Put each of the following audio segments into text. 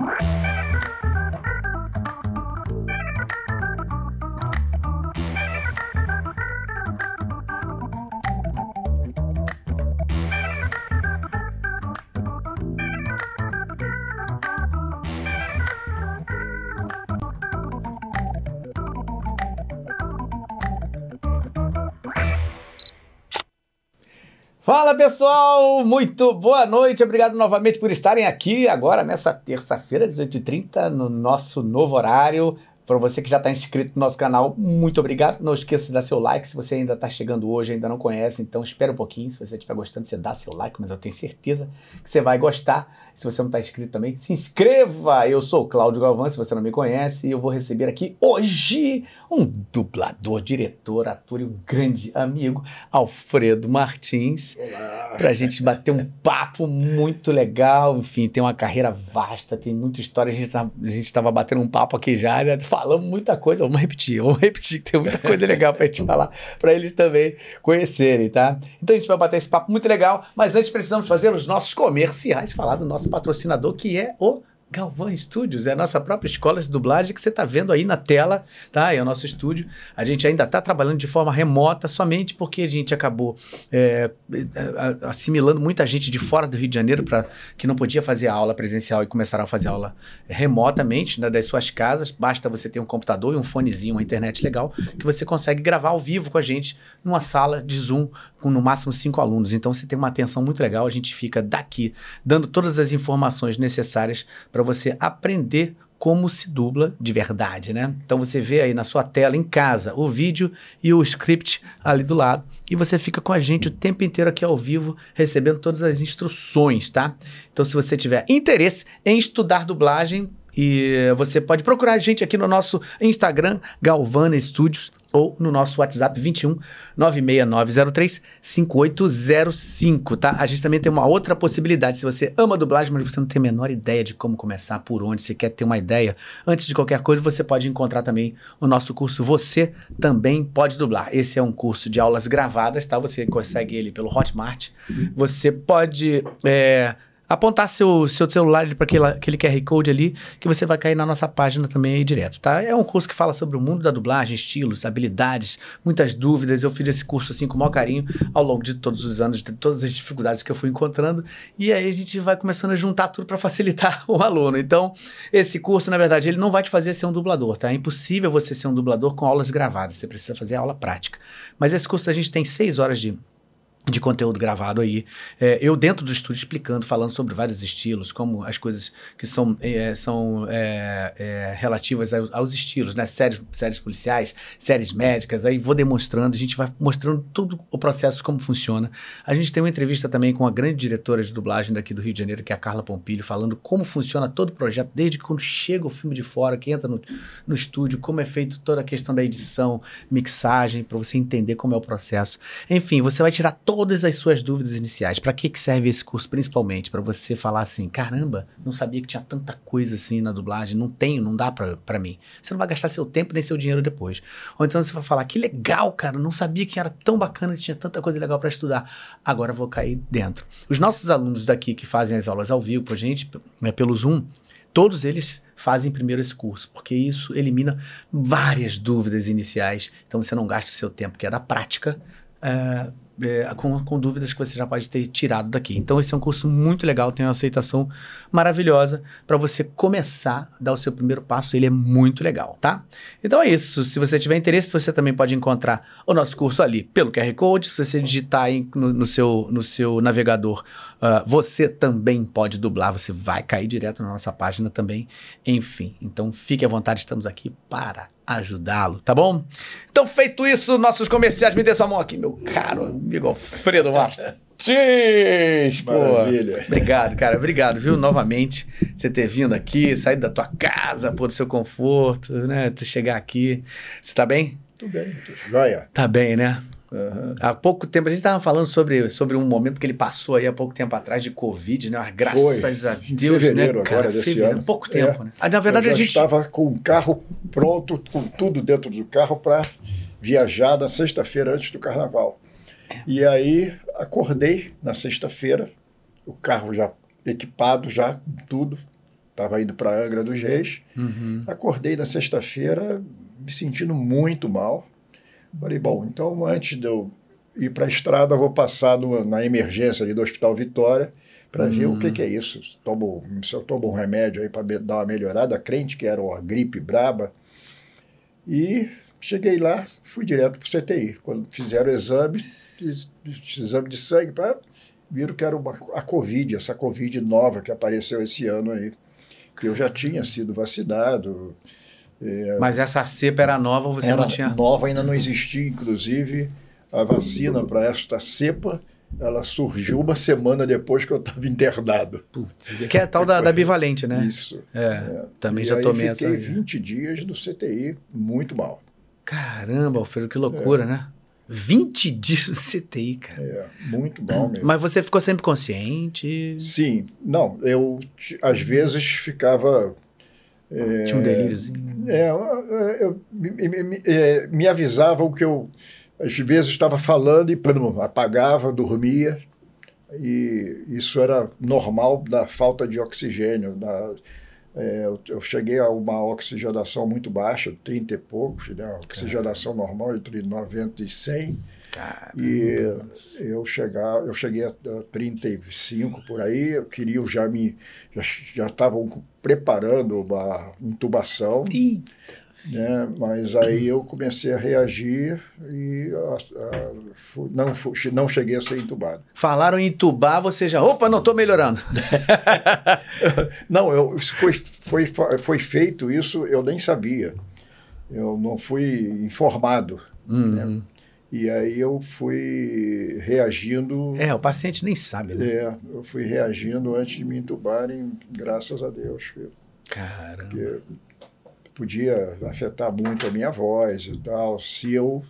Bye. Fala pessoal, muito boa noite, obrigado novamente por estarem aqui agora nessa terça-feira, 18h30, no nosso novo horário. Para você que já está inscrito no nosso canal, muito obrigado. Não esqueça de dar seu like se você ainda está chegando hoje, ainda não conhece, então espera um pouquinho. Se você estiver gostando, você dá seu like, mas eu tenho certeza que você vai gostar. Se você não está inscrito também, se inscreva! Eu sou o Cláudio Galvão, se você não me conhece, e eu vou receber aqui hoje um dublador, diretor, ator e um grande amigo, Alfredo Martins, para a gente bater um papo muito legal. Enfim, tem uma carreira vasta, tem muita história. A gente tá, estava batendo um papo aqui já, né? falamos muita coisa. Vamos repetir, vamos repetir, que tem muita coisa legal para a gente falar, para eles também conhecerem, tá? Então a gente vai bater esse papo muito legal, mas antes precisamos fazer os nossos comerciais, falar do nosso patrocinador, que é o Galvão Studios, é a nossa própria escola de dublagem que você está vendo aí na tela, tá? É o nosso estúdio. A gente ainda está trabalhando de forma remota somente porque a gente acabou é, assimilando muita gente de fora do Rio de Janeiro para que não podia fazer aula presencial e começaram a fazer aula remotamente né, das suas casas. Basta você ter um computador e um fonezinho, uma internet legal, que você consegue gravar ao vivo com a gente numa sala de Zoom com no máximo cinco alunos. Então você tem uma atenção muito legal. A gente fica daqui dando todas as informações necessárias para você aprender como se dubla de verdade, né? Então você vê aí na sua tela em casa o vídeo e o script ali do lado e você fica com a gente o tempo inteiro aqui ao vivo recebendo todas as instruções, tá? Então se você tiver interesse em estudar dublagem, e você pode procurar a gente aqui no nosso Instagram, Galvana Studios, ou no nosso WhatsApp 21 96903 5805, tá? A gente também tem uma outra possibilidade. Se você ama dublagem, mas você não tem a menor ideia de como começar, por onde, você quer ter uma ideia, antes de qualquer coisa, você pode encontrar também o nosso curso Você Também Pode Dublar. Esse é um curso de aulas gravadas, tá? Você consegue ele pelo Hotmart. Você pode. É, apontar seu, seu celular para aquele, aquele QR Code ali, que você vai cair na nossa página também aí direto, tá? É um curso que fala sobre o mundo da dublagem, estilos, habilidades, muitas dúvidas. Eu fiz esse curso assim com o maior carinho ao longo de todos os anos, de todas as dificuldades que eu fui encontrando. E aí a gente vai começando a juntar tudo para facilitar o aluno. Então, esse curso, na verdade, ele não vai te fazer ser um dublador, tá? É impossível você ser um dublador com aulas gravadas. Você precisa fazer aula prática. Mas esse curso a gente tem seis horas de de conteúdo gravado aí. É, eu dentro do estúdio explicando, falando sobre vários estilos, como as coisas que são, é, são é, é relativas aos, aos, estilos, né? Séries, séries policiais, séries médicas, aí vou demonstrando, a gente vai mostrando todo o processo, como funciona. A gente tem uma entrevista também com a grande diretora de dublagem daqui do Rio de Janeiro, que é a Carla Pompilho, falando como funciona todo o projeto, desde quando chega o filme de fora, que entra no, no estúdio, como é feito toda a questão da edição, mixagem, para você entender como é o processo. Enfim, você vai tirar todas as suas dúvidas iniciais. Para que, que serve esse curso, principalmente? Para você falar assim: caramba, não sabia que tinha tanta coisa assim na dublagem, não tenho, não dá para mim. Você não vai gastar seu tempo nem seu dinheiro depois. Ou então você vai falar: que legal, cara, não sabia que era tão bacana, que tinha tanta coisa legal para estudar. Agora vou cair dentro. Os nossos alunos daqui que fazem as aulas ao vivo com a gente, né, pelo Zoom, todos eles fazem primeiro esse curso, porque isso elimina várias dúvidas iniciais. Então você não gasta o seu tempo, que é da prática. Uh, é, com, com, dúvidas que você já pode ter tirado daqui. Então, esse é um curso muito legal, tem uma aceitação maravilhosa para você começar a dar o seu primeiro passo. Ele é muito legal, tá? Então é isso. Se você tiver interesse, você também pode encontrar o nosso curso ali pelo QR Code. Se você digitar no, no seu, no seu navegador, uh, você também pode dublar, você vai cair direto na nossa página também. Enfim, então fique à vontade, estamos aqui para ajudá-lo, tá bom? Então, feito isso, nossos comerciais, me dê sua mão aqui, meu caro amigo Alfredo Martins. Pô. Maravilha. Obrigado, cara. Obrigado, viu? Novamente, você ter vindo aqui, sair da tua casa, pôr o seu conforto, né? Tu chegar aqui. Você tá bem? Tudo bem, tô joia. Tá bem, né? Uhum. Há pouco tempo, a gente estava falando sobre, sobre um momento que ele passou aí há pouco tempo atrás de Covid, né? Mas graças Foi. a Deus, fevereiro né, cara? agora desse fevereiro, ano. pouco tempo, É. né? Ah, na verdade, a gente. estava com o carro pronto, com tudo dentro do carro para viajar na sexta-feira antes do carnaval. E aí acordei na sexta-feira, o carro já equipado, já tudo. estava indo para Angra dos Reis. Uhum. Acordei na sexta-feira me sentindo muito mal. Falei, bom, então antes de eu ir para a estrada, eu vou passar no, na emergência ali do Hospital Vitória para ver o que, que é isso. Tomo, se eu tomo um remédio aí para dar uma melhorada, crente que era uma gripe braba. E cheguei lá, fui direto para o CTI. Quando fizeram o exame, fiz- fiz exame de sangue, pra, viram que era uma, a Covid, essa Covid nova que apareceu esse ano aí. Que eu já tinha sido vacinado. Mas essa cepa era nova, você Era não tinha. nova, ainda não existia, inclusive, a vacina para esta cepa. Ela surgiu uma semana depois que eu estava internado. Putz, que é a tal da, da bivalente, né? Isso. É, também E já tomei essa. fiquei 20 dias no CTI, muito mal. Caramba, Alfredo, que loucura, né? 20 dias no CTI, cara. É, muito mal mesmo. Mas você ficou sempre consciente? Sim, não, eu às vezes ficava. É, Tinha um delíriozinho? É, eu- eu- me, me- me- é, me avisavam que eu, às vezes, estava falando e pum, apagava, dormia. E isso era normal da falta de oxigênio. Da, é, eu, eu cheguei a uma oxigenação muito baixa, 30 e poucos, né? Oxigenação normal entre 90 e 100. Caramba. E eu, chegar, eu cheguei a 35 por aí, eu queria já me. Já estavam preparando uma intubação, Ih, né? mas aí eu comecei a reagir e a- a- não, fui- não cheguei a ser intubado. falaram em entubar, você já. Opa, não tô melhorando. Não, eu, foi, foi, foi feito isso, eu nem sabia. Eu não fui informado. Uhum. E aí eu fui reagindo. É, o paciente nem sabe, né? É, eu fui reagindo antes de me entubarem, graças a Deus. Caramba. que podia afetar muito a minha voz e tal, se eu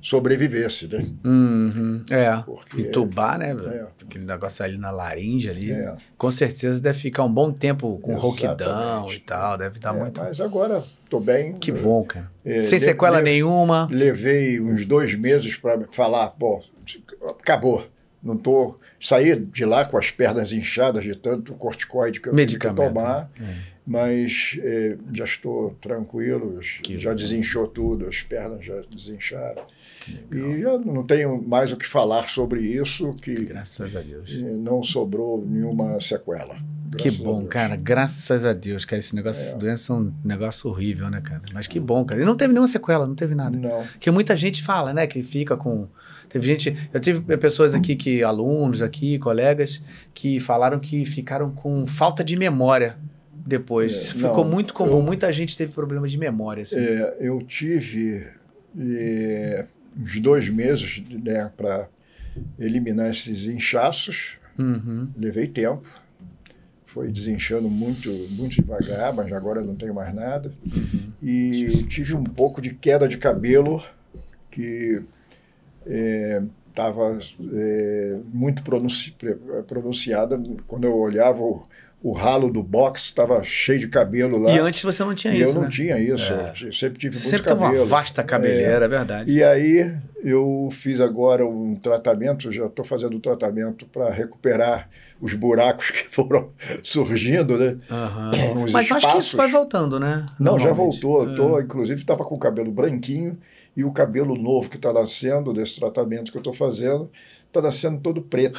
sobrevivesse, né? Uhum. É, Porque- entubar, né? É. Aquele negócio ali na laringe ali. É. Com certeza deve ficar um bom tempo com rouquidão Exatamente. e tal. Deve dar É, muito. Mas agora estou bem. Que bom, cara. É, Sem sequela le- nenhuma. Levei uns dois meses para falar, pô, acabou. Não tô saí de lá com as pernas inchadas de tanto corticoide que eu tive que tomar, É. mas eh, já estou tranquilo, Que já bom. desinchou tudo, as pernas já desincharam. E já não tenho mais o que falar sobre isso, que Graças a Deus. eh, não sobrou nenhuma sequela. Que bom, cara. Graças a Deus, cara. Esse negócio, É. doença é um negócio horrível, né, cara? Mas que bom, cara. E não teve nenhuma sequela, não teve nada. Não. Porque muita gente fala, né, que fica com. Teve gente. Eu tive pessoas aqui que, alunos aqui, colegas, que falaram que ficaram com falta de memória depois. É, Isso não, ficou muito comum. eu- Muita gente teve problema de memória. Assim. É, eu tive eh, uns dois meses né, para eliminar esses inchaços. Uhum. Levei tempo. Foi desinchando muito, muito devagar, mas agora não tenho mais nada. E tive um pouco de queda de cabelo que estava muito pronunci- pre- pronunciada. Quando eu olhava o, o ralo do box, estava cheio de cabelo lá. E antes você não tinha E isso, eu não né? tinha isso. É. Eu sempre tive Você muito sempre teve uma cabelo. vasta cabeleira, é verdade. E aí eu fiz agora um tratamento, já estou fazendo um tratamento para recuperar os buracos que foram surgindo, né? Uns Mas eu acho que isso espaços. vai voltando, né? Não, já voltou. Eu tô, É. inclusive estava com o cabelo branquinho e o cabelo novo que está nascendo desse tratamento que eu estou fazendo está nascendo todo preto.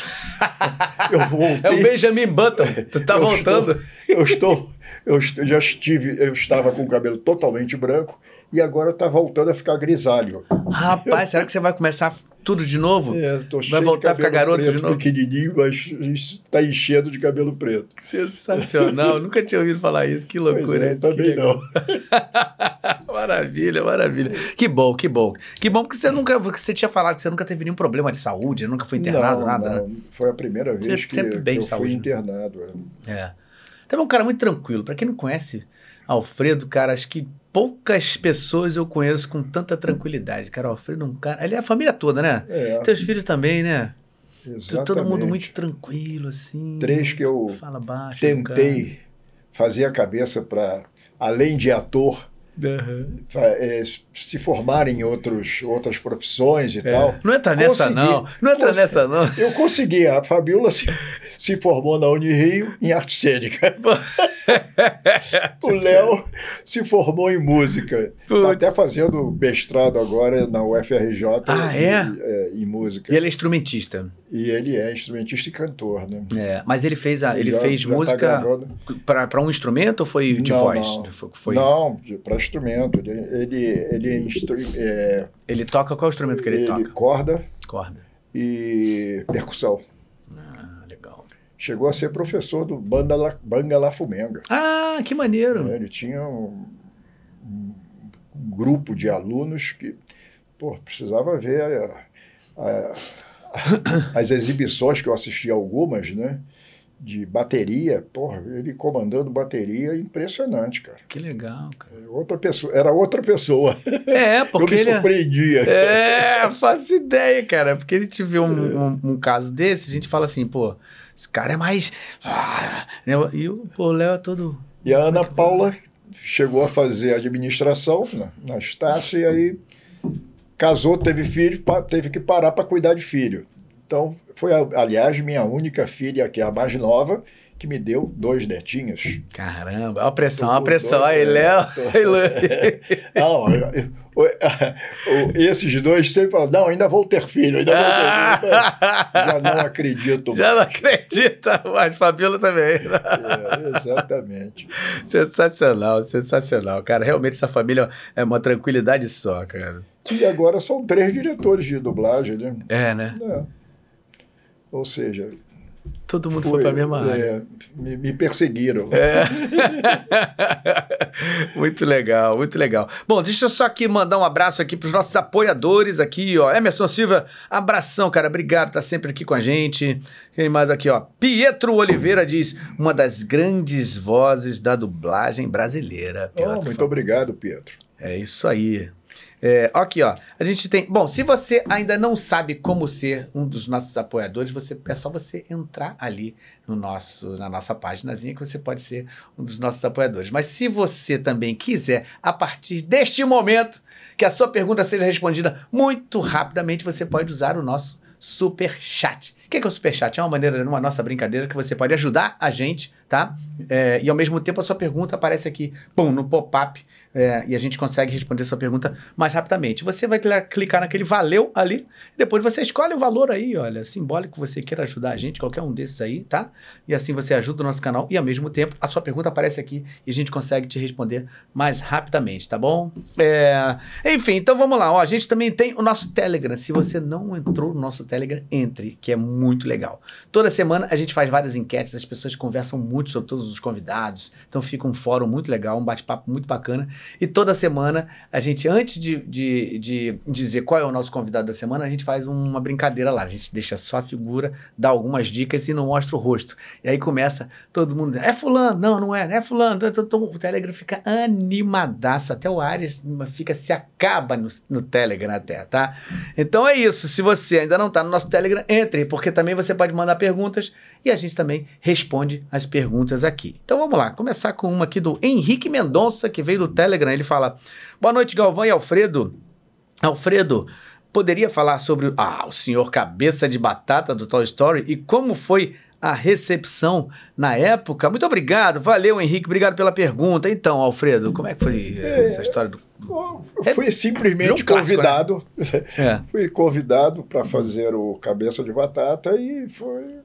eu É o voltei. Benjamin Button. Tu tá Eu voltando. Eu estou, eu já estive, eu estava com o cabelo totalmente branco e agora está voltando a ficar grisalho. Rapaz, será que você vai começar tudo de novo? É, tô Vai de voltar a ficar garoto de preto, novo? pequenininho, mas está enchendo de cabelo preto. Sensacional. Nunca tinha ouvido falar isso. Que Pois loucura. é, isso, também não. maravilha, maravilha. Que bom, que bom. Que bom porque você nunca. Você tinha falado que você nunca teve nenhum problema de saúde, nunca foi internado, não, nada. né? não. Foi a primeira vez Sempre- que, sempre bem que eu de saúde, fui né? internado. é. É. Então é um cara muito tranquilo. Pra quem não conhece Alfredo, cara, acho que poucas pessoas eu conheço com tanta tranquilidade. Cara, o Alfredo é um cara. Ele é a família toda, né? É, Teus filhos também, né? exatamente. Todo mundo muito tranquilo, assim. Três que eu Fala baixo. educado. Tentei fazer a cabeça para, além de ator, é, se formar em outros, outras profissões e tal. Não entra nessa, Consegui. não. Não entra nessa, não. Eu consegui. A Fabiola se, se formou na Unirio em arte cênica. o Léo se formou em música. Está até fazendo mestrado agora na UFRJ ah, é? Em, é, em música. E ele é instrumentista. E ele é instrumentista e cantor, né? É, mas ele fez, a, ele fez já tá música tá para um instrumento ou foi de não, voz? Não, foi... não para instrumento. Ele, ele, ele, é instru... é... ele toca qual instrumento que ele, ele toca? Corda. Corda. E percussão. Chegou a ser professor do Banda La, Banga La Fumenga. Ah, que maneiro. É, ele tinha um, um, grupo de alunos que pô, precisava ver a, a as exibições que eu assisti algumas, né? De bateria, porra, ele comandando bateria, impressionante, cara. Que legal, cara. É, outra pessoa, era outra pessoa. É, porque. eu me ele... É surpreendia. É, faço ideia, cara. Porque ele te viu um, um, um, caso desse, a gente fala assim, pô, esse cara é mais. Ah, né? E o Léo é todo. E a Ana Paula chegou a fazer administração na, na Estácio, e aí casou, teve filho, teve que parar para cuidar de filho. Então, foi, aliás, minha única filha, que é a mais nova, que me deu dois netinhos. Caramba, olha a pressão, olha a pressão. Aí, Léo. Não, esses dois sempre falam, não, ainda vou ter filho, ainda vou ter filho. Já não acredito. Já não acredita, mas Fabíola também. É, exatamente. Sensacional, sensacional. Cara, realmente essa família é uma tranquilidade só, cara. E agora são três diretores de dublagem, né? É, né? É. Ou seja, Todo mundo foi, foi para a mesma área. É, me, me, perseguiram. É. muito legal, muito legal. Bom, deixa eu só aqui mandar um abraço aqui para os nossos apoiadores aqui, ó. Emerson Silva, abração, cara. Obrigado, tá sempre aqui com a gente. Quem mais aqui, ó? Pietro Oliveira diz, uma das grandes vozes da dublagem brasileira. Oh, muito obrigado, Pietro. É isso aí. É, aqui, ó. A gente tem. Bom, se você ainda não sabe como ser um dos nossos apoiadores, você é só você entrar ali no nosso, na nossa páginazinha que você pode ser um dos nossos apoiadores. Mas se você também quiser, a partir deste momento, que a sua pergunta seja respondida muito rapidamente, você pode usar o nosso super chat. O que é, que é o super chat? É uma maneira, uma nossa brincadeira que você pode ajudar a gente, tá? É, e ao mesmo tempo a sua pergunta aparece aqui, pum, no pop-up é, e a gente consegue responder sua pergunta mais rapidamente. Você vai clicar naquele valeu ali, depois você escolhe o valor aí, olha, simbólico você queira ajudar a gente, qualquer um desses aí, tá? E assim você ajuda o nosso canal e ao mesmo tempo a sua pergunta aparece aqui e a gente consegue te responder mais rapidamente, tá bom? É, enfim, então vamos lá, ó, a gente também tem o nosso Telegram. Se você não entrou no nosso Telegram, entre, que é muito legal. Toda semana a gente faz várias enquetes, as pessoas conversam muito sobre todos os convidados, então fica um fórum muito legal, um bate-papo muito bacana. E toda semana, a gente, antes de, de, de, dizer qual é o nosso convidado da semana, a gente faz uma brincadeira lá. A gente deixa só a figura, dá algumas dicas e não mostra o rosto. E aí começa todo mundo, é fulano, não, não é, não é fulano. Então, então, o Telegram fica animadaço, até o Ares fica, se acaba no, no Telegram até, tá? Então é isso, se você ainda não está no nosso Telegram, entre, porque também você pode mandar perguntas e a gente também responde as perguntas aqui. Então vamos lá, começar com uma aqui do Henrique Mendonça, que veio do Telegram Telegram. Ele fala: Boa noite, Galvão e Alfredo. Alfredo, poderia falar sobre ah, o senhor cabeça de batata do Toy Story e como foi a recepção na época? Muito obrigado, valeu Henrique, obrigado pela pergunta. Então, Alfredo, como é que foi é, essa história do. Eu fui simplesmente um clássico, né? convidado. Né? É. fui convidado para fazer o Cabeça de Batata e foi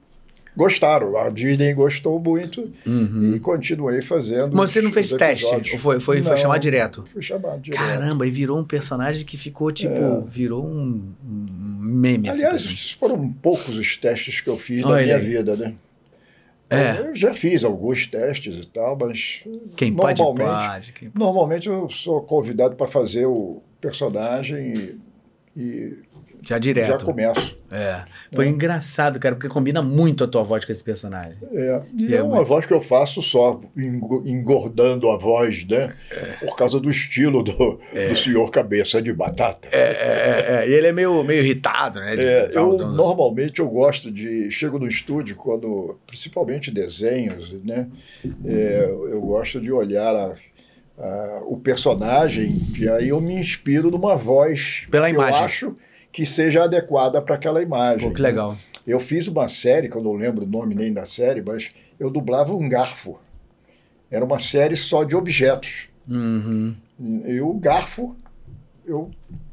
gostaram. A Disney gostou muito uhum. e continuei fazendo. Mas você não fez teste? Ou foi, foi, não, foi chamado direto? Fui chamado direto. Caramba, e virou um personagem que ficou tipo. É. Virou um, um meme assim Aliás, assim, foram poucos os testes que eu fiz Olha na minha aí. vida, né? É. Eu já fiz alguns testes e tal, mas. Quem normalmente, pode, pode. Quem... Normalmente eu sou convidado para fazer o personagem e, e já direto. Já começo. É. Foi é. engraçado, cara, porque combina muito a tua voz com esse personagem. É. E, e é, é, uma muito... voz que eu faço só engordando a voz, né? É. Por causa do estilo do, é. do senhor cabeça de batata. É, é, é, E ele é meio, meio irritado, né? É, eu, normalmente eu gosto de. Chego no estúdio, quando. Principalmente desenhos, né? eu gosto de olhar a, o personagem e aí eu me inspiro numa voz. Pela imagem. Eu acho que seja adequada para aquela imagem. Pô, que legal. Né? Eu fiz uma série, que eu não lembro o nome nem da série, mas eu dublava um garfo. Era uma série só de objetos. Uhum. E o garfo, eu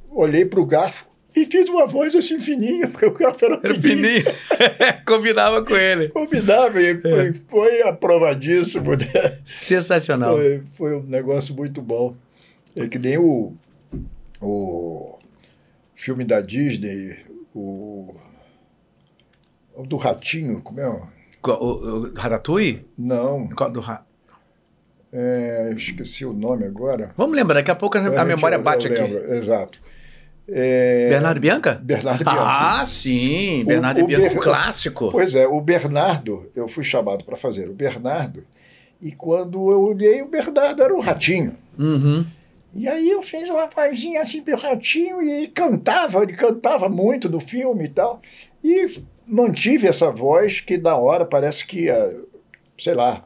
olhei para o garfo e fiz uma voz assim fininha, porque o garfo era Era fininho. fininho. Combinava com ele. Combinava e É. foi, foi aprovadíssimo. né? Sensacional. Foi, foi um negócio muito bom. É que nem o, o filme da Disney, o, o do Ratinho, como é? o- O, o Ratatouille? Não, Qual do ra- é, esqueci o nome agora. Vamos lembrar, daqui a pouco a, a gente- memória eu bate aqui. lembro, Exato. É, Bernardo Bianca? Bernardo Bianca. Ah, sim. O- Bernardo o Bianca, um Ber- clássico. Pois é, o Bernardo, eu fui chamado para fazer o Bernardo, e quando eu olhei, o Bernardo era um ratinho. Uhum. E aí eu fiz uma vozinha assim pro ratinho e cantava, ele cantava muito no filme e tal. E mantive essa voz que na hora parece que, ah, sei lá,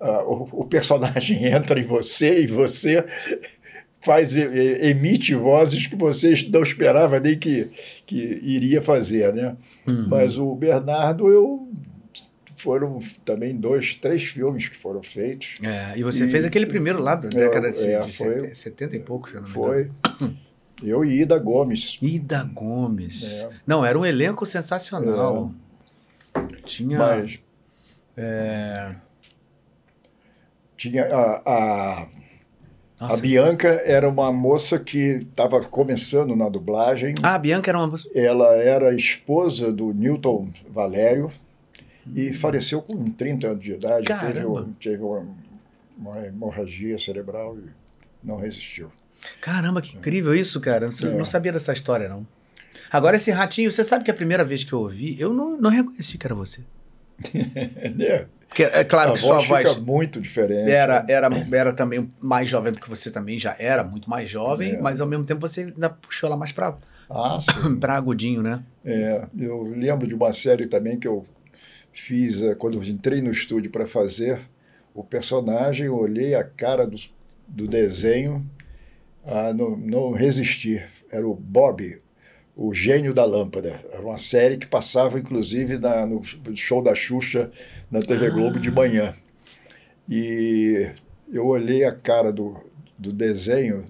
ah, o, o personagem entra em você e você faz emite vozes que você não esperava nem que, que iria fazer, né? Mas o Bernardo, eu foram também dois, três filmes que foram feitos. É, e você E- fez aquele primeiro lá da É, década de, é, de foi- 70, 70 e pouco, se eu não me engano. Foi eu e Ida Gomes. Ida Gomes. É. Não, era um elenco sensacional. Tinha. Mas é, tinha a, a, a nossa. Bianca era uma moça que estava começando na dublagem. Ah, a Bianca era uma. Ela era esposa do Newton Valério e faleceu com 30 anos de idade. Teve, Caramba. um- teve uma, uma hemorragia cerebral e não resistiu. Caramba, que incrível isso, cara. Eu não- É. não sabia dessa história, não. Agora, esse ratinho, você sabe que a primeira vez que eu ouvi, eu não, não reconheci que era você. É, Porque, é claro a que sua voz voz fica muito diferente. era, era, era também mais jovem, porque você também já era muito mais jovem, É. mas ao mesmo tempo você ainda puxou ela mais pra, Ah, sim. pra agudinho, né? É, eu lembro de uma série também que eu fiz eh, quando entrei no estúdio para fazer o personagem, olhei a cara do, do desenho, ah, não, não resisti. Era o Bob, o gênio da lâmpada. Era uma série que passava, inclusive, na, no show da Xuxa na TV Globo de manhã. E eu olhei a cara do, do desenho,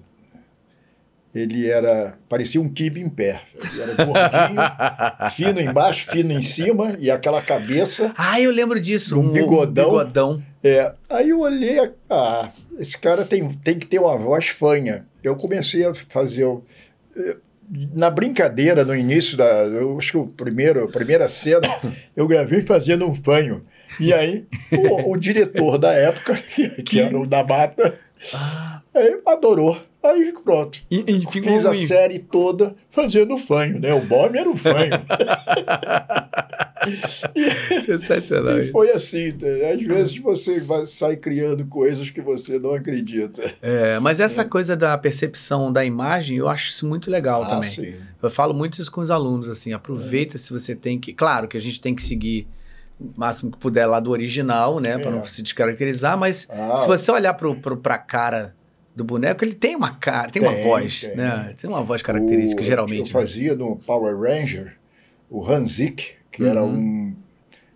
ele era. parecia um kibe em pé. Ele era gordinho, fino embaixo, fino em cima, e aquela cabeça. Ah, eu lembro disso. Um bigodão. bigodão. É, aí eu olhei, ah, esse cara tem, tem que ter uma voz fanha. Eu comecei a fazer. eh, Na brincadeira, no início da. Eu acho que o primeiro, a primeira cena, eu gravei fazendo um fanho. E aí, o, o diretor da época, que, que era o da Mata, Ah, aí adorou. Aí pronto. e, e Fiz a série toda fazendo fanho, né? O Bob era o fanho. Sensacional. E foi assim. tá? Às vezes você vai, sai criando coisas que você não acredita. É, mas essa coisa da percepção da imagem, eu acho isso muito legal também. Ah, sim. Eu falo muito isso com os alunos, assim, aproveita se você tem que. Claro que a gente tem que seguir o máximo que puder lá do original, né? É. não se descaracterizar, mas Ah, se você olhar pro, pra cara do boneco, ele tem uma cara, tem, uma Tem, voz, tem. né? Tem uma voz característica, o- geralmente. Eu né? fazia no Power Ranger o Hanzik, que era Uhum. um.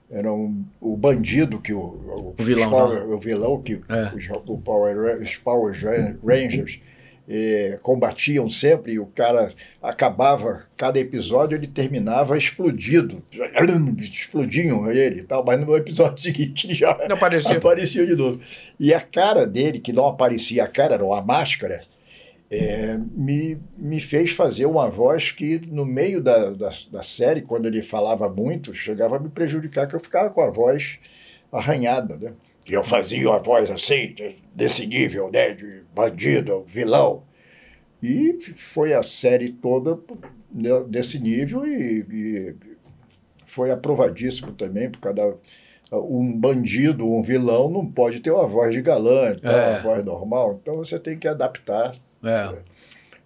Era um, o bandido que o, o, O vilãozão. os Power- o vilão que É. os, o Power, os Power Ra- Rangers eh, combatiam sempre e o cara acabava, cada episódio ele terminava explodido. Explodiam ele e tal, mas no episódio seguinte ele já Não aparecia. aparecia de novo. E a cara dele, que não aparecia a cara, era uma máscara, é, me, me fez fazer uma voz que, no meio da, da, da série, quando ele falava muito, chegava a me prejudicar, que eu ficava com a voz arranhada, né? E eu fazia uma voz assim, de- desse nível, né? De bandido, vilão. E foi a série toda desse nível e, e foi aprovadíssimo também, por um bandido, um vilão, não pode ter uma voz de galã, então, É. uma voz normal. Então você tem que adaptar. É.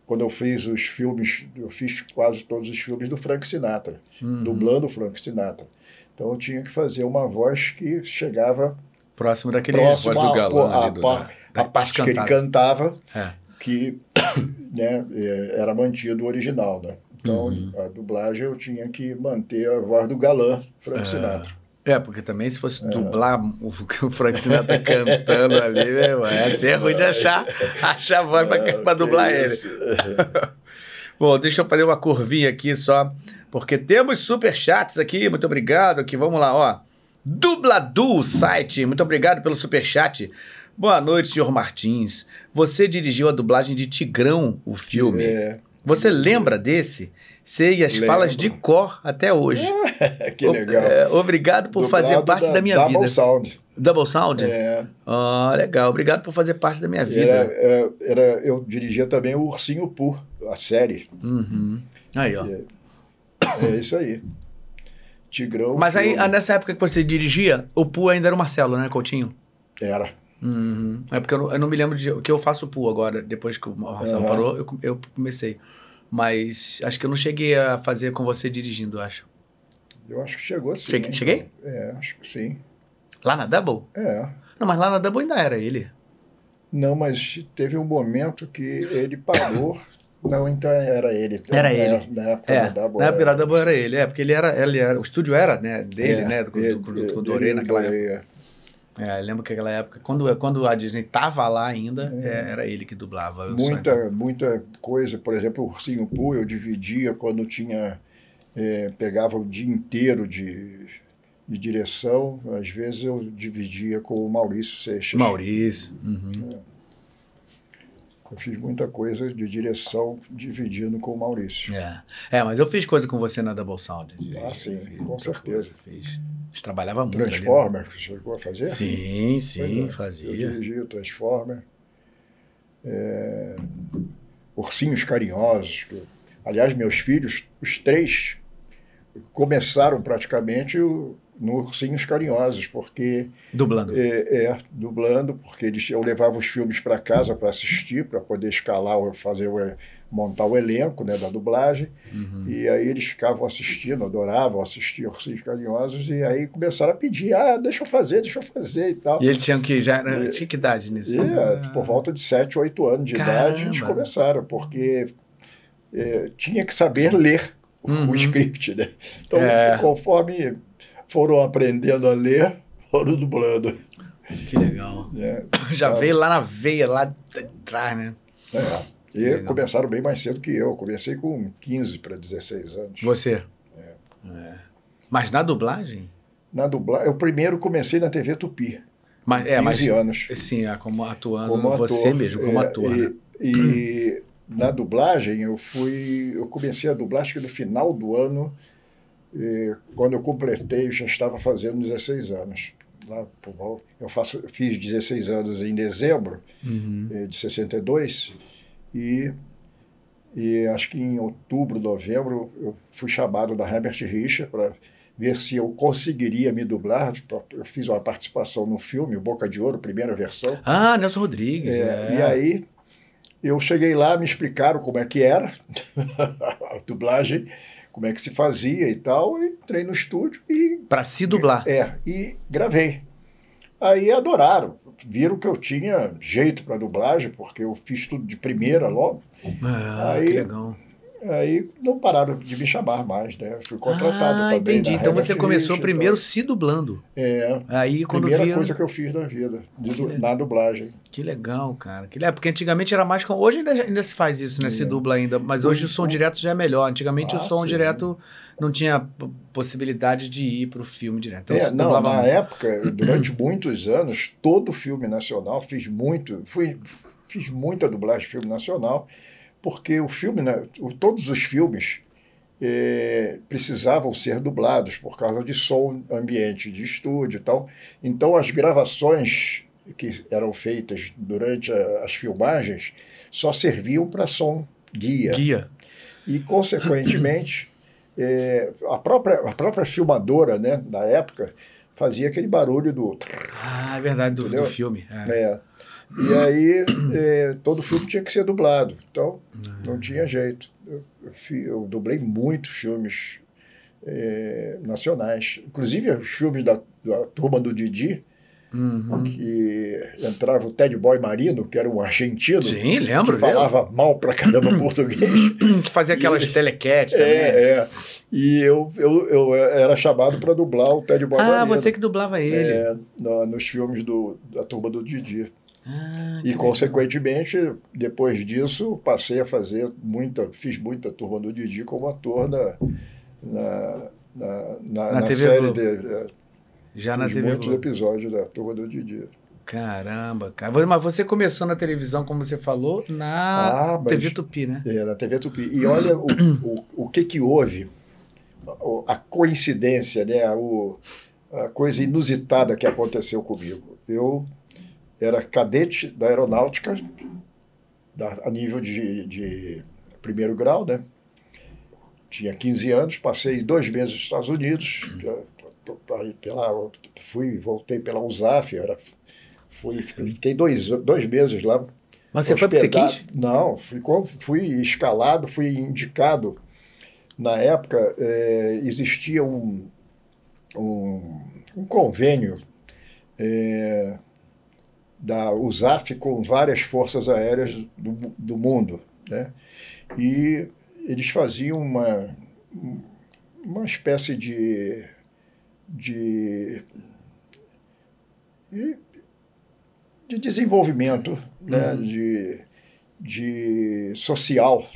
Quando eu fiz os filmes, eu fiz quase todos os filmes do Frank Sinatra, Uhum. dublando o Frank Sinatra. Então eu tinha que fazer uma voz que chegava Próximo daquele próximo voz do à- galã à- ali, do- à- da- à da parte que ele cantava, É. que né, eh, era mantido o original. Né? Então, Uhum. a dublagem eu tinha que manter a voz do galã, Frank É. Sinatra. É, porque também se fosse é. dublar o que o Frank Sinatra cantando ali, meu, é ser ruim de achar, achar voz para é, dublar ele. Bom, deixa eu fazer uma curvinha aqui só, porque temos super chats aqui, muito obrigado aqui, vamos lá, ó. Dubladu site, muito obrigado pelo super chat. Boa noite, senhor Martins. Você dirigiu a dublagem de Tigrão, o filme. É. Você lembra desse? Sei as Lembro. falas de cor até hoje. que legal. É, obrigado por Dublado fazer parte da, da minha Double vida. Double Sound. Double Sound? É. Ah, legal. Obrigado por fazer parte da minha vida. Era, é, era, eu dirigia também o Ursinho Pur, a série. Uhum. Aí, ó. É, é isso aí. Tigrão. Mas aí, filme. nessa época que você dirigia, o Poo ainda era o Marcelo, né, Coutinho? Era. Uhum. É porque eu não, eu não, me lembro de. que eu faço o Poo agora, depois que o Marcelo uhum. parou, eu, eu comecei. Mas acho que eu não cheguei a fazer com você dirigindo, acho. Eu acho que chegou sim. Cheguei? cheguei? É, acho que sim. Lá na Double? É. Não, mas lá na Double ainda era ele. Não, mas teve um momento que ele parou. Não, então era ele. Então, era ele. Na época é, da Double. Na época da Double era ele, é, porque ele era, ele era. O estúdio era né, dele, é, né? Do, do, do, do, do Dorei naquela época. É. É, lembro que aquela época, quando, quando a Disney tava lá ainda, é. é era ele que dublava. Muita, muita coisa, por exemplo, o Ursinho Poo eu dividia quando tinha, é, pegava o dia inteiro de, de direção, às vezes eu dividia com o Maurício Seixas. Maurício. Uhum. É. Eu fiz muita coisa de direção dividindo com o Maurício. É, é mas eu fiz coisa com você na Double Sound. Ah, sim, com certeza. Fiz. Você trabalhava muito. Transformer, ali, né? chegou a fazer? Sim, sim, é, fazia. Eu dirigi o Transformer. É, Ursinhos Carinhosos. Que, aliás, meus filhos, os três, começaram praticamente o, no Ursinhos Carinhosos, porque... Dublando. É, é dublando, porque eles, eu levava os filmes para casa para assistir, para poder escalar, fazer o montar o elenco né, da dublagem. Uhum. E aí eles ficavam assistindo, adoravam assistir Ursinhos Carinhosos, e aí começaram a pedir, ah, deixa eu fazer, deixa eu fazer e tal. E eles tinham que, já e, tinha que idade nisso? E, ah. Por volta de 7, 8 anos de Caramba. idade, eles começaram, porque é, tinha que saber ler uhum. o script, né? Então, é. conforme foram aprendendo a ler, foram dublando. Que legal. É, já veio lá na veia, lá de trás, né? É. E Legal. começaram bem mais cedo que eu. Comecei com 15 para 16 anos. Você? É. é. Mas na dublagem? Na dublagem. Eu primeiro comecei na TV Tupi. Mas, é, 15 mas, anos. Sim, é, como atuando como você mesmo, como é, ator. E, né? e na dublagem eu fui. Eu comecei a dublagem que no final do ano, quando eu completei, eu já estava fazendo 16 anos. Lá, eu, faço, fiz 16 anos em dezembro uhum. Eh, de 62 e, e acho que em outubro, novembro, eu fui chamado da Herbert Richa para ver se eu conseguiria me dublar. Eu fiz uma participação no filme, Boca de Ouro, primeira versão. Ah, Nelson Rodrigues. É, é. E aí eu cheguei lá, me explicaram como é que era a dublagem, como é que se fazia e tal, e entrei no estúdio e... Para se dublar. É, e gravei. Aí adoraram viram que eu tinha jeito para dublagem, porque eu fiz tudo de primeira logo. Ah, aí, que legal. Aí não pararam de me chamar mais, né? Eu fui contratado ah, também. Entendi. Então você começou primeiro então. se dublando. É. Aí quando Primeira via... coisa que eu fiz na vida, na dublagem. Que legal, cara. Que legal. Porque antigamente era mais. Hoje ainda, ainda se faz isso, né? É. Se dubla ainda. Mas hoje, hoje o som direto já é melhor. Antigamente ah, o som sim. direto não tinha possibilidade de ir para o filme direto. Então, é, não, na muito. época, durante muitos anos, todo filme nacional, fiz muito, fui, fiz muita dublagem de filme nacional, porque o filme, né, todos os filmes é, precisavam ser dublados por causa de som ambiente de estúdio e tal. Então, as gravações que eram feitas durante a, as filmagens só serviam para som guia. Guia. E, consequentemente, é, a, própria, a própria filmadora né, da época fazia aquele barulho do. Ah, é verdade, do, do filme. É. é. E aí é, todo filme tinha que ser dublado. Então não ah. tinha jeito. Eu, eu, eu dublei muitos filmes é, nacionais. Inclusive os filmes da, da turma do Didi, Uhum. que entrava o Ted Boy Marino, que era um argentino, Sim, lembro. que falava mal pra caramba português. Que fazia aquelas E- telequetes também. É, é. E eu, eu, eu era chamado para dublar o Ted Boy ah, Marino. você que dublava ele. É, na- nos filmes do, da turma do Didi. Ah, E, que consequentemente, depois disso, passei a fazer muita, fiz muita turma do Didi como ator na, na, na, na, Na na TV série Globo. de. é, legal. Já na fiz TV muitos Globo. episódios da turma do Didi. Caramba, cara. Mas você começou na televisão, como você falou, na Ah, TV Tupi, né? É, na TV Tupi. E olha o, o, o que que houve, a coincidência, né? o, a coisa inusitada que aconteceu comigo. Eu era cadete da aeronáutica, da- a nível de, de primeiro grau, né? Tinha 15 anos, passei dois meses nos Estados Unidos, pela, fui, voltei pela USAF, era, fui, fiquei dois, dois meses lá Mas você foi porque você hospedado- quis? Não, fui, fui escalado, fui indicado. Na época, eh, existia um, um, um convênio eh, da USAF com várias forças aéreas do, do mundo. Né? E eles faziam uma, uma espécie de, de, de de desenvolvimento né, Uhum. de, de social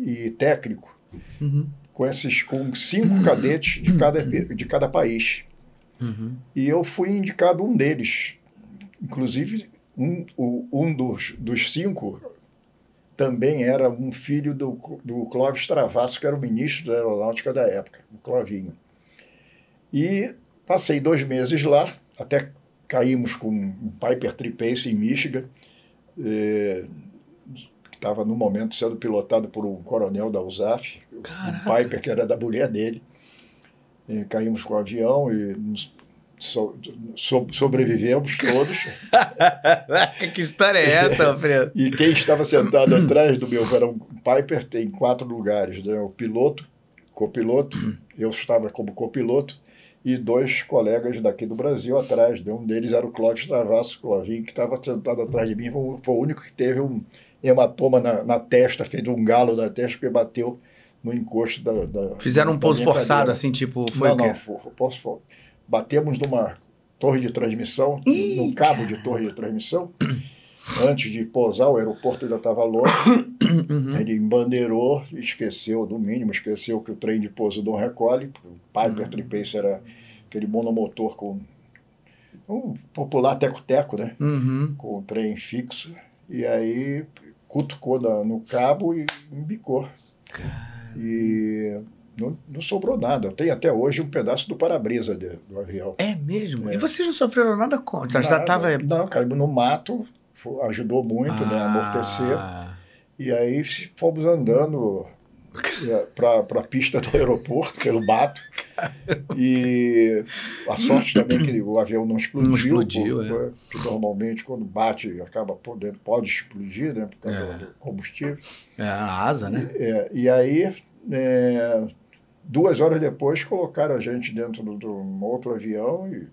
e técnico Uhum. com esses com cinco cadetes de cada, de cada país. Uhum. E eu fui indicado um deles. Inclusive, um, um dos, dos cinco também era um filho do, do Clóvis Travasso, que era o ministro da Aeronáutica da época, o Clovinho. E passei dois meses lá, até caímos com um Piper Tripace em Michigan, eh, que estava no momento sendo pilotado por um coronel da USAF, Caraca. um Piper que era da mulher dele. E caímos com o avião e nos- so- so- sobrevivemos todos. que história é essa, Alfredo? E quem estava sentado atrás do meu era um Piper, tem quatro lugares, né? O piloto, copiloto, eu estava como copiloto, e dois colegas daqui do Brasil atrás. Né? Um deles era o Clóvis Travasso, Clovinho, que estava sentado atrás de mim, foi, o- foi único que teve um hematoma na, na testa, fez um galo na testa, porque bateu no encosto da. da Fizeram um pouso forçado, assim, tipo, foi não, o quê? não, foi, foi for- Batemos numa torre de transmissão, Ih, num cabo de torre de transmissão. Antes de pousar, o aeroporto ainda estava longe. Uhum. Ele embandeirou, esqueceu, no mínimo, esqueceu que o trem de pouso não recolhe. porque O Piper Uhum. Tripace era aquele monomotor com um popular teco-teco, né? Uhum. Com o trem fixo. E aí cutucou na- no cabo e embicou. E não, não sobrou nada. Eu tenho até hoje um pedaço do para-brisa do avião. É mesmo? É. E vocês não sofreram nada contra? Já Nada. estava... Não, caímos no mato, fo- ajudou muito né, a amortecer. Ah. E aí fomos andando para a pista do aeroporto, pelo mato. E a sorte também que o avião não explodiu. Não explodiu, por- é. que normalmente quando bate acaba podendo, pode explodir, né? Por causa É. do combustível. É a asa, né? É, e aí, é, duas horas depois, colocaram a gente dentro de um outro avião e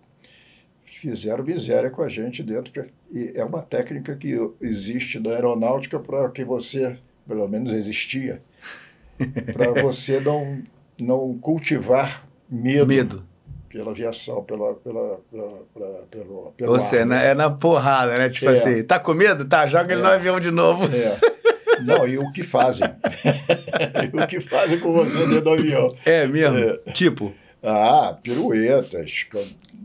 fizeram miséria com a gente dentro. E é uma técnica que existe na aeronáutica para que você, pelo menos existia, para você não, não cultivar medo, Medo. pela aviação, pela, pela, pela, pela- pelo, pelo Ou seja, ar, né? na- é na porrada, né? Tipo É. assim, tá com medo? Tá, joga ele no É. avião de novo. É. Não, e o que fazem? O que fazem com você dentro do avião? É mesmo? É. Tipo, Ah, piruetas,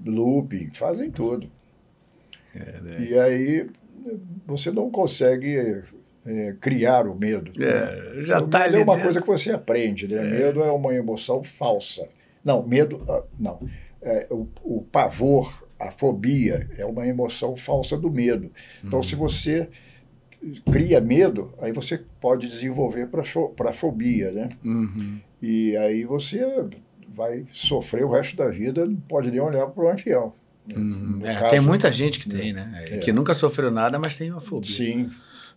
looping, fazem tudo. É, né? E aí você não consegue é, criar o medo. é, já o tá medo ali é uma dentro. coisa que você aprende, né? Medo é uma emoção falsa. Não, medo, ah, não. É, o, o pavor, a fobia, é uma emoção falsa do medo. Então, Uhum. se você cria medo, aí você pode desenvolver para a fobia, né? Uhum. E aí você vai sofrer o resto da vida, não pode nem olhar para o avião. né? Uhum. É, caso- tem muita gente que tem, né? É. Que nunca sofreu nada, mas tem uma fobia. Sim,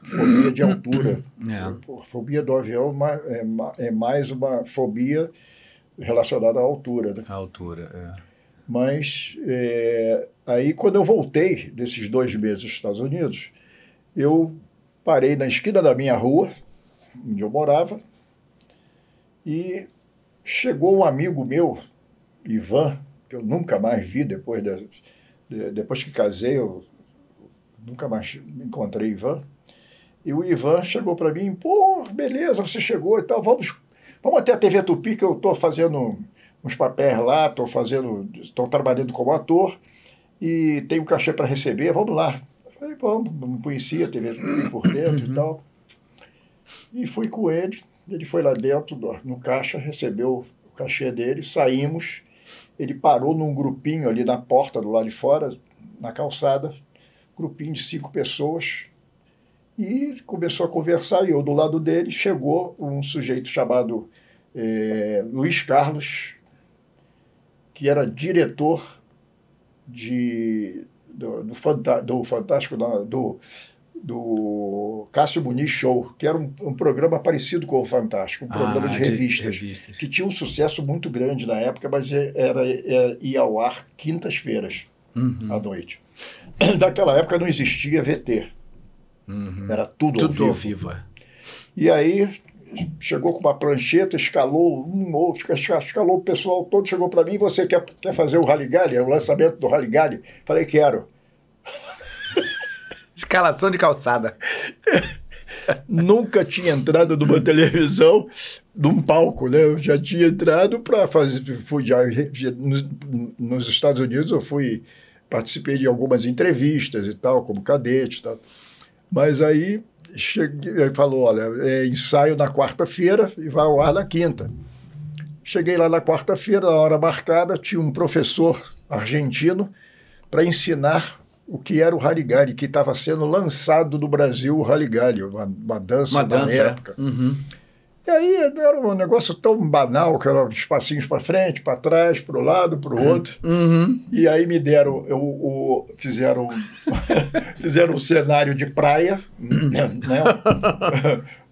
fobia de altura. É. A fobia do avião é é mais uma fobia relacionada à altura. né? A altura, é. Mas é, aí, quando eu voltei desses dois meses dos Estados Unidos, eu parei na esquina da minha rua, onde eu morava, e chegou um amigo meu, Ivan, que eu nunca mais vi depois, de, de, depois que casei, eu nunca mais encontrei Ivan. E o Ivan chegou para mim, pô, beleza, você chegou e tal, vamos, vamos até a TV Tupi, que eu estou fazendo uns papéis lá, estou fazendo, estou trabalhando como ator e tenho cachê para receber, vamos lá. Falei, vamos, não conhecia a TV Tupi por dentro uhum. e tal. E fui com ele, ele foi lá dentro, no caixa, recebeu o cachê dele, saímos, ele parou num grupinho ali na porta do lado de fora, na calçada, grupinho de cinco pessoas, e começou a conversar, e eu do lado dele, chegou um sujeito chamado é, Luiz Carlos, que era diretor de, do, do, Fanta, do Fantástico, do, do Cássio Muniz Show, que era um, um, programa parecido com o Fantástico, um ah, programa de revistas, de revistas, que tinha um sucesso muito grande na época, mas era, era ia ao ar quintas-feiras uhum. à noite. Naquela época não existia VT. Uhum. Era tudo, tudo ao vivo. Ao vivo é. E aí chegou com uma prancheta, escalou um outro, escalou o pessoal todo, chegou para mim, você quer, quer fazer o Rally Galley, o lançamento do Rally Galley? Falei, quero. Escalação de calçada. Nunca tinha entrado numa televisão, num palco, né? Eu já tinha entrado para fazer, fui já, já nos, nos Estados Unidos, eu fui participei de algumas entrevistas e tal, como cadete e tal. Mas aí cheguei, ele falou, olha, é ensaio na quarta-feira e vai ao ar na quinta. Cheguei lá na quarta-feira, na hora marcada, tinha um professor argentino para ensinar o que era o Harigari, que estava sendo lançado no Brasil, o Harigari, uma, uma dança uma da dança, é. época. É. Uhum. E aí era um negócio tão banal, que eram espacinhos para frente, para trás, para o lado, para o uhum. outro. Uhum. E aí me deram, eu, o, fizeram, fizeram um cenário de praia, né?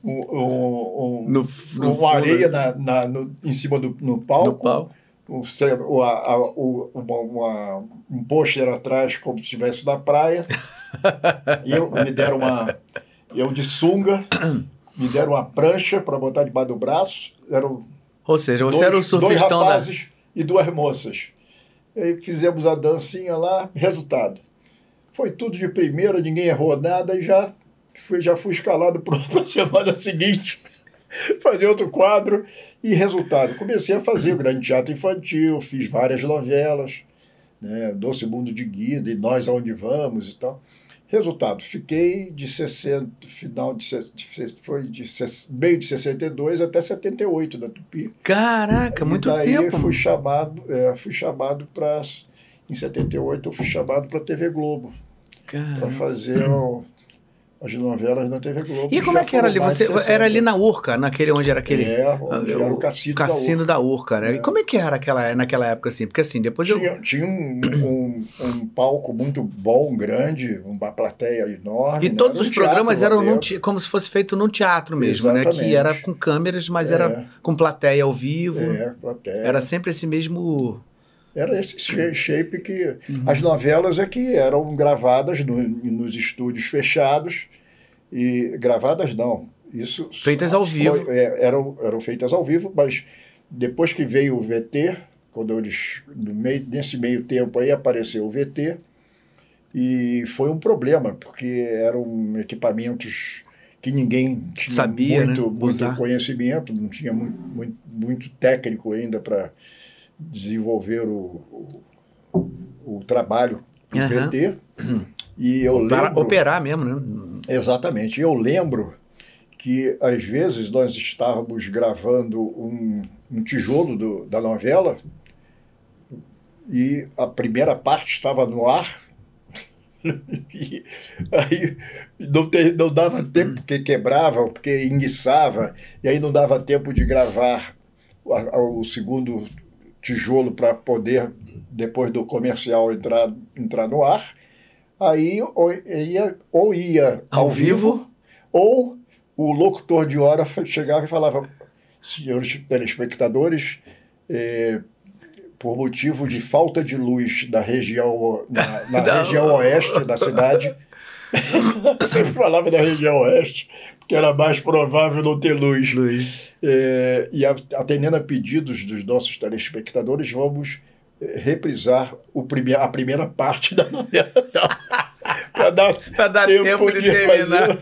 um, um, um, no, no uma areia na, na, no, em cima do no palco. No palco. Um, a, a, uma, uma, um pôster atrás, como se estivesse na praia. e eu, me deram uma. Eu de sunga me deram uma prancha para botar debaixo do braço. Eram Ou seja, você dois, era o surfistão dois rapazes da... e duas moças. E fizemos a dancinha lá, resultado. Foi tudo de primeira, ninguém errou nada e já fui, já fui escalado para a semana seguinte fazer outro quadro. E resultado, comecei a fazer o grande teatro infantil, fiz várias novelas, né, Doce Mundo de Guida e Nós Aonde Vamos e tal. Resultado, fiquei de 60, final de, foi de meio de 62 até 78 na Tupi. Caraca, e muito daí tempo. fui chamado, é, fui chamado para em 78 eu fui chamado para a TV Globo para fazer o, as novelas na TV Globo. E como é que era ali? Você era ali na Urca, naquele onde era aquele. É, onde era o cassino, cassino da Urca. Da Urca né? É. E como é que era aquela, naquela época assim? Porque assim, depois tinha, eu. Tinha um, um, um, palco muito bom, grande, uma plateia enorme. E né? todos os programas eram num, como se fosse feito num teatro mesmo, Exatamente. né? Que era com câmeras, mas é. era com plateia ao vivo. É, plateia. Era sempre esse mesmo. Era esse shape que. Uhum. As novelas é que eram gravadas no, nos estúdios fechados e gravadas não. Isso feitas ao vivo. é, eram, eram feitas ao vivo, mas depois que veio o VT, quando eles no meio, nesse meio tempo aí apareceu o VT e foi um problema porque eram equipamentos que ninguém tinha Sabia, muito, né? muito conhecimento, não tinha muito, muito, muito técnico ainda para desenvolver o, o, o trabalho do uhum. VT. E eu Para lembro, operar mesmo, né? Exatamente. Eu lembro que às vezes nós estávamos gravando um, um tijolo do, da novela e a primeira parte estava no ar e aí não, te, não dava tempo, porque quebrava, porque enguiçava, e aí não dava tempo de gravar o, o segundo tijolo para poder, depois do comercial, entrar, entrar no ar. Aí ou ia, ou ia ao, ao vivo, vivo, ou o locutor de hora chegava e falava: senhores telespectadores, eh, por motivo de falta de luz da região, na, na região oeste da cidade. Sempre falava da região oeste, porque era mais provável não ter luz. Luiz. É, e atendendo a pedidos dos nossos telespectadores, vamos eh, reprisar o prime a primeira parte da novela. Para dar, Pra dar tempo de terminar. fazer-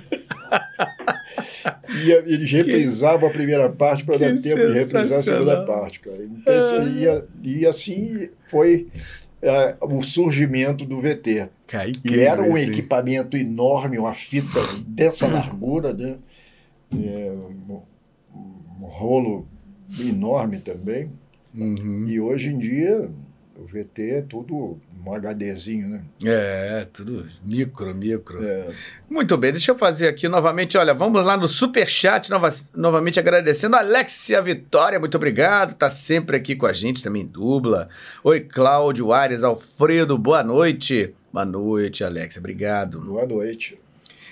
E eles reprisavam a primeira parte para dar Que tempo de reprisar a segunda parte, cara. Então, aí, é- e assim foi é, o surgimento do VT. Cara, E era um hein? equipamento enorme, uma fita dessa largura, né? É, um, um rolo enorme também. Uhum. E hoje em dia o VT é tudo um HDzinho, né? É, tudo micro, micro. É, Muito bem, deixa eu fazer aqui novamente. Olha, vamos lá no Superchat, nova, novamente agradecendo Alexia Vitória, muito obrigado, tá sempre aqui com a gente, também dubla. Oi, Cláudio Ares, Alfredo, boa noite. Boa noite, Alexia, obrigado. boa noite.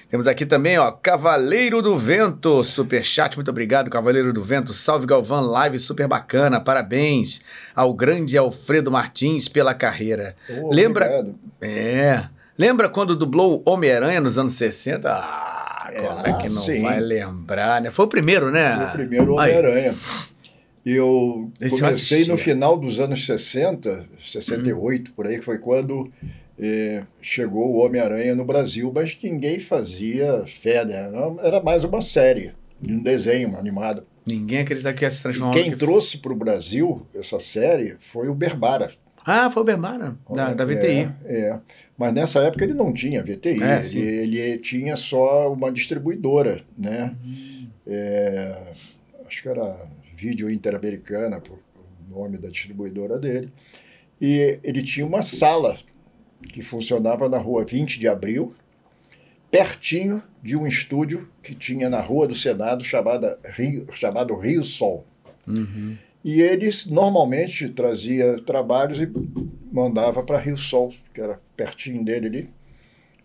Temos aqui também, ó, Cavaleiro do Vento, Superchat, muito obrigado, Cavaleiro do Vento. Salve Galvão, live super bacana, parabéns ao grande Alfredo Martins pela carreira. Oh, Lembra- obrigado. É. Lembra quando dublou Homem-Aranha nos anos 60? Ah, como é que não sim. vai lembrar, né? Foi o primeiro, né? Foi o primeiro. Homem-Aranha. Eu Esse eu comecei assistia. no final dos anos 60, 68, por aí, que foi quando eh, chegou o Homem-Aranha no Brasil, mas ninguém fazia fé, né? Era mais uma série, de um desenho animado. Ninguém acredita que ia se E transformar quem no que- trouxe para o Brasil essa série foi o Berbara. Ah, foi o Bermara, da, da VTI. É, é. Mas nessa época ele não tinha VTI, É, ele, ele tinha só uma distribuidora, né? Uhum. É, acho que era Vídeo Interamericana, o nome da distribuidora dele. E ele tinha uma sala que funcionava na rua 20 de abril, pertinho de um estúdio que tinha na Rua do Senado chamada Rio, chamado Rio Sol. Uhum. E eles normalmente trazia trabalhos e mandava para Rio Sol, que era pertinho dele ali.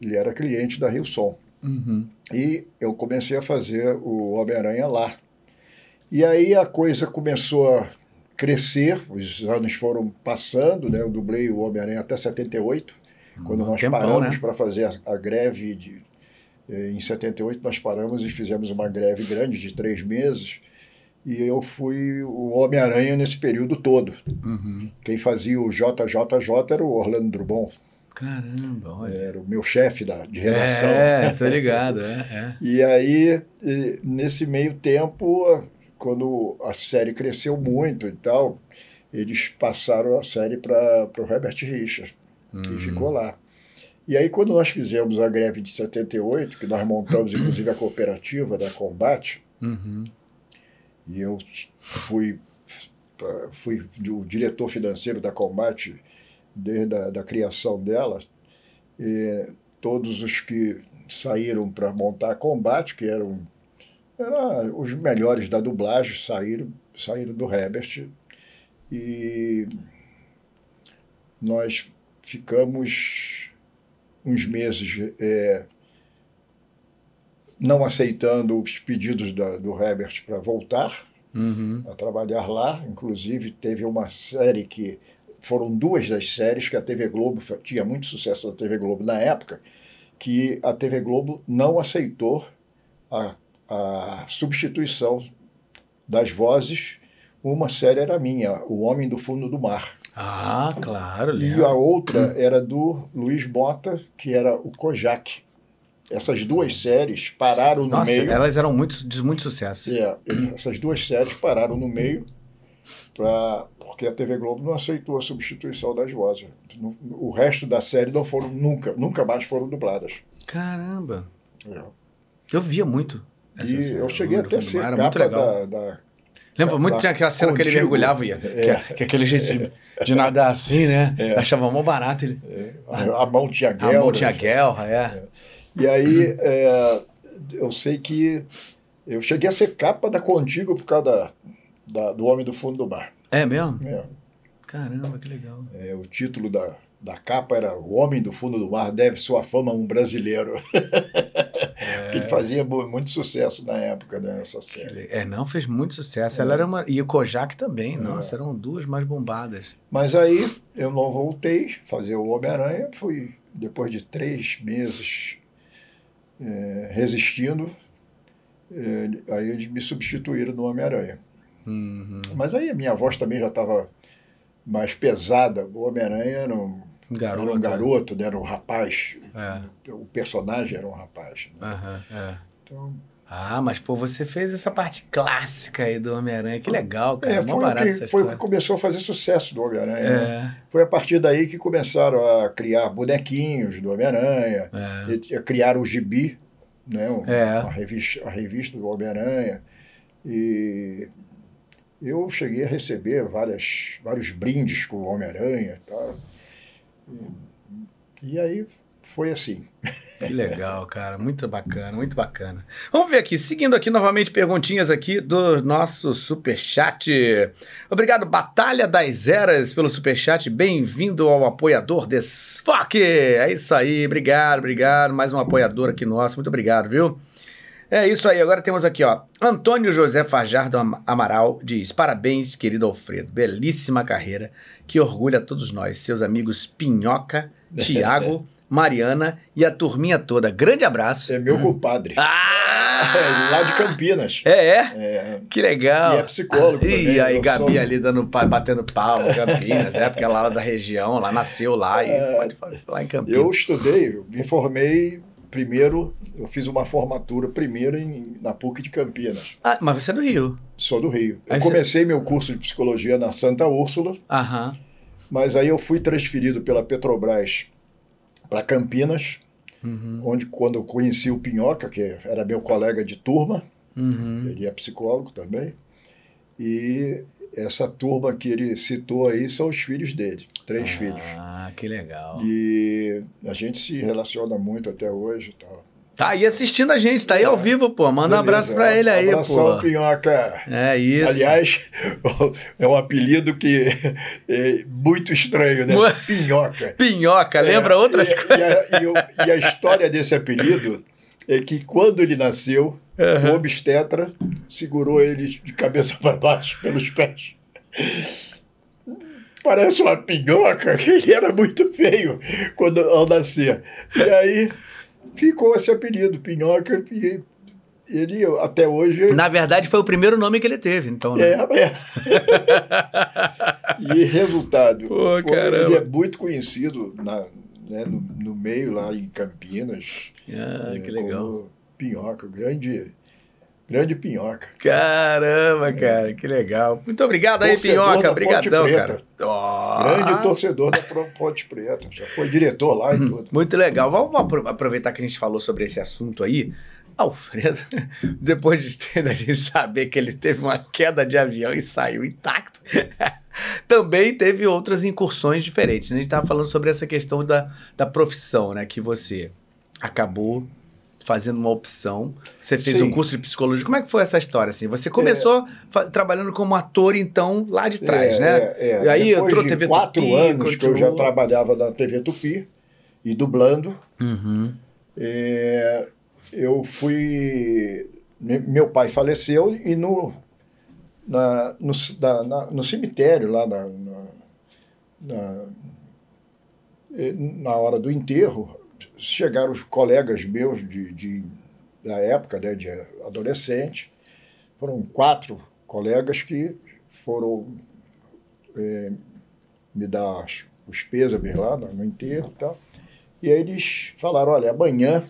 Ele era cliente da Rio Sol. Uhum. E eu comecei a fazer o Homem-Aranha lá. E aí a coisa começou a crescer, os anos foram passando, né? Eu dublei o Homem-Aranha até 78, quando Um nós tempão, paramos né? para fazer a, a greve de, eh, em 78 nós paramos e fizemos uma greve grande de três meses. E eu fui o Homem-Aranha nesse período todo. Uhum. Quem fazia o JJJ era o Orlando Drummond, Caramba, olha. era o meu chefe da, de redação. É, tô ligado, é, é. E aí, e, nesse meio tempo, quando a série cresceu muito e tal, eles passaram a série para o Herbert Richards, que Uhum. ficou lá. E aí, quando nós fizemos a greve de 78, que nós montamos inclusive a cooperativa da Combate, Uhum. e eu fui, fui o diretor financeiro da Combate desde a da criação dela, e todos os que saíram para montar a Combate, que eram, eram os melhores da dublagem, saíram, saíram do Herbert, e nós ficamos uns meses é, não aceitando os pedidos da, do Herbert para voltar Uhum. a trabalhar lá. Inclusive, teve uma série que. Foram duas das séries que a TV Globo tinha muito sucesso na TV Globo na época, que a TV Globo não aceitou a, a substituição das vozes. Uma série era minha, O Homem do Fundo do Mar. Ah, claro, E lembro. a outra era do Luiz Mota, que era o Kojak. Essas duas séries pararam no Nossa, meio. elas eram muito, de muito sucesso. É, essas duas séries pararam no meio pra, porque a TV Globo não aceitou a substituição das vozes. O resto da série não foram nunca, nunca mais foram dubladas. Caramba. É. Eu via muito. E eu cheguei até a ser capa da, da- Lembra muito da- tinha aquela cena que ele contigo. mergulhava e ia, É. que, que aquele jeito de, de nadar assim, né? É. Achava mó barato ele. a, a mão tinha A guerra. mão tinha guerra, é. E aí é, eu sei que eu cheguei a ser capa da Contigo por causa da, da- do Homem do Fundo do Mar. É mesmo? É. Caramba, que legal. É, o título da, da capa era O Homem do Fundo do Mar deve sua fama a um brasileiro. que fazia muito sucesso na época dessa série. É, não, fez muito sucesso. É. Ela era uma. E o Kojak também, é. nossa, eram duas mais bombadas. Mas aí eu não voltei fazer o Homem-Aranha, fui, depois de três meses é, resistindo, é, aí eles me substituíram no Homem-Aranha. Uhum. Mas aí a minha voz também já estava mais pesada. O Homem-Aranha era um garoto, era um, garoto né? era um rapaz. É. O personagem era um rapaz. Né? Uhum, é. Então, ah, mas pô, você fez essa parte clássica aí do Homem-Aranha, que legal, cara. É, foi, o que, foi o que começou a fazer sucesso do Homem-Aranha. É. Né? Foi a partir daí que começaram a criar bonequinhos do Homem-Aranha, é. criaram o Gibi, né? é. a, revista, a revista do Homem-Aranha. E eu cheguei a receber várias, vários brindes com o Homem-Aranha. Tá? E, aí foi assim. Que legal, cara. Muito bacana, muito bacana. Vamos ver aqui, seguindo aqui novamente perguntinhas aqui do nosso superchat. Obrigado, Batalha das Eras, pelo superchat. Bem-vindo ao apoiador Desfoque. É isso aí, obrigado, obrigado. Mais um apoiador aqui nosso. Muito obrigado, viu? É isso aí, agora temos aqui, ó. Antônio José Fajardo Amaral diz: Parabéns, querido Alfredo. Belíssima carreira que orgulha todos nós, seus amigos Pinhoca, Tiago, Mariana e a turminha toda. Grande abraço. É meu compadre. Ah! É, lá de Campinas. É, é? é. Que legal. E é psicólogo E aí, Gabi sou... ali dando, batendo pau em Campinas, é, porque ela é lá da região, lá nasceu lá e é, pode falar em Campinas. Eu estudei, eu me formei primeiro, eu fiz uma formatura primeiro em, na PUC de Campinas. Ah, mas você é do Rio? Sou do Rio. Aí eu você... comecei meu curso de psicologia na Santa Úrsula. Aham. Mas aí eu fui transferido pela Petrobras para Campinas, uhum. onde quando eu conheci o Pinhoca, que era meu colega de turma, uhum. ele é psicólogo também, e essa turma que ele citou aí são os filhos dele, três ah, filhos. Ah, que legal. E a gente se relaciona muito até hoje. Tá, tá aí assistindo a gente, tá aí é. ao vivo, pô. Manda Beleza, um abraço pra ele aí, abração, pô. Pinhoca. É isso. Aliás, é um apelido que é muito estranho, né? Pinhoca. Pinhoca, lembra é, outras e, coisas? E a, e, o, e a história desse apelido é que quando ele nasceu, Uhum. O obstetra segurou ele de cabeça para baixo pelos pés. Parece uma pinhoca, ele era muito feio quando ao nascer. E aí ficou esse apelido, pinhoca, e ele até hoje. Na verdade, foi o primeiro nome que ele teve, então. Né? É, é. e resultado, Pô, foi, ele é muito conhecido na, né, no, no, meio lá em Campinas. Ah, é, que legal. Pinhoca, grande, grande Pinhoca. Caramba, cara, é. que legal. Muito obrigado aí, Pinhoca. Obrigadão, cara. Oh. Grande torcedor da Ponte Preta. Já foi diretor lá e hum, tudo. Muito legal. Vamos aproveitar que a gente falou sobre esse assunto aí. Alfredo, depois de ter, da gente saber que ele teve uma queda de avião e saiu intacto, também teve outras incursões diferentes. Né? A gente estava falando sobre essa questão da, da profissão, né? Que você acabou fazendo uma opção. Você fez Sim. um curso de psicologia. Como é que foi essa história? Assim? Você começou é. trabalhando como ator, então, lá de trás, é, né? É, é. E aí Depois entrou de TV quatro Tupi, anos continuou... que eu já trabalhava na TV Tupi e dublando. Uhum. É, eu fui... Meu pai faleceu e no, na, no, na, no cemitério, lá na, na, na hora do enterro, chegaram os colegas meus de, de, da época, né, de adolescente, foram quatro colegas que foram é, me dar os pêsames lá no enterro e tal. E aí eles falaram, olha, amanhã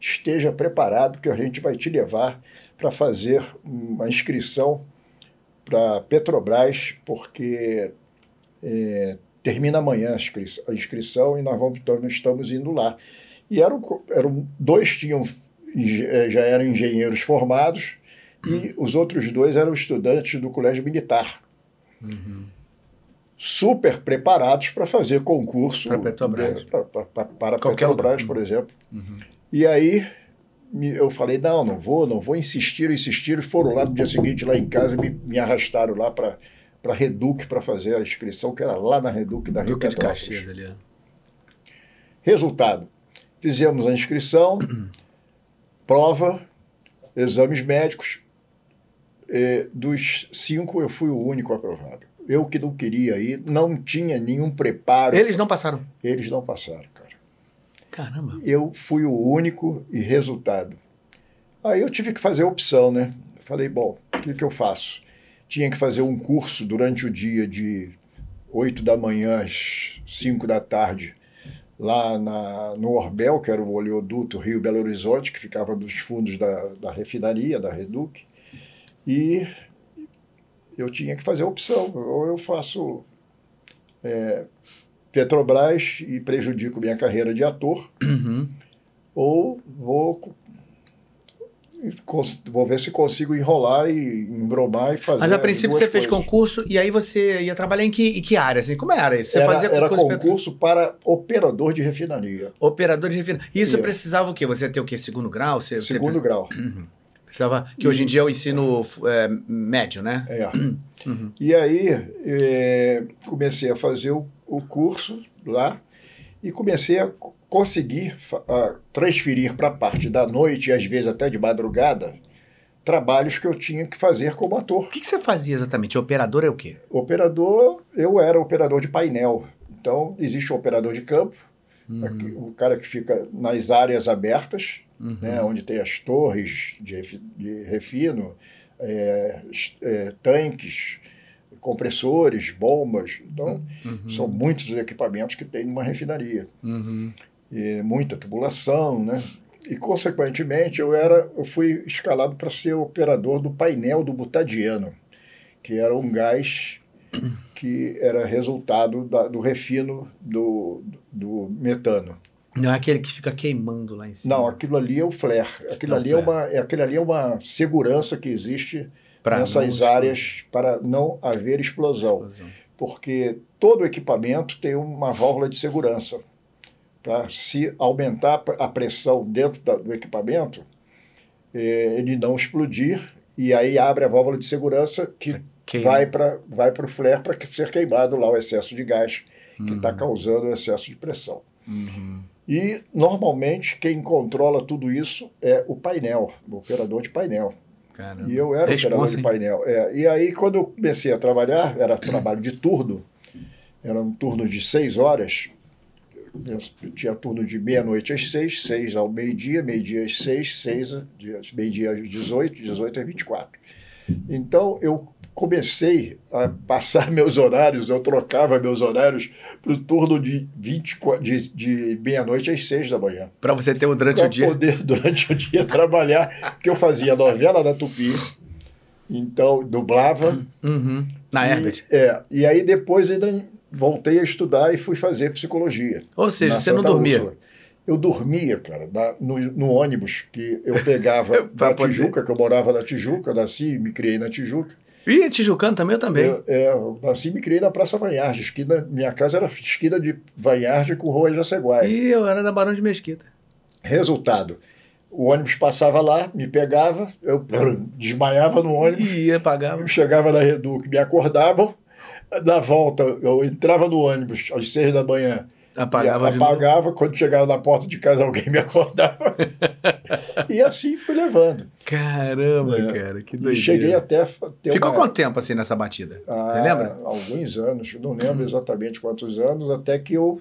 esteja preparado que a gente vai te levar para fazer uma inscrição para Petrobras, porque é, termina amanhã a inscrição e nós vamos, nós estamos indo lá. E eram, eram dois tinham eh, já eram engenheiros formados e os outros dois eram estudantes do colégio militar. Uhum. Super preparados para fazer concurso para Petrobras, pra, pra, pra, para Petrobras, por exemplo. Uhum. E aí eu falei, não, não vou, não vou insistir, insistir. Foram lá no dia seguinte, lá em casa, me, me arrastaram lá para para Reduc para fazer a inscrição, que era lá na Reduc da Rio de Caxias, ali. É. Resultado, fizemos a inscrição, prova, exames médicos. Dos cinco, eu fui o único aprovado. Eu que não queria ir, não tinha nenhum preparo. Eles não passaram? Eles não passaram, cara. Caramba. Eu fui o único e resultado. Aí eu tive que fazer opção, né? Falei, bom, o que, que eu faço? Tinha que fazer um curso durante o dia de 8 da manhã às 5 da tarde, lá na, no Orbel, que era o oleoduto Rio Belo Horizonte, que ficava dos fundos da, da refinaria, da Reduc. E eu tinha que fazer opção. Ou eu faço é, Petrobras e prejudico minha carreira de ator, Uhum. ou vou, vou ver se consigo enrolar e embromar e fazer. Mas a princípio você fez coisas. concurso e aí você ia trabalhar em que, em que área? Assim, como era isso? Você era, fazia era concurso, concurso para operador de refinaria, operador de refinaria. Isso Isso. precisava o quê? Você ia ter o quê? Segundo grau? Você, você segundo grau. precisava que hoje em dia é o ensino é, médio, né? É. Uhum. E aí é, comecei a fazer o, o curso lá e comecei a conseguir a transferir para a parte da noite e às vezes até de madrugada trabalhos que eu tinha que fazer como ator. O que, que você fazia exatamente? Operador é o quê? Operador, eu era operador de painel. Então, existe o operador de campo, Uhum. aqui, o cara que fica nas áreas abertas, Uhum. né, onde tem as torres de, de refino, é, é, tanques, compressores, bombas. Então, Uhum. são muitos os equipamentos que tem numa refinaria. Uhum. E muita tubulação, né? E, consequentemente, eu, era, eu fui escalado para ser operador do painel do butadieno, que era um gás que era resultado da- do refino do, do metano. Não é aquele que fica queimando lá em cima. Não, aquilo ali é o flare. Aquilo, É o ali, é flare. uma, é- aquilo ali é uma segurança que existe Pra nessas áreas para não haver explosão. Explosão. Porque todo equipamento tem uma válvula de segurança. Tá? Se aumentar a pressão dentro da- do equipamento, eh, ele não explodir, e aí abre a válvula de segurança que vai para vai o flare para ser queimado lá o excesso de gás que está Uhum. causando o excesso de pressão. Uhum. E, normalmente, quem controla tudo isso é o painel, o operador de painel. Caramba. E eu era Responsa, operador de painel. É, e aí, quando eu comecei a trabalhar, era trabalho de turno, era um turno de seis horas. Eu tinha turno de meia-noite às seis, seis ao meio-dia, meio-dia às seis, seis, meio-dia às 18, 18 às 24. Então, eu comecei a passar meus horários, eu trocava meus horários para o turno de, 24, de, de meia-noite às seis da manhã Pra você ter um durante o para dia. poder, durante o dia, trabalhar, porque eu fazia novela da Tupi, então dublava. Uhum. Na Herbert. É, e aí depois ainda voltei a estudar e fui fazer psicologia. Ou seja, você não Santa dormia. Úrsula. Eu dormia, cara, na- no, no ônibus que eu pegava da poder- Tijuca, que eu morava na Tijuca, nasci e me criei na Tijuca. Ih, Tijucano também, eu também. Eu, é, eu nasci e me criei na Praça Vanharge, esquina, minha casa era esquina de Vanharge com Rua Jaceguai. Ih, eu era da Barão de Mesquita. Resultado, o ônibus passava lá, me pegava, eu desmaiava no ônibus, Ia, pagava. chegava na Reduc, me acordavam, na volta, eu entrava no ônibus às seis da manhã, Apagava e apagava, quando chegava na porta de casa alguém me acordava. e assim fui levando. Caramba, É. cara, que E doideira. cheguei até ter Ficou uma, quanto tempo assim nessa batida? Ah, Você lembra? Alguns anos, não lembro exatamente quantos anos, até que eu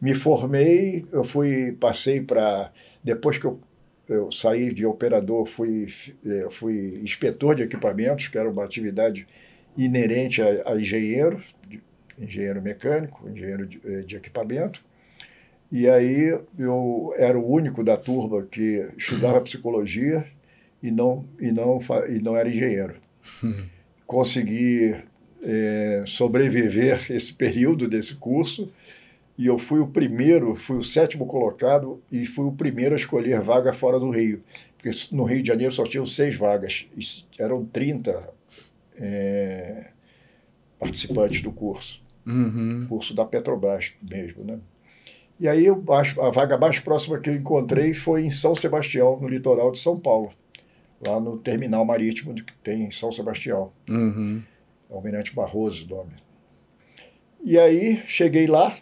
me formei, eu fui, passei para. Depois que eu, eu saí de operador, fui, eh, fui inspetor de equipamentos, que era uma atividade inerente a, a engenheiro, de- engenheiro mecânico, engenheiro de, eh, de equipamento. E aí eu era o único da turma que estudava psicologia e não, e não, e não era engenheiro. Consegui eh, sobreviver esse período desse curso e eu fui o primeiro, fui o sétimo colocado e fui o primeiro a escolher vaga fora do Rio, porque no Rio de Janeiro só tinham seis vagas, eram 30 eh, participantes do curso, Uhum. curso da Petrobras mesmo, né? E aí eu a vaga mais próxima que eu encontrei foi em São Sebastião, no litoral de São Paulo, lá no terminal marítimo que tem em São Sebastião. Uhum. Almirante Barroso, o nome. E aí cheguei lá,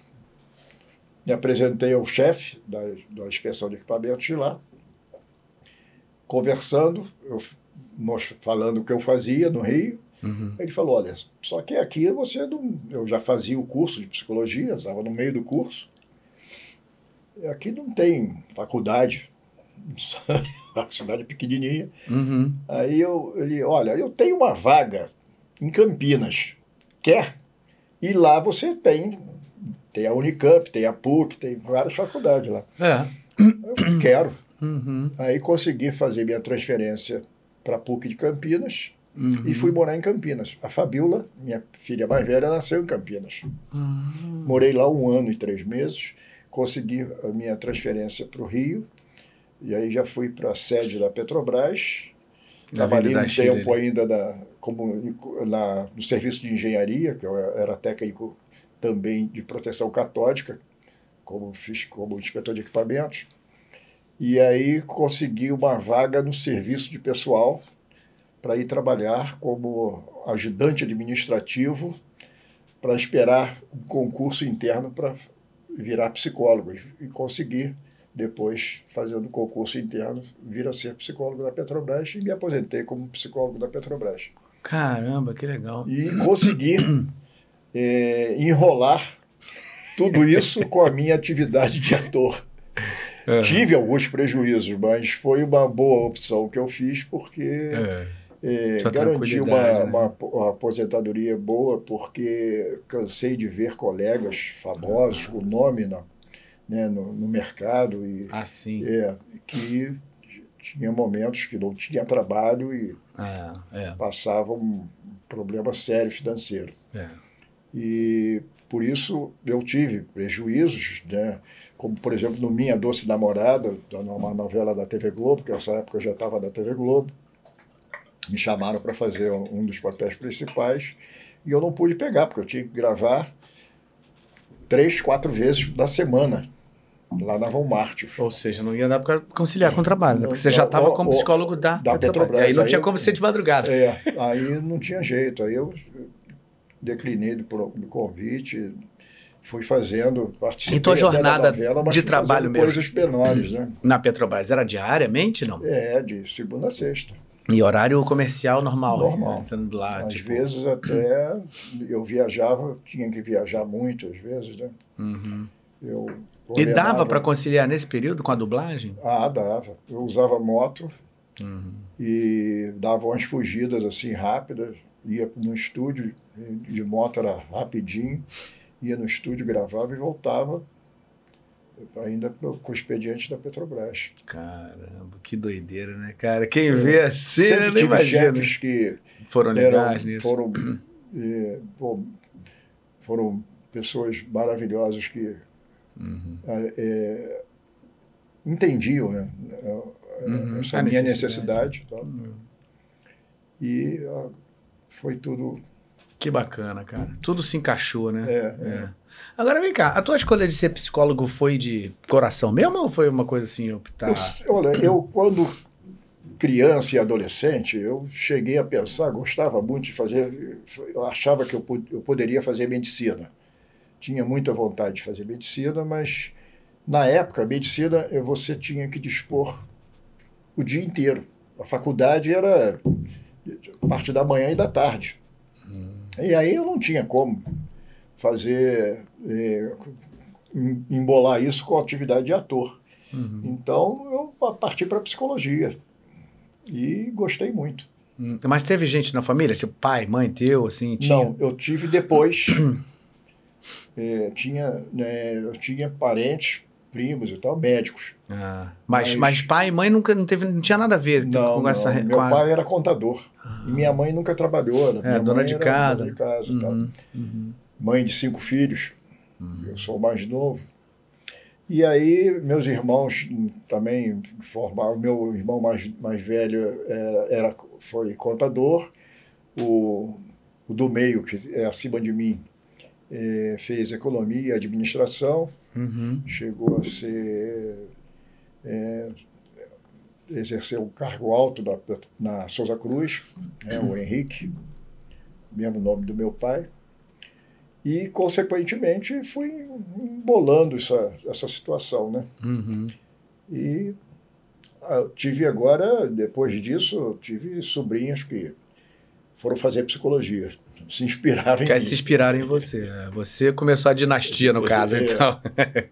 me apresentei ao chefe da, da inspeção de equipamentos de lá, conversando, eu falando o que eu fazia no Rio. Uhum. Ele falou: Olha, só que aqui você não. Eu já fazia o curso de psicologia, estava no meio do curso. Aqui não tem faculdade, a cidade é pequenininha. Uhum. Aí eu, ele: Olha, eu tenho uma vaga em Campinas, quer? E lá você tem. Tem a Unicamp, tem a PUC, tem várias faculdades lá. É. Eu quero. Uhum. Aí consegui fazer minha transferência para a PUC de Campinas uhum. e fui morar em Campinas. A Fabiola, minha filha mais velha, nasceu em Campinas. Uhum. Morei lá um ano e três meses, consegui a minha transferência para o Rio, e aí já fui para a sede da Petrobras. Na Trabalhei um tempo ainda na, como, na, no serviço de engenharia, que eu era técnico também de proteção catódica, como, fiz, como inspetor de equipamentos. E aí consegui uma vaga no serviço de pessoal para ir trabalhar como ajudante administrativo para esperar um concurso interno para virar psicólogo e conseguir depois fazendo o concurso interno vir a ser psicólogo da Petrobras e me aposentei como psicólogo da Petrobras. Caramba, que legal! E consegui é, enrolar tudo isso com a minha atividade de ator. É. Tive alguns prejuízos, mas foi uma boa opção que eu fiz porque é. É, garanti uma, né? uma, aposentadoria boa, porque cansei de ver colegas famosos com nome na, né, no, no, mercado e ah, é, que tinha momentos que não tinha trabalho e é, é. passavam um problema sério financeiro. E por isso eu tive prejuízos, né? como por exemplo no Minha Doce Namorada, uma novela da TV Globo, que nessa época eu já estava da TV Globo, me chamaram para fazer um dos papéis principais e eu não pude pegar, porque eu tinha que gravar três, quatro vezes na semana lá na Walmart. Ou seja, não ia dar para conciliar com o trabalho, né? porque você já estava como psicólogo da, da Petrobras. Petrobras. Aí não aí tinha como ser de madrugada. É, aí não tinha jeito. Aí eu declinei do, do convite, fui fazendo, participei E tua jornada novela, de trabalho mesmo? coisas menores, né? Na Petrobras, era diariamente, não? É, de segunda a sexta. E horário comercial normal? Normal. Né? Lá, às tipo... vezes até eu viajava, tinha que viajar muito às vezes, né? Uhum. Eu e dava para conciliar nesse período com a dublagem? Ah, dava. Eu usava moto uhum. e dava umas fugidas assim rápidas, ia no estúdio, de moto era rapidinho ia no estúdio, gravava e voltava ainda com o expediente da Petrobras. Caramba, que doideira, né, cara? Quem é, vê a cena não imagina. chefes que foram legais nisso. Foram, é, foram pessoas maravilhosas que uhum. é, entendiam né, uhum. essa a minha necessidade. necessidade uhum. E foi tudo que bacana, cara. Tudo se encaixou, né? É, é. é. Agora vem cá, a tua escolha de ser psicólogo foi de coração mesmo ou foi uma coisa assim, optar? Eu, olha, eu quando criança e adolescente, eu cheguei a pensar, gostava muito de fazer, eu achava que eu, eu poderia fazer medicina. Tinha muita vontade de fazer medicina, mas na época, medicina você tinha que dispor o dia inteiro. A faculdade era parte da manhã e da tarde. E aí eu não tinha como fazer, é, embolar isso com a atividade de ator. Uhum. Então eu parti para psicologia e gostei muito. Hum, mas teve gente na família, tipo pai, mãe teu, assim? Tinha... Não, eu tive depois. é, tinha, né, eu tinha parentes primos e tal, médicos. Ah, mas, mas, mas, pai e mãe nunca não teve, não tinha nada a ver não, com não. essa. Meu com a... pai era contador ah. e minha mãe nunca trabalhou. Né? É, dona de, casa. dona de casa. Uhum, uhum. Mãe de cinco filhos. Uhum. Eu sou o mais novo. E aí meus irmãos também formaram. Meu irmão mais, mais velho era, é, era foi contador. O, o do meio que é acima de mim é, fez economia e administração Uhum. Chegou a ser. É, exerceu um cargo alto da, na Souza Cruz, né, o Henrique, mesmo nome do meu pai. E, consequentemente, fui embolando essa, essa situação. Né? Uhum. E eu tive agora, depois disso, tive sobrinhos que foram fazer psicologia. Se inspiraram em Quer mim. se inspirar em você. É, Você começou a dinastia, no caso, É. então.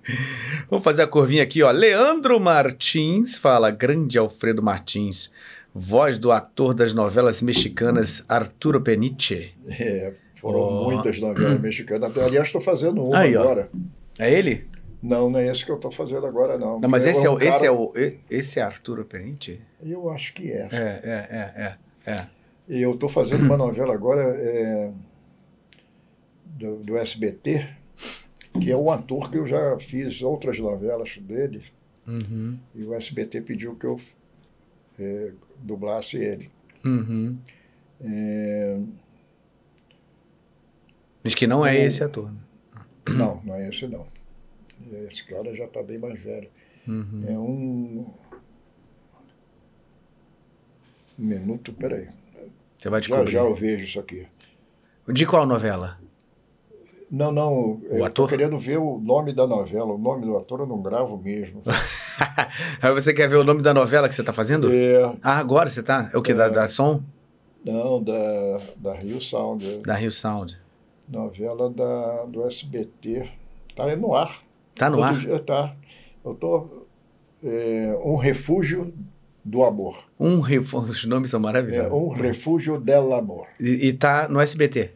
Vamos fazer a curvinha aqui, ó. Leandro Martins fala, grande Alfredo Martins, voz do ator das novelas mexicanas Arturo Peniche. É, foram Ó. muitas novelas mexicanas. Aliás, estou fazendo uma Aí, ó. agora. É ele? Não, não é esse que eu estou fazendo agora, não. Não, mas esse é, o, um cara- esse é o. Esse é Arturo Peniche? Eu acho que é. É, é, é, é. é. E eu estou fazendo uma novela agora é, do, do SBT, que é um ator que eu já fiz outras novelas dele, Uhum, e o SBT pediu que eu é, dublasse ele. uhum. É, Diz que não é esse ator. né? não, não é esse não. Esse cara já está bem mais velho. Uhum. É um. Um minuto, peraí. Você vai Já, descobrir. já eu vejo isso aqui. De qual novela? Não, não. eu ator? Tô querendo ver o nome da novela. O nome do ator eu não gravo mesmo. Aí você quer ver o nome da novela que você tá fazendo? É, Ah, agora você tá? É o que? Da, É. da Som? não, da, da Rio Sound. Da Rio Sound. Novela da, do SBT. Tá no ar. Tá no Todo ar? dia tá. Eu tô. é, um refúgio do amor. Um refúgio. Os nomes são É, maravilhosos. um refúgio del amor. E, tá no SBT.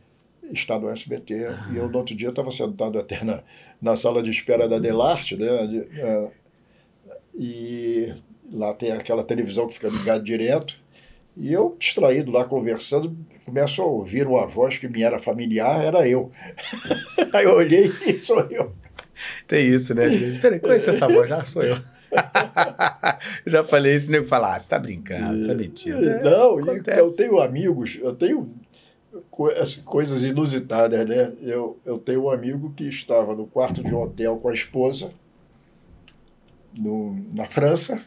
Está no SBT. E eu, no outro dia, estava sentado até na, na sala de espera da Delarte, né? de- é, e lá tem aquela televisão que fica ligada direto. E eu, distraído lá, conversando, começo a ouvir uma voz que me era familiar, era eu. Aí eu olhei e sou eu. Tem isso, né? Peraí, conhece essa voz? Já sou eu. Já falei isso, nego fala, ah, você tá brincando, tá mentindo. É, Não, acontece. eu tenho amigos, eu tenho co- as coisas inusitadas, né? Eu, eu tenho um amigo que estava no quarto de um hotel com a esposa, no, na França,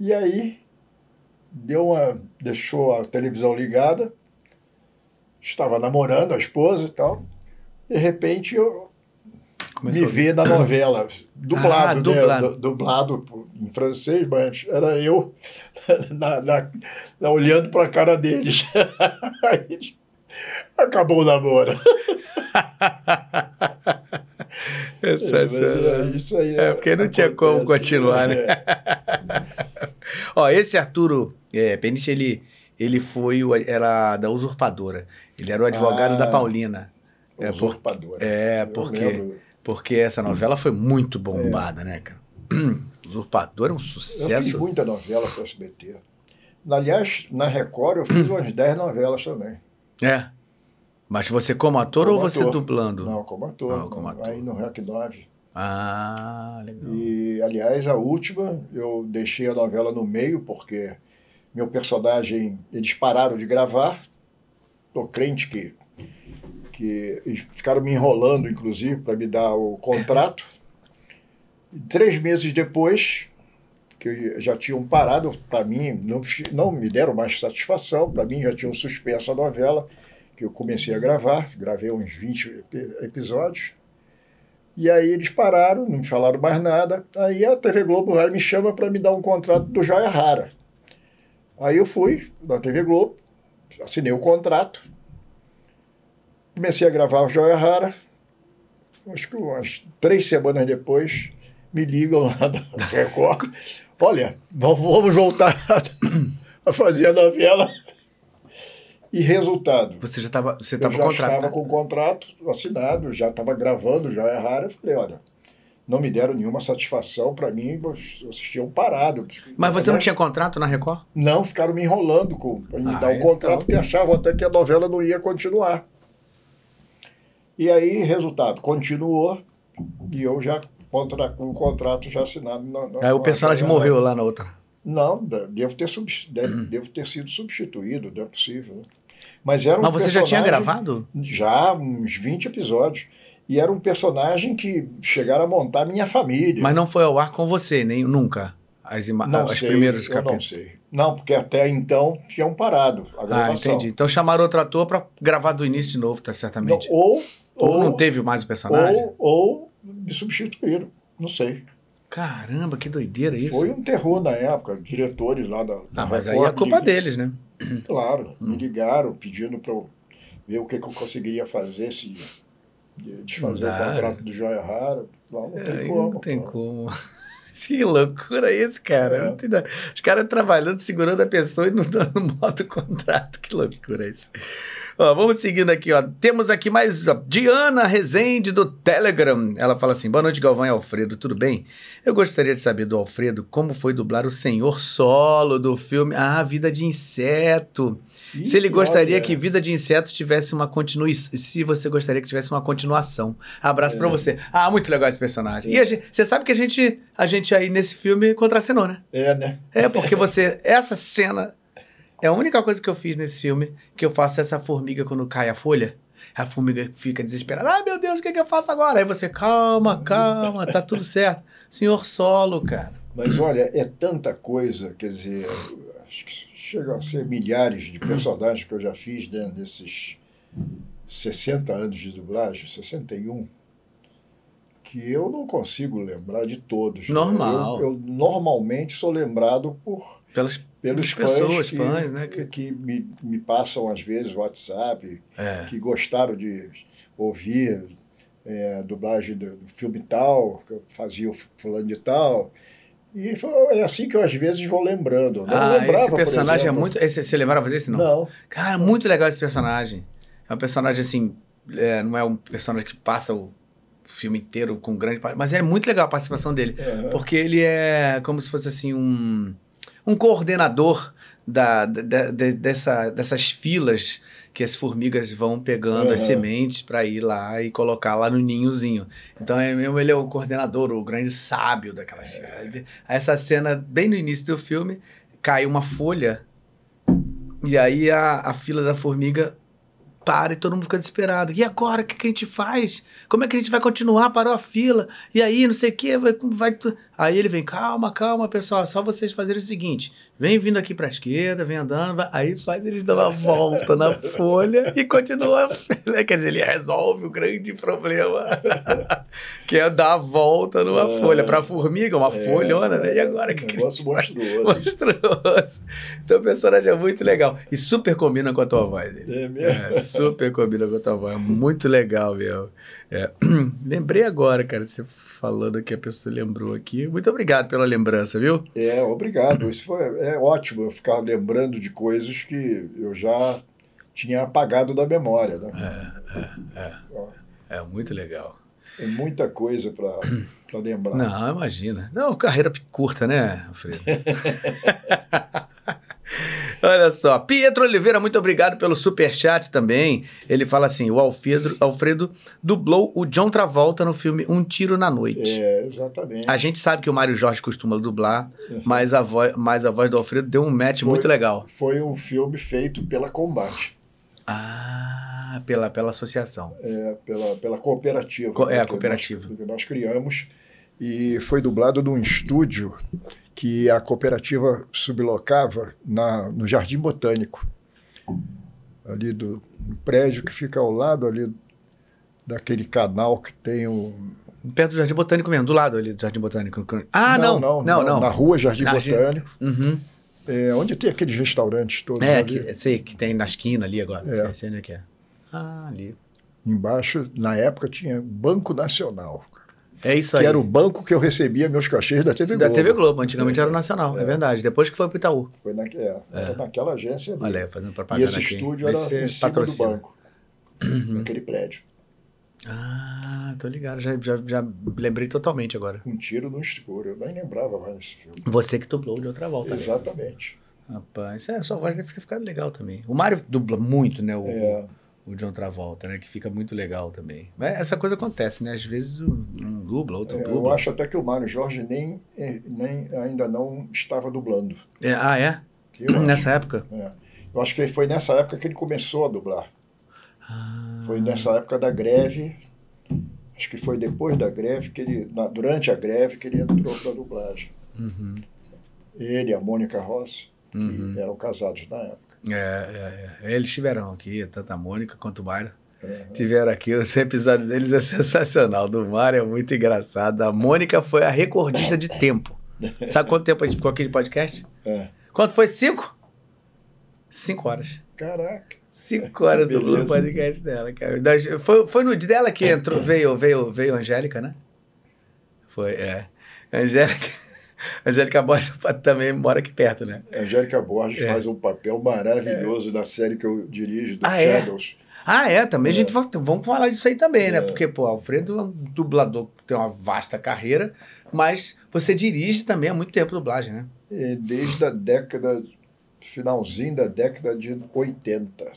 e aí deu uma, deixou a televisão ligada, estava namorando a esposa e tal, de repente eu Começou me vê na novela, dublado, Ah, né? dublado. Du- dublado por- em francês, mas era eu na- na- na- olhando para a cara deles. Aí, acabou o namoro. É, Mas, é, isso aí É, porque não tinha como acontece, continuar, né? É. Ó, esse Arturo é, Peniche, ele, ele foi, o, era da usurpadora. Ele era o advogado Ah, da Paulina. É, por- Usurpador. é, Eu porque, lembro. Porque essa novela foi muito bombada, né, cara? Usurpador é um Eu fiz sucesso. muita novela para o SBT. Aliás, na Record eu fiz umas 10 novelas também. É. Mas você como ator Como ou você ator. dublando? Não, como ator. Não, como ator. Aí no REC 9. Ah, legal. E, aliás, a última, eu deixei a novela no meio, porque meu personagem, eles pararam de gravar. Tô crente que, que ficaram me enrolando, inclusive, para me dar o contrato. E três meses depois, que já tinham parado, para mim, não, não me deram mais satisfação, para mim já tinham suspenso a novela, que eu comecei a gravar, gravei uns 20 epi- episódios. E aí eles pararam, não me falaram mais nada. Aí a TV Globo vai me chama para me dar um contrato do Joia Rara. Aí eu fui na TV Globo, assinei o contrato, comecei a gravar o Joia Rara. Acho que umas três semanas depois me ligam lá da Record. Olha, vamos voltar a fazer a novela. E resultado, Você já estava você eu tava já contratado. estava com o contrato assinado, já estava gravando, já é raro. Eu falei, olha, não me deram nenhuma satisfação para mim, vocês tinham parado. Mas você não Né? tinha contrato na Record? Não, ficaram me enrolando para me Ah, dar o então. contrato, porque achavam até que a novela não ia continuar. E aí, resultado, continuou, e eu já contra, com o contrato já assinado. Na, na, Aí o personagem morreu lá na outra. Não, de- devo ter, deve- devo ter sido substituído, não é possível. né? Mas era um Mas você já tinha gravado? Já, uns 20 episódios. E era um personagem que chegaram a montar minha família. Mas não foi ao ar com você, nem nunca. As, não os sei, primeiros não sei. Não, porque até então tinham parado a Ah, gravação. entendi. Então chamaram outro ator pra gravar do início de novo, tá Não, certamente. ou, ou, ou, não teve mais o personagem? ou, ou me substituíram. Não sei. Caramba, que doideira isso. Foi um terror na época, diretores lá da. Ah, mas aí Record é culpa me- deles, né? Claro, Hum. me ligaram pedindo para eu ver o que, que eu conseguiria fazer, se de- desfazer o contrato né? do Joia Rara. Não, não tem Aí como. não tem como. Que loucura isso, cara. É. Tem nada. Os caras trabalhando, segurando a pessoa e não dando modo contrato. Que loucura isso. Ó, vamos seguindo aqui, ó. Temos aqui mais ó, Diana Rezende do Telegram. Ela fala assim: boa noite, Galvão e Alfredo, tudo bem? Eu gostaria de saber do Alfredo como foi dublar o senhor solo do filme Ah, Vida de Inseto. Ih, Se ele gostaria olha, que Vida de Insetos tivesse uma continuação. Se você gostaria que tivesse uma continuação. Abraço pra É. você. Ah, muito legal esse personagem. E a gente- você sabe que a gente, a gente aí nesse filme contracenou, né? É, né? É, porque você. Essa cena é a única coisa que eu fiz nesse filme que eu faço essa formiga quando cai a folha. A formiga fica desesperada. Ah, meu Deus, o que, que eu faço agora? Aí você, calma, calma, tá tudo certo. Senhor solo, cara. Mas olha, é tanta coisa, quer dizer, acho que chegam a ser milhares de personagens que eu já fiz dentro desses 60 anos de dublagem, 61, que eu não consigo lembrar de todos. né? Normal. Eu, eu normalmente sou lembrado por Pelas pelos pessoas, fãs, que, fãs, né, que, que- me, me passam às vezes WhatsApp, É. que gostaram de ouvir é, dublagem do, do filme tal, que eu fazia o fulano de tal. E é assim que eu às vezes vou lembrando. Eu Não Ah, lembrava, esse personagem é muito. Esse, você lembrava desse, não? Não. Cara, muito legal esse personagem. É um personagem assim. é, não é um personagem que passa o filme inteiro com grande. Mas é muito legal a participação dele. Aham. Porque ele é como se fosse assim um, um coordenador da, da- da- dessa, dessas filas que as formigas vão pegando as Aham. sementes para ir lá e colocar lá no ninhozinho. Então é mesmo ele é o coordenador, o grande sábio daquelas. É. Essa cena bem no início do filme cai uma folha e aí a, a fila da formiga para e todo mundo fica desesperado. E agora, o que, que a gente faz? Como é que a gente vai continuar? Parou a fila. E aí, não sei o que, vai, vai... Aí ele vem, calma, calma, pessoal, só vocês fazerem o seguinte, vem vindo aqui pra esquerda, vem andando, aí faz eles dar uma volta na folha e continua a fila. Quer dizer, ele resolve o grande problema, que é dar a volta numa É. folha. Pra formiga, uma É, folhona, né? E agora, um que, a negócio monstruoso. Monstruoso. Então o personagem é muito legal. E super combina com a tua voz. dele. É mesmo? É, super combina com a tua voz. Muito legal, meu. É, Lembrei agora, cara, você falando que a pessoa lembrou aqui. Muito obrigado pela lembrança, viu? É, obrigado. Isso foi, é ótimo eu ficar lembrando de coisas que eu já tinha apagado da memória. Né? É muito legal. É muita coisa para lembrar. Não, imagina. Não, carreira curta, né, Alfredo? Olha só, Pietro Oliveira, muito obrigado pelo superchat também. Ele fala assim: o Alfredo, Alfredo dublou o John Travolta no filme Um Tiro na Noite. É, exatamente. A gente sabe que o Mário Jorge costuma dublar, mas a, voz, mas a voz do Alfredo deu um match Foi. muito legal. Foi um filme feito pela Combate, Ah, pela, pela associação. é, pela, pela cooperativa. Co- é, a cooperativa. Nós, nós criamos. E foi dublado num estúdio que a cooperativa sublocava na, no Jardim Botânico. Ali do prédio que fica ao lado ali daquele canal que tem o. Perto do Jardim Botânico mesmo, do lado ali do Jardim Botânico. Ah, não, não, não. Na rua Jardim Jardim- Botânico, Uhum. é, onde tem aqueles restaurantes todos É, ali. que, sei que tem na esquina ali agora. É. Sei, sei onde é que é. Ah, ali. Embaixo, na época, tinha Banco Nacional, É isso que aí. era o banco que eu recebia meus cachês da TV Da Globo. TV Globo, antigamente era o Nacional, é, verdade. Depois que foi pro Itaú. Foi na, é, era naquela agência ali. Olha fazendo e propaganda esse aqui. estúdio Vê era em cima patrocina. do banco, naquele prédio. Ah, tô ligado. Já, já, já lembrei totalmente agora. Um tiro no escuro. Eu nem lembrava mais. Você que dublou de outra volta. né? Exatamente. Rapaz, é, sua voz deve ter ficado legal também. O Mário dubla muito, né? O, É. o John Travolta, né? Que fica muito legal também. Mas essa coisa acontece, né? Às vezes um, dubla, outro É, eu dubla. acho até que o Mário Jorge nem, eh, nem ainda não estava dublando. É, ah, é? Eu acho. Nessa época? É. Eu acho que foi nessa época que ele começou a dublar. Ah, Foi nessa época da greve. Acho que foi depois da greve que ele, na- durante a greve que ele entrou para a dublagem. Uhum, Ele e a Mônica Rossi, que Uhum. eram casados na época. É, é, é. Eles estiveram aqui, tanto a Mônica quanto o Mário. tiveram aqui. Esse episódio deles é sensacional. Do Mário é muito engraçado. A Mônica foi a recordista de tempo. Sabe quanto tempo a gente ficou aqui de podcast? É. Quanto foi? Cinco? Cinco horas. Caraca. Cinco horas do Beleza. podcast dela, cara. Foi, foi no dia dela que entrou, veio, veio, veio a Angélica, né? Foi, é. Angélica, Angélica Borges também mora aqui perto, né? A Angélica Borges É. faz um papel maravilhoso na série que eu dirijo, do Ah, é? Shadows. Ah, é, também a gente vai, vamos falar disso aí também, né? É. Porque, pô, Alfredo é um dublador que tem uma vasta carreira, mas você dirige também há muito tempo dublagem, né? Desde a década, finalzinho da década de 80.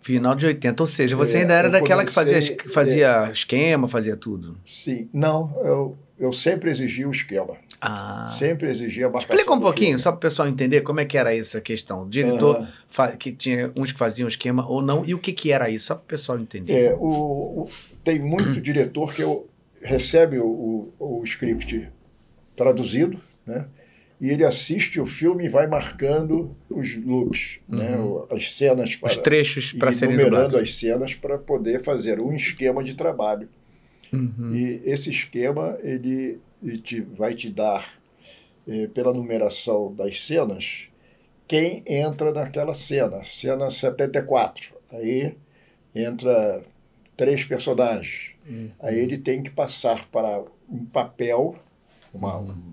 Final de 80, ou seja, você É, ainda era daquela que fazia, comecei- que fazia esquema, fazia tudo. Sim, não, eu, eu sempre exigi o esquema. Ah. Sempre exigi a marcação. Explica um pouquinho, filme. só para o pessoal entender como é que era essa questão. O diretor, fa- que tinha uns que faziam esquema ou não, e o que, que era isso, só para o pessoal entender. É, o, o- tem muito diretor que eu, recebe o, o, o script traduzido, né? E ele assiste o filme e vai marcando os loops, né? O- as cenas para, Os trechos para serem numerando dublados. as cenas para poder fazer um esquema de trabalho. Uhum. E esse esquema ele, ele te, vai te dar, eh, pela numeração das cenas, quem entra naquela cena. Cena 74. Aí entra três personagens. Uhum. Aí ele tem que passar para um papel, uma, um-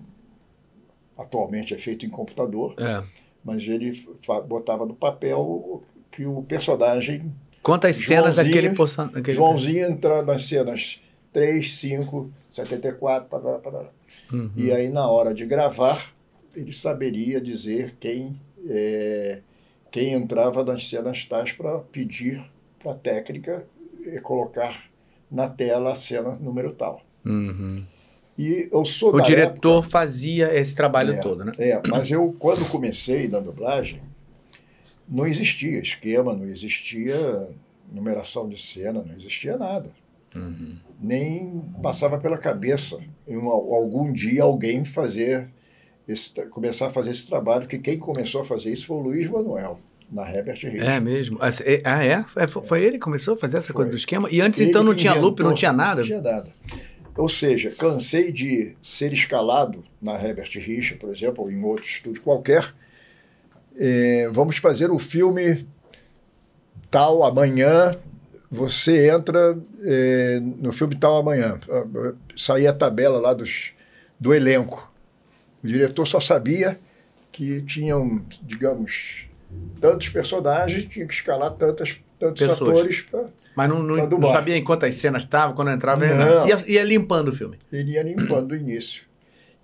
atualmente é feito em computador, É. mas ele botava no papel que o personagem Quantas cenas aquele, aquele Joãozinho entra nas cenas 3, 5, 74, parará, parará. Uhum. e aí na hora de gravar ele saberia dizer quem é, quem entrava nas cenas tais para pedir para a técnica eh, colocar na tela a cena número tal. Uhum. E eu sou O diretor fazia esse trabalho É. todo, né? É, mas eu, quando comecei na dublagem, não existia esquema, não existia numeração de cena, não existia nada. Uhum. Nem passava pela cabeça em um- algum dia alguém fazer esse, começar a fazer esse trabalho, porque quem começou a fazer isso foi o Luiz Manuel, na Herbert Richards. É mesmo? Ah, é- Ah, é? É, Foi ele que começou a fazer essa Foi. coisa do esquema? E antes, Ele então, não que tinha loop, não tinha nada? Não tinha nada. Ou seja, cansei de ser escalado na Herbert Richa, por exemplo, ou em outro estúdio qualquer. É, vamos fazer o filme tal amanhã. Você entra é, no filme tal amanhã. Saía a tabela lá dos, do elenco. O diretor só sabia que tinham, digamos, tantos personagens, tinha que escalar tantas, tantos Pessoas. atores para Mas não, não- não sabia em quantas cenas estava, quando entrava, Não. ia, ia limpando o filme. ele ia limpando o início.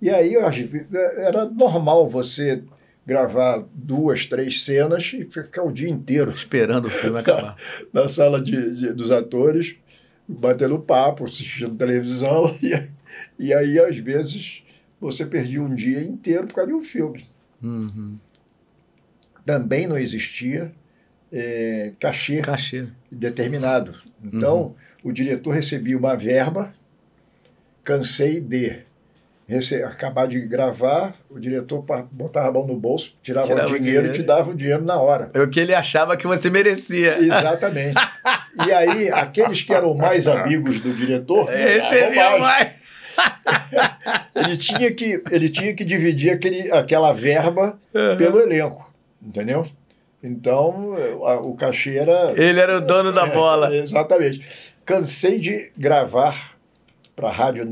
E aí às ve- era normal você gravar duas, três cenas e ficar o dia inteiro Esperando o filme acabar. na sala de, de- dos atores, batendo papo, assistindo televisão, e, e aí às vezes você perdia um dia inteiro por causa de um filme. Uhum. Também não existia eh, cachê Cachê. determinado. Então, o diretor recebia uma verba, cansei de rece- acabar de gravar, o diretor botava a mão no bolso, tirava, Tirava o o dinheiro, e te dava o dinheiro na hora. É o que ele achava que você merecia. Exatamente. e aí, aqueles que eram mais amigos do diretor, Recebia ganhavam mais. ele tinha que ele tinha que dividir aquele, aquela verba pelo elenco, entendeu? Então, a- o cachê era Ele era o dono da bola. É, exatamente. Cansei de gravar para a Rádio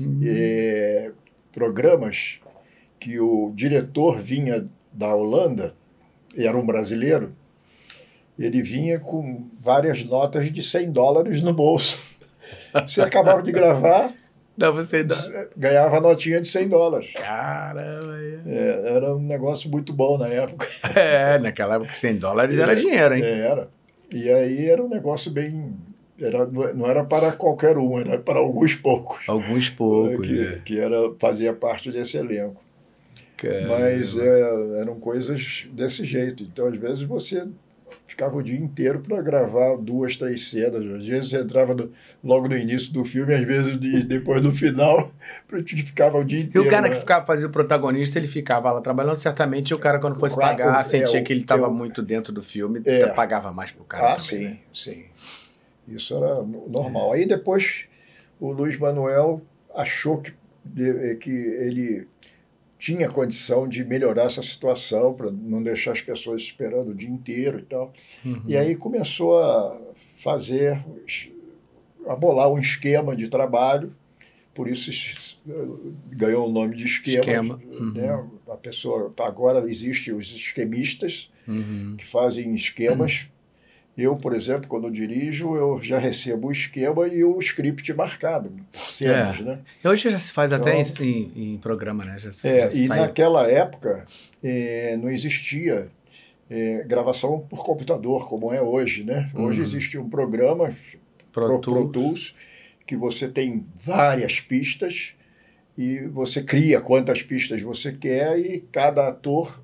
Eh, programas que o diretor vinha da Holanda, era um brasileiro, ele vinha com várias notas de 100 dólares no bolso. Se acabaram de gravar, Dá você dá. ganhava notinha de 100 dólares. Caramba. É, era um negócio muito bom na época. É, naquela época 100 dólares era dinheiro, hein? É, Era. E aí era um negócio bem. Era, não era para qualquer um, era para alguns poucos. Alguns poucos. que, é. que era, fazia parte desse elenco. Caramba. Mas é, eram coisas desse jeito. Então, às vezes, você ficava o dia inteiro para gravar duas, três cenas. Às vezes você entrava no- logo no início do filme, às vezes de- depois do final, ficava o dia E inteiro. o cara né? que ficava, fazia o protagonista, ele ficava lá trabalhando, certamente e o cara, quando fosse O cara- pagar, o- sentia é, o- que ele estava é o- muito dentro do filme, É. pagava mais pro cara. Ah, também, sim, né? sim. Isso era normal. Aí depois o Luiz Manuel achou que, de, que ele tinha condição de melhorar essa situação para não deixar as pessoas esperando o dia inteiro e tal. Uhum. E aí começou a fazer, a bolar um esquema de trabalho, por isso ganhou o nome de esquema. esquema. Né? Uhum. A pessoa agora existe os esquemistas uhum. que fazem esquemas eu, por exemplo, quando dirijo, eu já recebo o esquema e o script marcado, cenas, é. né? Hoje já se faz então, até em, em, programa, né? Já, é, já e sai... naquela época é, não existia é, gravação por computador, como é hoje, né? Hoje uhum. existe um programa, Pro, Pro Tools, que você tem várias pistas e você cria quantas pistas você quer e cada ator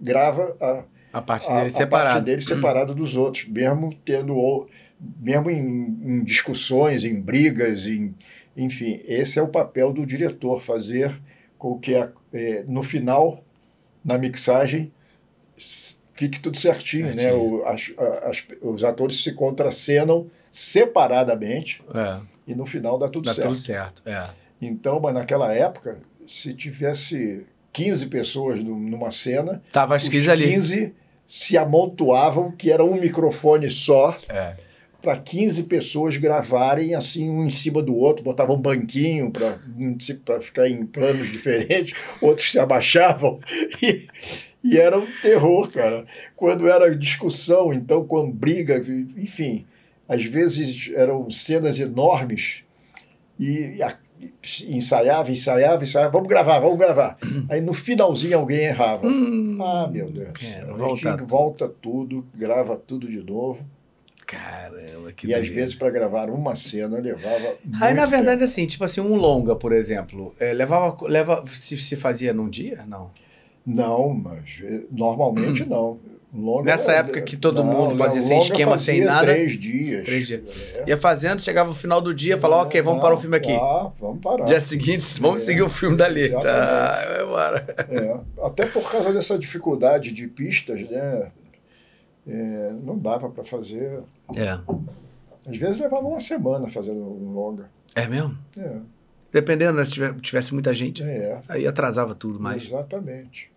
grava a a parte dele a, separada. A parte dele separada dos outros, mesmo tendo mesmo em, em, discussões, em brigas, em, enfim, esse é o papel do diretor, fazer com que a, é, no final, na mixagem, fique tudo certinho, né? certinho. né? O, as, as, os atores se contracenam separadamente é. e no final dá tudo dá certo. Dá tudo certo, é. Então, mas naquela época, se tivesse 15 pessoas numa cena, Tava as 15 ali. 15 se amontoavam, que era um microfone só, é. para 15 pessoas gravarem assim, um em cima do outro, botavam um banquinho para ficar em planos diferentes, outros se abaixavam. E, e era um terror, cara. Quando era discussão, então, com briga, enfim, às vezes eram cenas enormes e a, ensaiava, ensaiava, ensaiava, vamos gravar, vamos gravar. Aí no finalzinho alguém errava. Hum, ah, meu Deus. É, volta, tudo. volta tudo, grava tudo de novo. Caramba, que E às vezes para gravar uma cena levava. Aí na verdade tempo. assim, tipo assim, um longa, por exemplo, é, levava, leva, se, se fazia num dia? Não. Não, mas eh, normalmente não. Longa, Nessa época que todo não, mundo fazia sem esquema, fazia sem nada. Três dias. Três dias. É. Ia fazendo, chegava no final do dia, falava, ok, vamos parar o filme aqui. Ah, vamos parar. Dia seguinte, vamos é, seguir o filme dali. Tá, é, até por causa dessa dificuldade de pistas, né? É, não dava para fazer. É. Às vezes levava uma semana fazendo um longa. É mesmo? É. Dependendo, né, se tivesse muita gente. É. Aí atrasava tudo mais. Exatamente.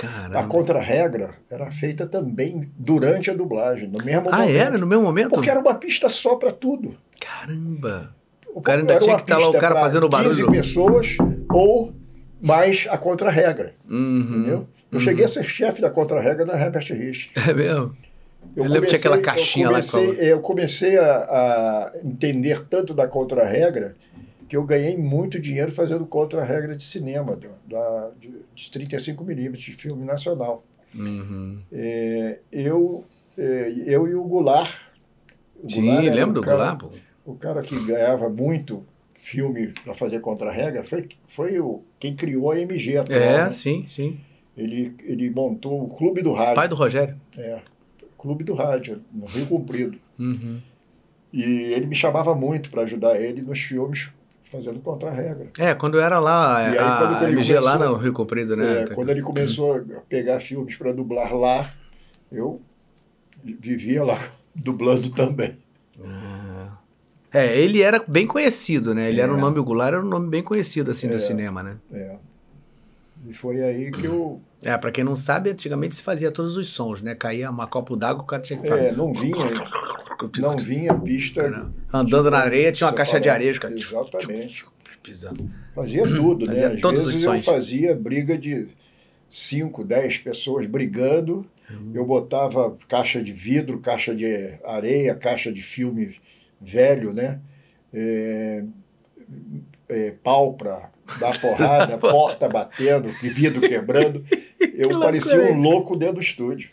Caramba. A contra-regra era feita também durante a dublagem, no mesmo ah, momento. Ah, era? No mesmo momento? Porque era uma pista só para tudo. Caramba! O cara ainda tinha que estar tá lá, o cara fazendo barulho. 15 pessoas ou mais a contra-regra. Uhum, entendeu? Eu uhum. cheguei a ser chefe da contra-regra da Herbert Rich. É mesmo? Eu, eu lembro que tinha aquela caixinha eu comecei, lá. Com... Eu comecei a, a entender tanto da contra-regra que eu ganhei muito dinheiro fazendo contra a regra de cinema, da, de, de 35 milímetros, de filme nacional. Uhum. É, eu, é, eu e o Goulart. O Sim, Goulart lembro do Goulart. O cara que ganhava muito filme para fazer contra a regra foi, foi o, quem criou a MG. Atual, é, né? sim, sim. Ele, ele montou o Clube do Rádio. Pai do Rogério. É, Clube do Rádio, no Rio Comprido. Uhum. E ele me chamava muito para ajudar ele nos filmes fazendo contra-regra. É, quando era lá, e aí, a, a MG começou, lá no Rio Comprido, né? É, quando ele começou a pegar filmes para dublar lá, eu vivia lá dublando também. Ah. É, ele era bem conhecido, né? Ele é. era um nome, o Goulart era um nome bem conhecido, assim, é, do cinema, né? É. E foi aí que eu... É, pra quem não sabe, antigamente se fazia todos os sons, né? Caía uma copa d'água, o cara tinha que fazer... É, não vinha... Não vinha pista. Andando na areia, tinha uma caixa de areia, cara. Exatamente. Pisando. Fazia tudo, né? Às vezes eu fazia briga de 5, 10 pessoas brigando. Uhum. Eu botava caixa de vidro, caixa de areia, caixa de filme velho, né? É, é, pau para dar porrada, porta batendo, vidro quebrando. Eu parecia um louco dentro do estúdio.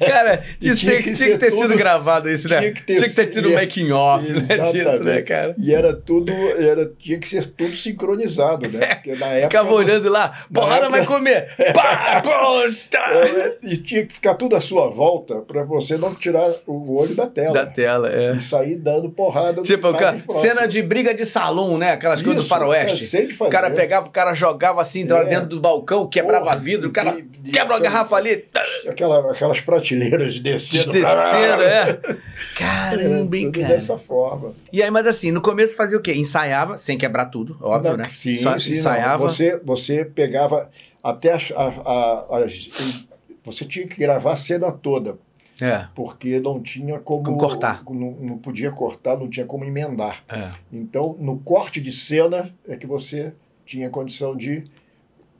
Cara, isso tinha, que, tinha que ter tudo, sido gravado isso, né? Tinha que ter, tinha que ter tido um making off né, disso, né, cara? E era tudo, era, tinha que ser tudo sincronizado, né? Porque na época, Ficava olhando lá, porrada época, vai comer! Pá, é, e tinha que ficar tudo à sua volta para você não tirar o olho da tela. Da tela, é. E sair dando porrada Tipo, cara, cena de briga de salão, né? Aquelas coisas do faroeste. O cara pegava, o cara jogava assim, entrava é. dentro do balcão, quebrava Porra, vidro, o cara de, de, quebra a garrafa ali. Aquela, aquelas prateleiras descendo. Desceram, é. Caramba, hein, cara. dessa forma. E aí, mas assim, no começo fazia o quê? Ensaiava, sem quebrar tudo, óbvio, Não, né? Sim, Só sim, não. ensaiava. Você, você pegava até as, a- a- as- Você tinha que gravar a cena toda, É, porque não tinha como. Como cortar. Não, não podia cortar, não tinha como emendar. é. Então, no corte de cena é que você tinha condição de.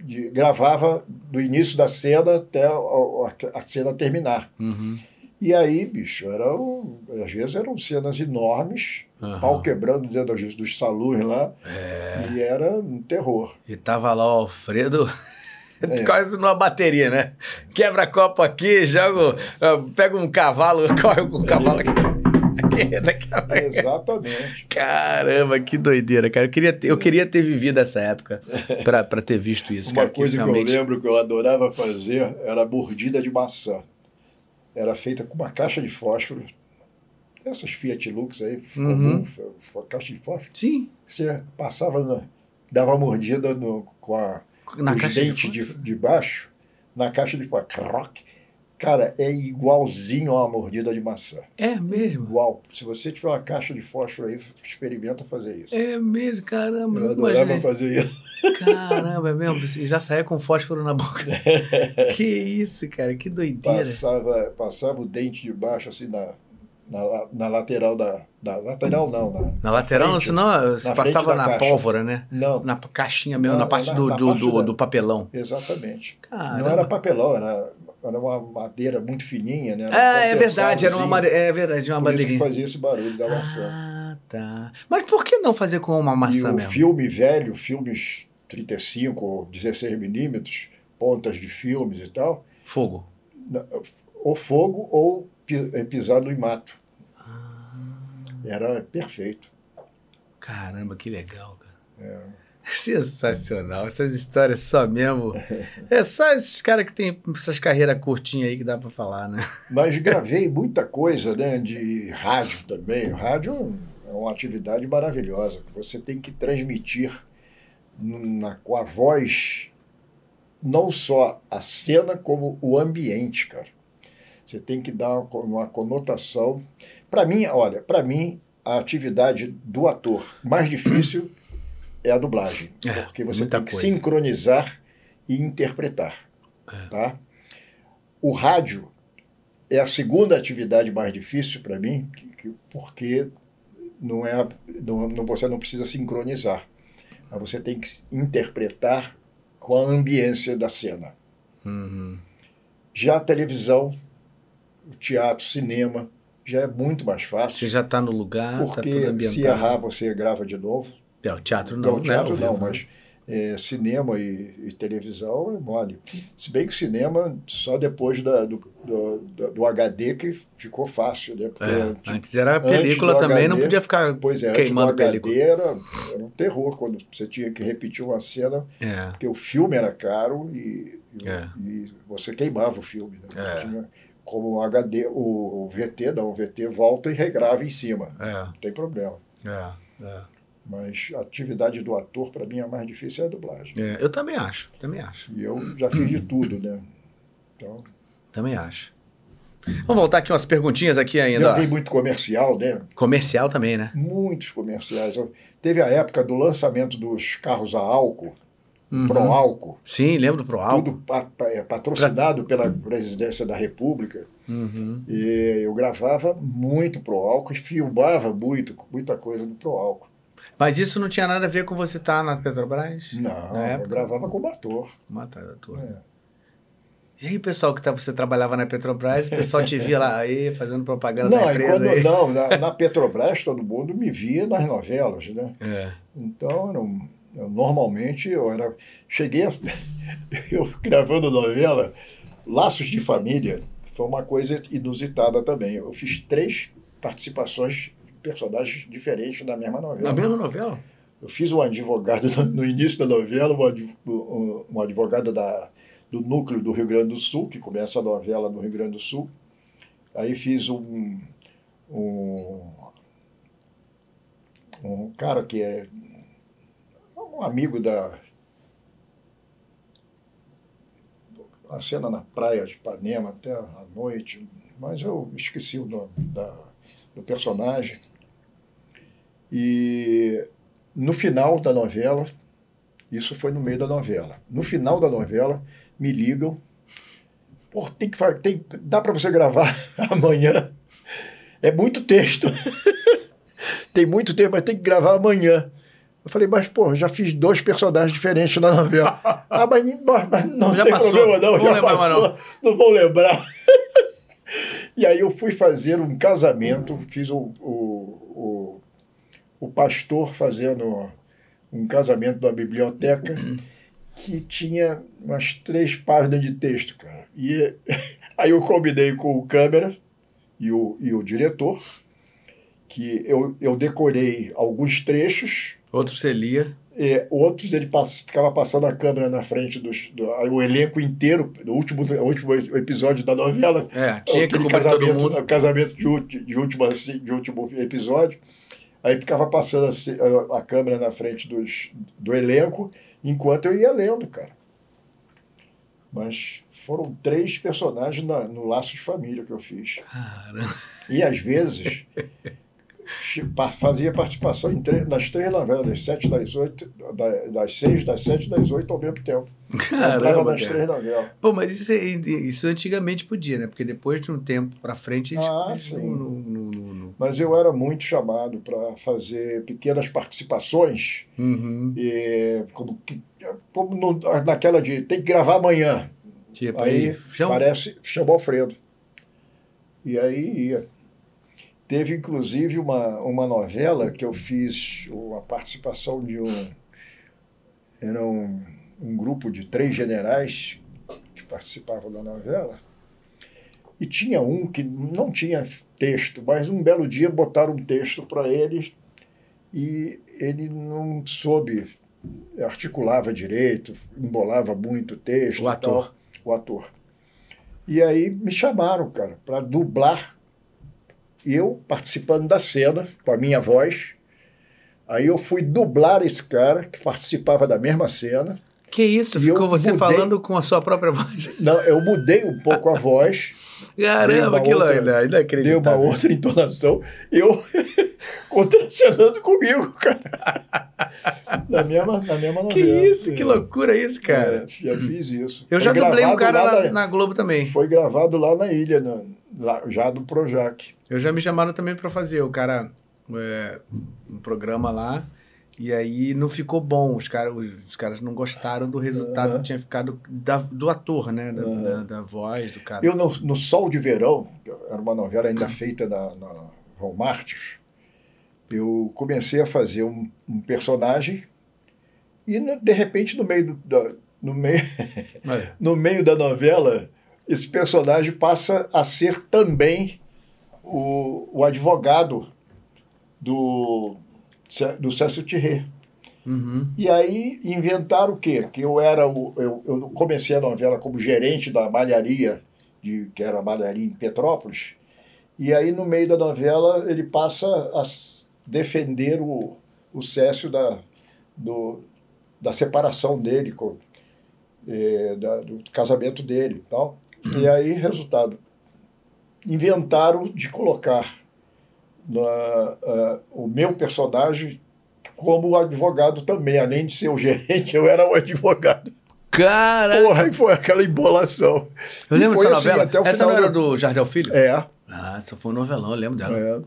De gravava do início da cena até a, a- a cena terminar. Uhum. E aí, bicho, eram, às vezes eram cenas enormes, Aham. pau quebrando dentro dos, dos salões lá, É. e era um terror. E tava lá o Alfredo. É. Quase numa bateria, né? Quebra copo aqui, joga. Pega um cavalo, corre com o cavalo aqui. Exatamente. Caramba, que doideira, cara. Eu queria ter, eu queria ter vivido essa época pra ter visto isso, Uma cara. coisa que eu realmente... lembro que eu adorava fazer era a mordida de maçã. Era feita com uma caixa de fósforo. Essas Fiat Lux aí, Uhum. comum, caixa de fósforo. Sim, Você passava, na- dava mordida no- com a, na os de dentes de, fósforo. de baixo, na caixa de fósforo. Cara, é igualzinho a uma mordida de maçã. É mesmo. Igual. Se você tiver uma caixa de fósforo aí, experimenta fazer isso. É mesmo, caramba. Eu Eu adorava imaginei. fazer isso. Caramba, é mesmo. Você já saía com fósforo na boca. que isso, cara. Que doideira. Passava, passava o dente de baixo, assim, na, na, na lateral da, da. Lateral não, na, Na lateral, frente, senão você na passava na caixa. pólvora, né? não, Na caixinha mesmo, Não, na parte na- do, na do, parte do, da- do papelão. exatamente. Caramba. Não era papelão, era, era uma madeira muito fininha, né? Ah, é verdade, era uma. É verdade, uma isso que fazia esse barulho da maçã. Ah, tá. Mas por que não fazer com uma e maçã o mesmo? filme velho, filmes 35 ou 16 milímetros, pontas de filmes e tal, Fogo. ou fogo ou é, pisado em mato. Ah. Era perfeito. Caramba, que legal, cara. É. Sensacional. Essas histórias só mesmo. É só esses caras que tem essas carreiras curtinhas aí que dá pra falar, né? Mas gravei muita coisa né, de rádio também. Rádio é é uma atividade maravilhosa. Você tem que transmitir na, com a voz não só a cena, como o ambiente, cara. Você tem que dar uma, uma conotação. Para mim, olha, para mim, a atividade do ator mais difícil é a dublagem. É, porque você tem que coisa. sincronizar e interpretar. É. Tá? O rádio é a segunda atividade mais difícil para mim, que- que- porque não é, não, você não precisa sincronizar. Mas você tem que interpretar com a ambiência da cena. Uhum. Já a televisão, o teatro, cinema, já é muito mais fácil. Você já tá no lugar, tá porque ambientado. se errar, você grava de novo. É, o teatro não, Não, teatro né? não, Ao vivo, mas é, cinema e, e televisão é mole. Se bem que cinema, só depois da- do, do, do- HD que ficou fácil, né? Porque É, antes- antes era antes película também, não podia ficar Pois é, antes do queimando HD película. era, era um terror quando você tinha que repetir uma cena, É, porque o filme era caro e, e- É. e você queimava o filme. Né? É. Tinha, como o HD, o, o VT, não, o VT volta e regrava em cima, é, não tem problema. é, é, Mas a atividade do ator, para mim, a mais difícil é a dublagem. é. Eu também acho, também acho, E eu já fiz de tudo, né? Então, também acho. Vamos voltar aqui umas perguntinhas aqui ainda. ó. gravei muito comercial, né? Comercial também, né? Muitos comerciais. Eu- teve a época do lançamento dos carros a álcool, Uhum. Pro Álcool, Sim, lembro do Pro Álcool. tudo é, patrocinado pela Presidência da República. Uhum. E eu gravava muito Pro Álcool e filmava muito, muita coisa do Pro Álcool. Mas isso não tinha nada a ver com você estar na Petrobras? Não, Na eu gravava como ator. Matar a tua. É. E aí, pessoal que tá, você trabalhava na Petrobras, o pessoal te via lá aí fazendo propaganda Não, da empresa quando, aí. não na, na Petrobras todo mundo me via nas novelas, né? É. Então, um- eu, normalmente, eu era. Cheguei a. Eu gravando novela, Laços de Família, foi uma coisa inusitada também. Eu fiz três participações personagens diferentes na mesma novela. Na mesma novela? Eu fiz um advogado no início da novela, um adv- advogado da, do núcleo do Rio Grande do Sul, que começa a novela no Rio Grande do Sul. Aí fiz um, um, um cara que é um amigo da. uma cena na praia de Ipanema até a noite, mas eu esqueci o nome da, do personagem. E no final da novela, isso foi no meio da novela. No final da novela, me ligam. Pô, tem que tem, dá para você gravar amanhã. É muito texto. tem muito tempo, mas tem que gravar amanhã. Eu falei, mas, pô, já fiz dois personagens diferentes na novela. ah, mas, mas não já tem passou. problema não, não já passou. Não. não vou lembrar. e aí eu fui fazer um casamento, fiz o, o, o pastor fazendo um casamento numa biblioteca que tinha umas três páginas de texto, cara. E aí eu combinei com o câmera e o, e o diretor, que eu, eu decorei alguns trechos. Outros você lia. E outros ele pass, ficava passando a câmera na frente dos, do o elenco inteiro, no último, último episódio da novela. É, tinha que casamento, todo mundo. casamento de, de, último, de último episódio. Aí ficava passando a, a câmera na frente dos, do elenco enquanto eu ia lendo, cara. Mas foram três personagens na, no Laço de Família que eu fiz. Caramba. E às vezes fazia participação em três, nas três novelas, das sete, das oito, das seis, das sete, das oito ao mesmo tempo. Caramba, Entrava nas cara. três novelas. Pô, mas isso, é, isso antigamente podia, né? Porque depois de um tempo para frente... Ah, sim. No, no, no, mas eu era muito chamado para fazer pequenas participações. Uhum. E, como, como no, naquela de tem que gravar amanhã. Tipo, aí, aí chama... parece, chama Alfredo. E aí ia. Teve, inclusive, uma, uma novela que eu fiz a participação de um. Era um, um grupo de três generais que participavam da novela. E tinha um que não tinha texto, mas um belo dia botaram um texto para ele e ele não soube, articulava direito, embolava muito o texto. O ator. Tal, o ator. E aí me chamaram, cara, para dublar eu participando da cena com a minha voz. Aí eu fui dublar esse cara que participava da mesma cena. Que isso? Ficou você mudei... falando com a sua própria voz? Não, eu mudei um pouco a voz. Caramba, que outra, inacreditável. Deu uma outra entonação. Eu contracenando comigo, cara. na mesma, na mesma novela. Que isso, que loucura isso, cara. É, já fiz isso. Eu Foi já dublei um cara na, na, na, Globo também. Foi gravado lá na ilha, na, lá, já do Projac. Eu já me chamaram também para fazer. O cara, é, um programa lá. E aí não ficou bom. Os, cara, os, os caras não gostaram do resultado uhum. que tinha ficado da, do ator, né? Da, uhum. da, da, voz do cara. Eu, no, no Sol de Verão, era uma novela ainda feita na, na eu comecei a fazer um, um personagem e, de repente, no meio, do, da, no, meio, é. no meio da novela, esse personagem passa a ser também o, o advogado do, do Cécio Thierry. Uhum. E aí inventaram o quê? Que eu era o, eu, eu comecei a novela como gerente da malharia, de, que era a malharia em Petrópolis, e aí no meio da novela ele passa a defender o, o Cécio da, do, da separação dele, com, eh, da, do casamento dele e tal. E aí, resultado, inventaram de colocar na, uh, o meu personagem como advogado também, além de ser o gerente, eu era o advogado. Cara! Porra, e foi aquela embolação. Eu lembro dessa assim, novela. Até o essa final não era do Jardel Filho? É. Ah, essa foi um novelão, eu lembro dela. É.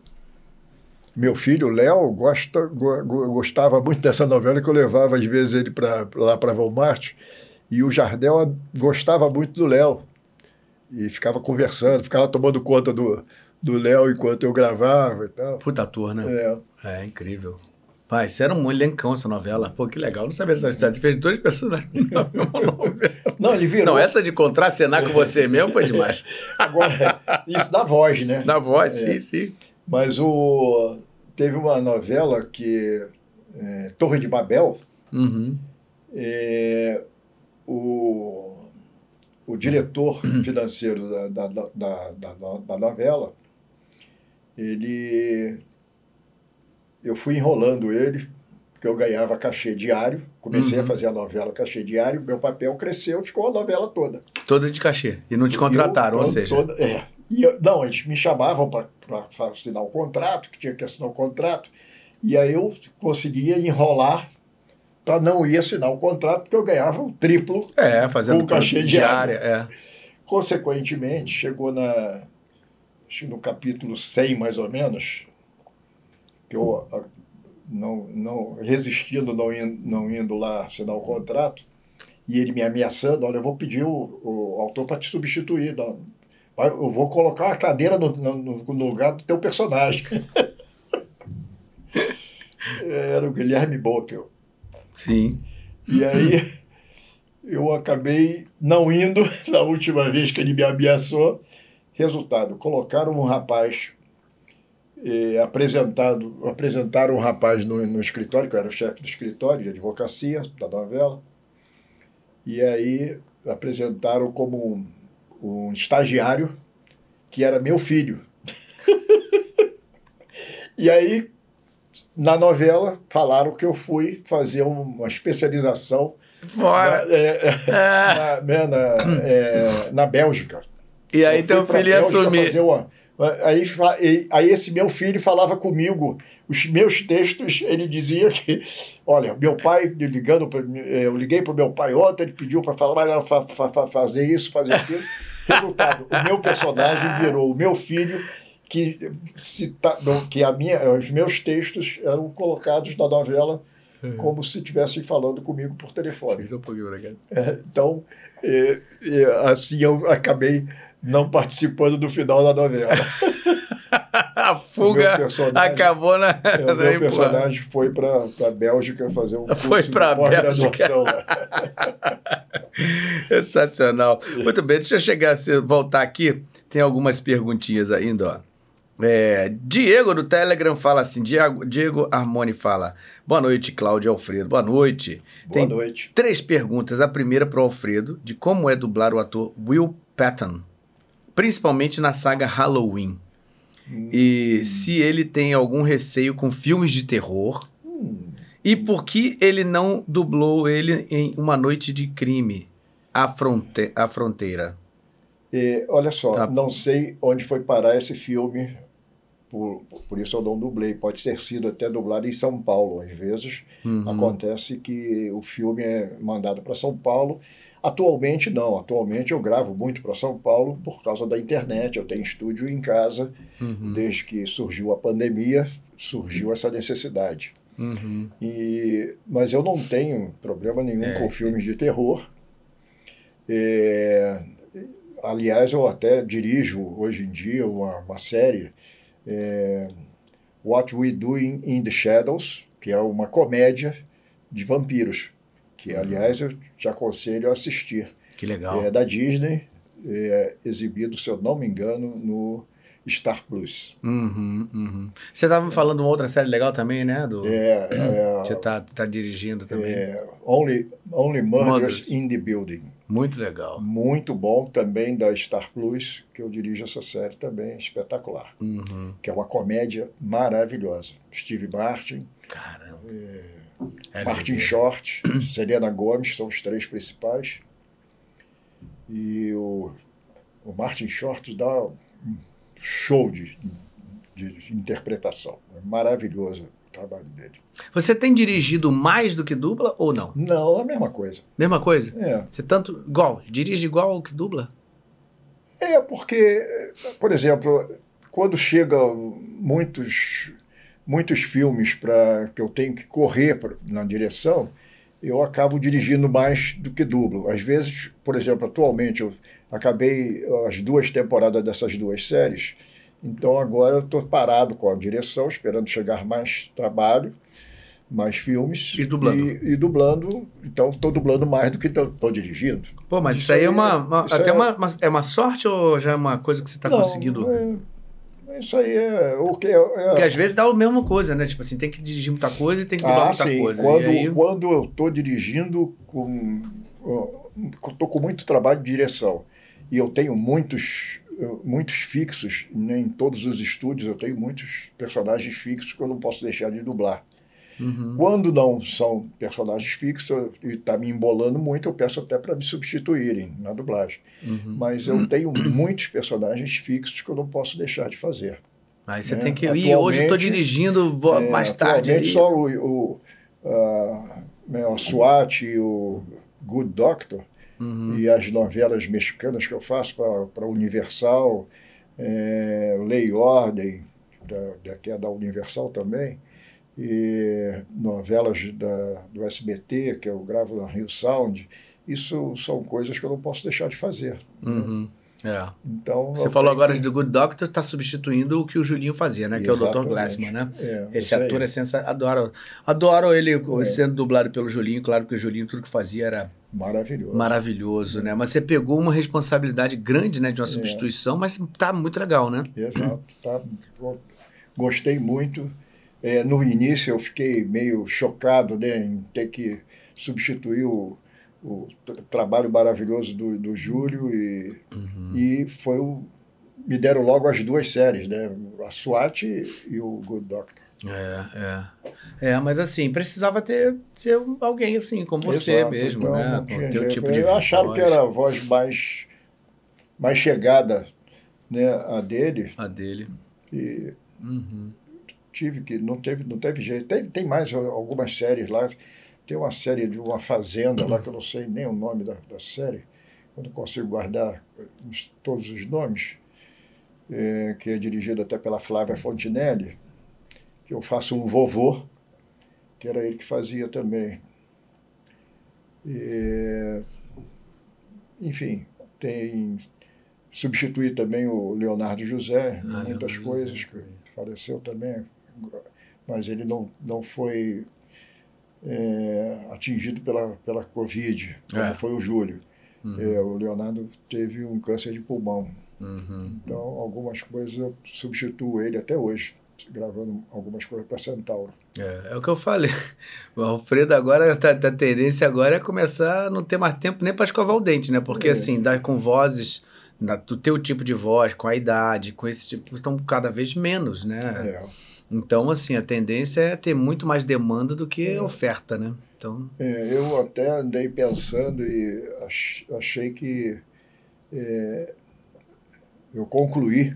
Meu filho, o Léo, gosta, go, gostava muito dessa novela que eu levava às vezes ele pra, lá para Walmart. E o Jardel gostava muito do Léo. E ficava conversando, ficava tomando conta do, do Léo enquanto eu gravava e tal. Puta ator, né? É. É, incrível. Pai, isso era um elencão essa novela. Pô, que legal. Não sabia dessa história. Você fez dois personagens na mesma novela. Não, ele virou. Não, essa de contracenar com você mesmo foi demais. Agora, isso da voz, né? Da voz, é. sim, sim. Mas o... teve uma novela que... É, Torre de Babel. Uhum. É, o, o diretor financeiro da, da, da, da, da novela ele eu fui enrolando ele porque eu ganhava cachê diário. Comecei Uhum. a fazer a novela cachê diário, meu papel cresceu, ficou a novela toda. Toda de cachê. E não te contrataram, Eu, ou todo- seja. toda- é. E eu- não, eles me chamavam para assinar o contrato, que tinha que assinar o contrato, e aí eu conseguia enrolar para não ir assinar o contrato, porque eu ganhava o triplo. É, fazendo Com cachê diária. É. Consequentemente, chegou na, acho que no capítulo 100, mais ou menos, que eu a, não, não resistindo, não indo, não indo lá assinar o contrato, e ele me ameaçando, olha, eu vou pedir o, o autor para te substituir, não, eu vou colocar uma cadeira no, no- no- no lugar do teu personagem. Era o Guilherme Bockel. Sim. E aí eu acabei não indo na última vez que ele me ameaçou. Resultado, colocaram um rapaz eh, apresentado, apresentaram um rapaz no, no escritório, que eu era o chefe do escritório de advocacia da novela, e aí apresentaram como um, um estagiário que era meu filho. e aí, na novela, falaram que eu fui fazer uma especialização Fora. na, é, na, né, na, é, na Bélgica. E aí Eu teu filho ia assumir. Aí, aí esse meu filho falava comigo, os meus textos, ele dizia que, olha, meu pai ligando, pra eu liguei para o meu pai ontem, ele pediu para falar, mas fa, fa, fa- fazer isso, fazer aquilo. Resultado, o meu personagem virou o meu filho, que, cita, não, que a minha, os meus textos eram colocados na novela como se estivessem falando comigo por telefone. É, então, é, é, assim eu acabei não participando do final da novela. A fuga acabou na. É, o meu personagem foi para a Bélgica fazer um curso Foi de pós-graduação. Sensacional. Muito bem, deixa eu chegar, se voltar aqui. Tem algumas perguntinhas ainda, ó. É, Diego do Telegram fala assim: Diego, Diego Armoni fala. Boa noite, Cláudio Alfredo. Boa noite. Boa Tem noite. três perguntas. A primeira para o Alfredo, de como é dublar o ator Will Patton, principalmente na saga Halloween. E se ele tem algum receio com filmes de terror. E por que ele não dublou ele em Uma Noite de Crime, A, Fronte a Fronteira? E, olha só, Tá. não sei onde foi parar esse filme, por, por isso eu não dublei. Pode ter sido até dublado em São Paulo, às vezes. Uhum. Acontece que o filme é mandado para São Paulo. Atualmente não, atualmente eu gravo muito para São Paulo por causa da internet. Eu tenho estúdio em casa, Uhum. desde que surgiu a pandemia, surgiu essa necessidade. Uhum. E, mas eu não tenho problema nenhum É, com filmes de terror. É, aliás, eu até dirijo hoje em dia uma, uma série, é, What We Do in, in the Shadows, que é uma comédia de vampiros, que aliás eu te aconselho a assistir. Que legal. É da Disney, é exibido, se eu não me engano, no Star Plus. Uhum, uhum. Você estava me falando uma outra série legal também, né? Do... É, é, Você tá, tá dirigindo também. é, Only, Only Murders Murders. in the Building. Muito legal. Muito bom também da Star Plus, que eu dirijo essa série também, espetacular. Uhum. Que é uma comédia maravilhosa. Steve Martin, Caramba. É Martin legal. Short, Selena Gomes são os três principais. E o, o Martin Short dá um show de, de interpretação. É maravilhoso o trabalho dele. Você tem dirigido mais do que dubla ou não? Não, é a mesma coisa. Mesma coisa? É. Você tanto. Igual, dirige igual ao que dubla? É, porque, por exemplo, quando chegam muitos, muitos filmes para que eu tenho que correr pra, na direção, eu acabo dirigindo mais do que dublo. Às vezes, por exemplo, atualmente eu acabei as duas temporadas dessas duas séries, então agora eu estou parado com a direção, esperando chegar mais trabalho, mais filmes. E dublando. E, e dublando, então estou dublando mais do que estou dirigindo. Pô, mas isso, Isso aí é uma. é- uma- até é- uma, uma- é uma sorte ou já é uma coisa que você tá Não, conseguindo? é- isso aí é o que é, é- Porque às vezes dá a mesma coisa, né? Tipo assim, tem que dirigir muita coisa e tem que dublar ah, muita sim. coisa. Quando, aí, quando eu estou dirigindo com estou com muito trabalho de direção e eu tenho muitos muitos fixos né, em todos os estúdios eu tenho muitos personagens fixos que eu não posso deixar de dublar Uhum. Quando não são personagens fixos e está me embolando muito, eu peço até para me substituírem na dublagem. Uhum. Mas eu tenho muitos personagens fixos que eu não posso deixar de fazer. Aí você né? tem que ir. Hoje estou dirigindo, vou é, mais tarde. Atualmente só o, o uh, SWAT e o Good Doctor uhum. e as novelas mexicanas que eu faço para Universal, é, Lei e Ordem, da, da, que é da Universal também, e novelas da, do SBT, que eu gravo na Rio Sound, isso são coisas que eu não posso deixar de fazer. Uhum. É. Então, Você falou agora que... de Good Doctor, está substituindo o que o Julinho fazia, né? Que é o Dr. Glassman, né? É, Esse ator é sensacional. Adoro, adoro ele é. sendo dublado pelo Julinho. Claro que o Julinho, tudo que fazia era maravilhoso. Maravilhoso, né? Mas você pegou uma responsabilidade grande, né? De uma é. substituição, mas tá muito legal, né? Exato. Tá, gostei muito. É, no início eu fiquei meio chocado né, em ter que substituir o o trabalho maravilhoso do, do Júlio e, uhum. e foi o, me deram logo as duas séries, né? A SWAT e o Good Doctor. É, é. É, mas assim, precisava ter ser alguém assim, como você Exato, mesmo, então, né? Com teu tipo de Acharam voz. que era a voz mais, mais chegada né, a dele. A dele. E uhum. Tive que, não teve, não teve jeito. Tem, tem mais algumas séries lá tem uma série de uma fazenda lá, que eu não sei nem o nome da, da série, eu não consigo guardar todos os nomes, é, que é dirigida até pela Flávia Fontinelli, que eu faço um vovô, que era ele que fazia também. E, enfim, tem substituir também o Leonardo José, ah, muitas Leonardo coisas, José. que faleceu também, mas ele não, não foi é, atingido pela, pela Covid, como é. foi o Júlio. Uhum. É, o Leonardo teve um câncer de pulmão. Uhum. Então, algumas coisas eu substituo ele até hoje, gravando algumas coisas para Centauro. É, é o que eu falei. O Alfredo agora, tá, tá, a tendência agora é começar a não ter mais tempo nem para escovar o dente, né? Porque, é. assim, dá com vozes na, do teu tipo de voz, com a idade, com esse tipo, estão cada vez menos, né? É. Então, assim, a tendência é ter muito mais demanda do que é. oferta, né? Então... É, eu até andei pensando e achei que é, eu concluí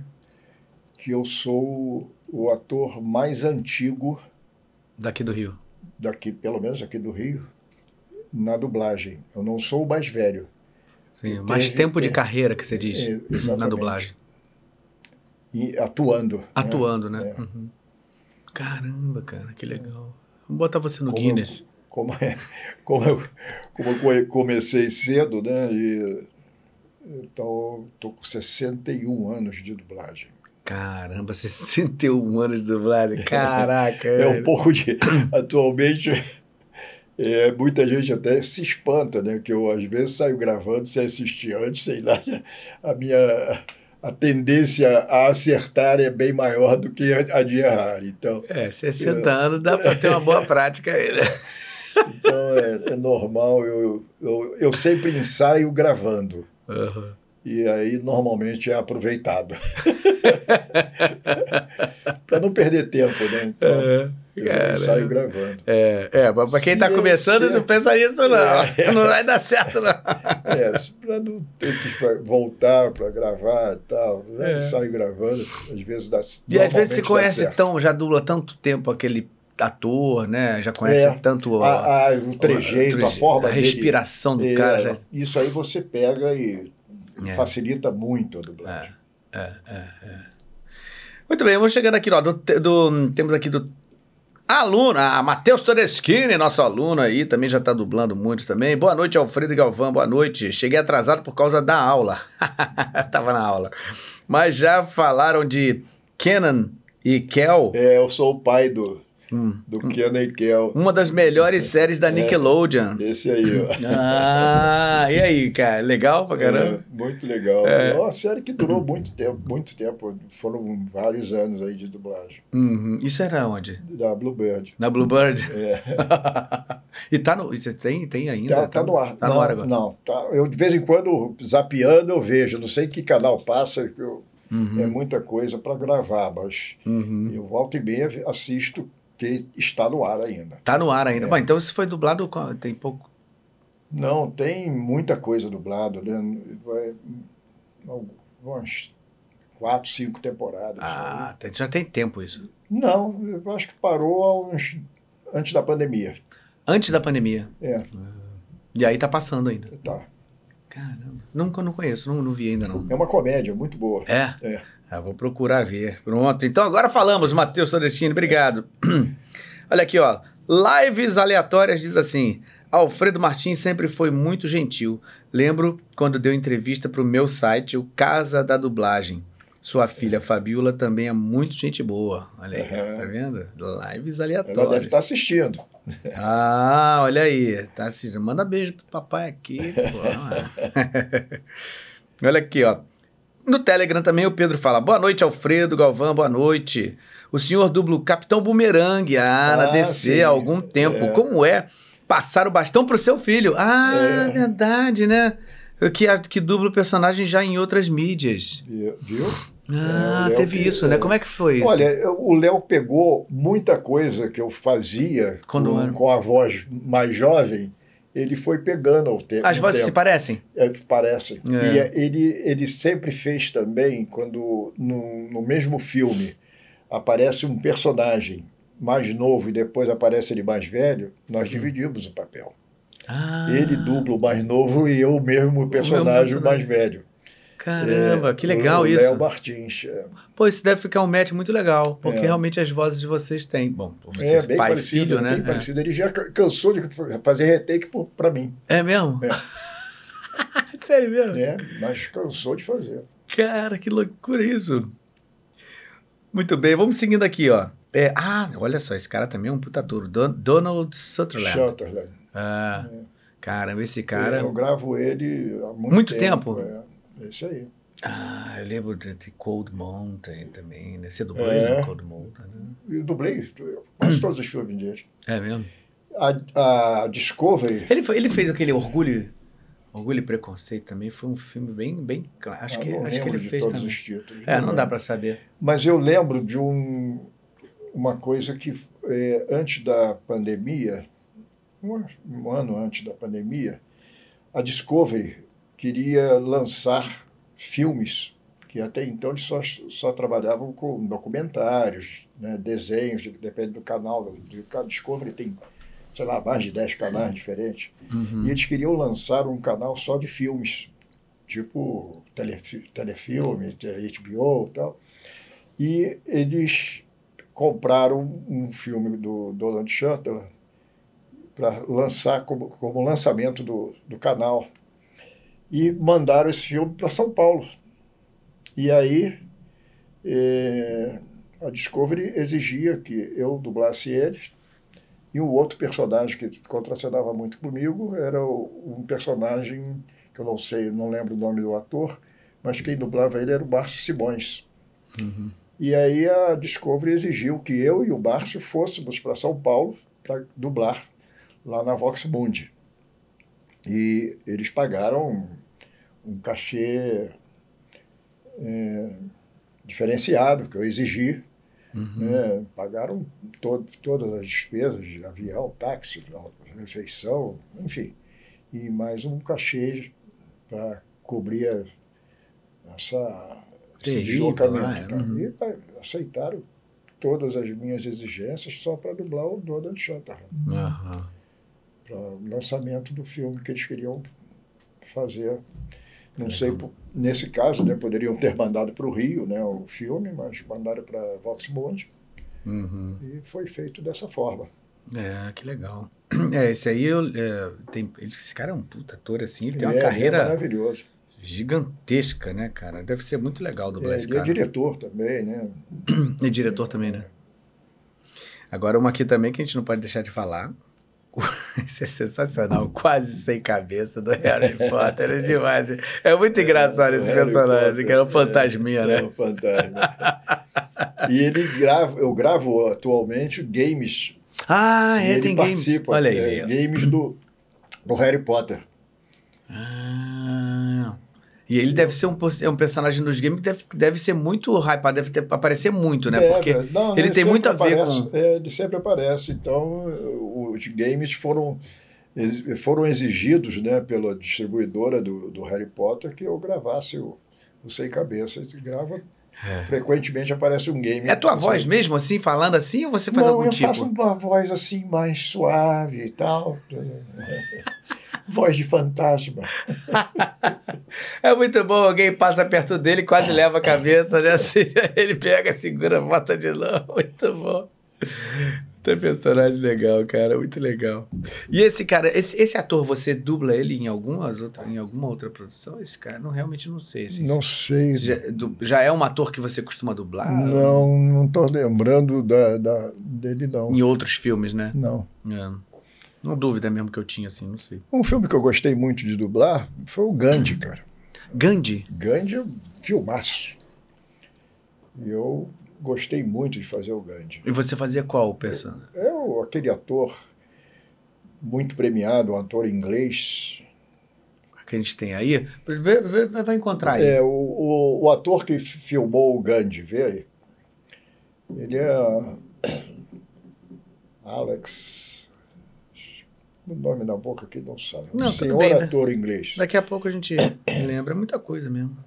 que eu sou o ator mais antigo daqui do Rio. Daqui, pelo menos aqui do Rio, na dublagem. Eu não sou o mais velho. Sim, mais teve, tempo de carreira que você diz é, na dublagem. E atuando. Né? Atuando, né? né? Uhum. Caramba, cara, que legal. Vamos botar você no como Guinness. Eu, como, é, como, eu, como eu comecei cedo, né? E, então, estou com 61 anos de dublagem. Caramba, 61 anos de dublagem. Caraca. é um pouco de. Atualmente, é, muita gente até se espanta, né? Que eu, às vezes, saio gravando sem assistir antes, sei lá. A minha a tendência a acertar é bem maior do que a de errar. Então, é, 60 eu... anos dá para ter uma boa prática aí, né? Então é, é normal, eu, eu, eu, sempre ensaio gravando. Uhum. E aí normalmente é aproveitado. para não perder tempo, né? Então, é. Saio gravando. É, é mas para quem está começando, não pensa nisso, não. É. Não vai dar certo, não. É, para não ter que voltar para gravar e tal, né? é. saio gravando, às vezes dá E às vezes você conhece tão, já dubla tanto tempo aquele ator, né? Já conhece é, tanto a, a, o trejeito, a, a forma a respiração dele, do cara. Já... Isso aí você pega e é. facilita muito a dublagem. É, é, é, é. Muito bem, vamos chegando aqui, ó, do, do, temos aqui do Aluna, a Matheus Toreschini, nosso aluno aí, também já está dublando muito também. Boa noite, Alfredo Galvão, boa noite. Cheguei atrasado por causa da aula. Tava na aula. Mas já falaram de Kenan e Kel? É, eu sou o pai do, Hum. Do Kenan e Kel. Uma das melhores séries da é, Nickelodeon. É, esse aí, ó. Ah, e aí, cara? Legal pra caramba? É, muito legal. É. é uma série que durou muito tempo, muito tempo. Foram vários anos aí de dublagem. Uhum. Isso era onde? Da Bluebird. Na Bluebird? É. e tá no... Tem, tem ainda? Tá, tá, tá no ar. Tá não, no ar agora? Não, tá. Eu, de vez em quando, zapeando, eu vejo. Não sei que canal passa, eu, uhum. é muita coisa para gravar, mas uhum. eu volto e meia assisto que está no ar ainda. Tá no ar ainda. É. Bom, então isso foi dublado com- tem pouco. Não, tem muita coisa dublado, né? Umas quatro, cinco temporadas. Ah, tem- já tem tempo isso. Não, eu acho que parou uns, antes da pandemia. Antes da pandemia. É, E aí tá passando ainda. tá. Caramba. Nunca não conheço, não, não vi ainda não. É uma comédia muito boa. É? É. Ah, vou procurar ver. Pronto. Então agora falamos, Matheus Todestini. Obrigado. Olha aqui, ó. Lives aleatórias diz assim: Alfredo Martins sempre foi muito gentil. Lembro quando deu entrevista para o meu site, o Casa da Dublagem. Sua filha Fabiola também é muito gente boa. Olha aí, Aham. tá vendo? Lives Ela deve aleatórias. estar assistindo. Ah, olha aí. Tá assistindo. Manda beijo pro papai aqui. olha aqui, ó. No Telegram também o Pedro fala: Boa noite, Alfredo, Galvão, boa noite. O senhor dubla o Capitão Bumerangue, ah, na Ah, DC sim. há algum tempo. É. Como é passar o bastão pro seu filho? Ah, É. verdade, né? Que, que dubla o personagem já em outras mídias. Viu? Ah, Léo teve que- isso, né? é. Como é que foi isso? Olha, eu- o Léo pegou muita coisa que eu fazia Quando com, com a voz mais jovem, ele foi pegando ao te As vozes se tempo. parecem? É, parecem. É. E é, ele, ele sempre fez também, quando no, no mesmo filme aparece um personagem mais novo e depois aparece ele mais velho, nós dividimos o papel. Ah, Ele dubla o mais novo e eu mesmo o personagem personagem. mais velho. Caramba, É, que legal isso. Léo Martins. É, Pô, isso deve ficar um match muito legal, porque É. realmente as vozes de vocês têm. Bom, é vocês, bem pai e parecido, filho, né? bem parecido. Ele já ca- cansou de fazer retake para mim, É, é mesmo? É. Sério mesmo? né? mas cansou de fazer. Cara, que loucura isso. Muito bem, vamos seguindo aqui, ó. É, ah, olha só, esse cara também é um puta ator, Don- Donald Sutherland. Shutterland. Ah, caramba, esse Cara, cara... eu gravo ele há muito, Muito tempo? É, é isso aí. Ah, eu lembro de, de Cold Mountain também, né? Você dublou É. no Cold Mountain, né? Eu dublei quase todos os filmes dele. É mesmo? A, a Discovery, Ele, foi- ele fez aquele Orgulho... Orgulho e Preconceito também, foi um filme bem... bem acho, eu que, não acho que ele de fez todos também. os títulos. É, não dá pra saber. Mas eu lembro de um, uma coisa que, é, antes da pandemia, um, um ano antes da pandemia, a Discovery queria lançar filmes que até então eles só, só trabalhavam com documentários, né, desenhos, depende do canal. A Discovery tem, sei lá, mais de 10 canais diferentes. Uhum. E eles queriam lançar um canal só de filmes, tipo telefi- telefilme, HBO e tal. E eles compraram um filme do Donald Shutter para lançar como, como lançamento do, do canal. E mandaram esse filme para São Paulo. E aí eh, a Discovery exigia que eu dublasse eles. E o outro personagem que contracenava muito comigo era o- um personagem que eu não sei, não lembro o nome do ator, mas quem dublava ele era o Márcio Simões. Uhum. E aí a Discovery exigiu que eu e o Márcio fôssemos para São Paulo para dublar lá na Vox Mundi. E eles pagaram um, cachê é, diferenciado, que eu exigi. Uhum. né? Pagaram to todas as despesas de avião, táxi, refeição, enfim. E mais um cachê para cobrir essa, esse Terrível, deslocamento. né? Uhum. E pá, aceitaram todas as minhas exigências só para dublar o Donald Sutherland, Aham. para o lançamento do filme que eles queriam fazer. Não Legal. sei, nesse caso, né, poderiam ter mandado para o Rio né, o filme, mas mandaram para Vox Mundi Uhum. e foi feito dessa forma. É, que legal. É, esse aí, eu, é, tem, esse cara é um puta ator, assim, ele tem uma É, É carreira maravilhoso. gigantesca, né, cara? Deve ser muito legal dublar É, esse ele é cara. diretor também, né? E diretor também, né? Agora, uma aqui também que a gente não pode deixar de falar. Esse é sensacional, quase sem cabeça do Harry Potter, é demais. É muito engraçado esse Harry personagem, Potter, que era um fantasminha, é, né? É um fantasma. e ele grava, eu gravo atualmente games. Ah, é, ele tem games. participa, Olha é, aí. ó. games do, do Harry Potter. Ah, E ele deve ser um, é um personagem nos games que deve, deve ser muito hypado, deve ter, aparecer muito, né? Deve. Porque Não, ele tem muito a ver com. é, ele sempre aparece. Então, os games foram, foram exigidos né, pela distribuidora do, do Harry Potter que eu gravasse o, o Sem Cabeça. E grava, frequentemente aparece um game. É a tua voz Assim, mesmo, assim, falando assim, ou você faz Não, algum eu tipo? faço uma voz assim mais suave e tal. voz de fantasma. É muito bom, alguém passa perto dele e quase leva a cabeça, né? Assim, ele pega, segura, volta de novo. Muito bom. Tem personagem legal, cara, muito legal. E esse cara, esse, esse ator, você dubla ele em algumas outra, em alguma outra produção? Esse cara, não realmente não sei. assim, Não sei. se já, du- já é um ator que você costuma dublar? Não, não estou lembrando da, da- dele, não. Em outros filmes, né? Não. É. Uma dúvida mesmo que eu tinha, assim, não sei. Um filme que eu gostei muito de dublar foi o Gandhi, cara. Gandhi? Gandhi é filmaço. E eu gostei muito de fazer o Gandhi. E você fazia qual personagem? É o- aquele ator muito premiado, um ator inglês. Que a gente tem aí? Vai encontrar aí. É, o, o, o ator que filmou o Gandhi, vê aí. Ele é Alex. O nome na boca aqui não sai. Um Não, senhor bem, né? ator inglês. Daqui a pouco a gente lembra muita coisa mesmo.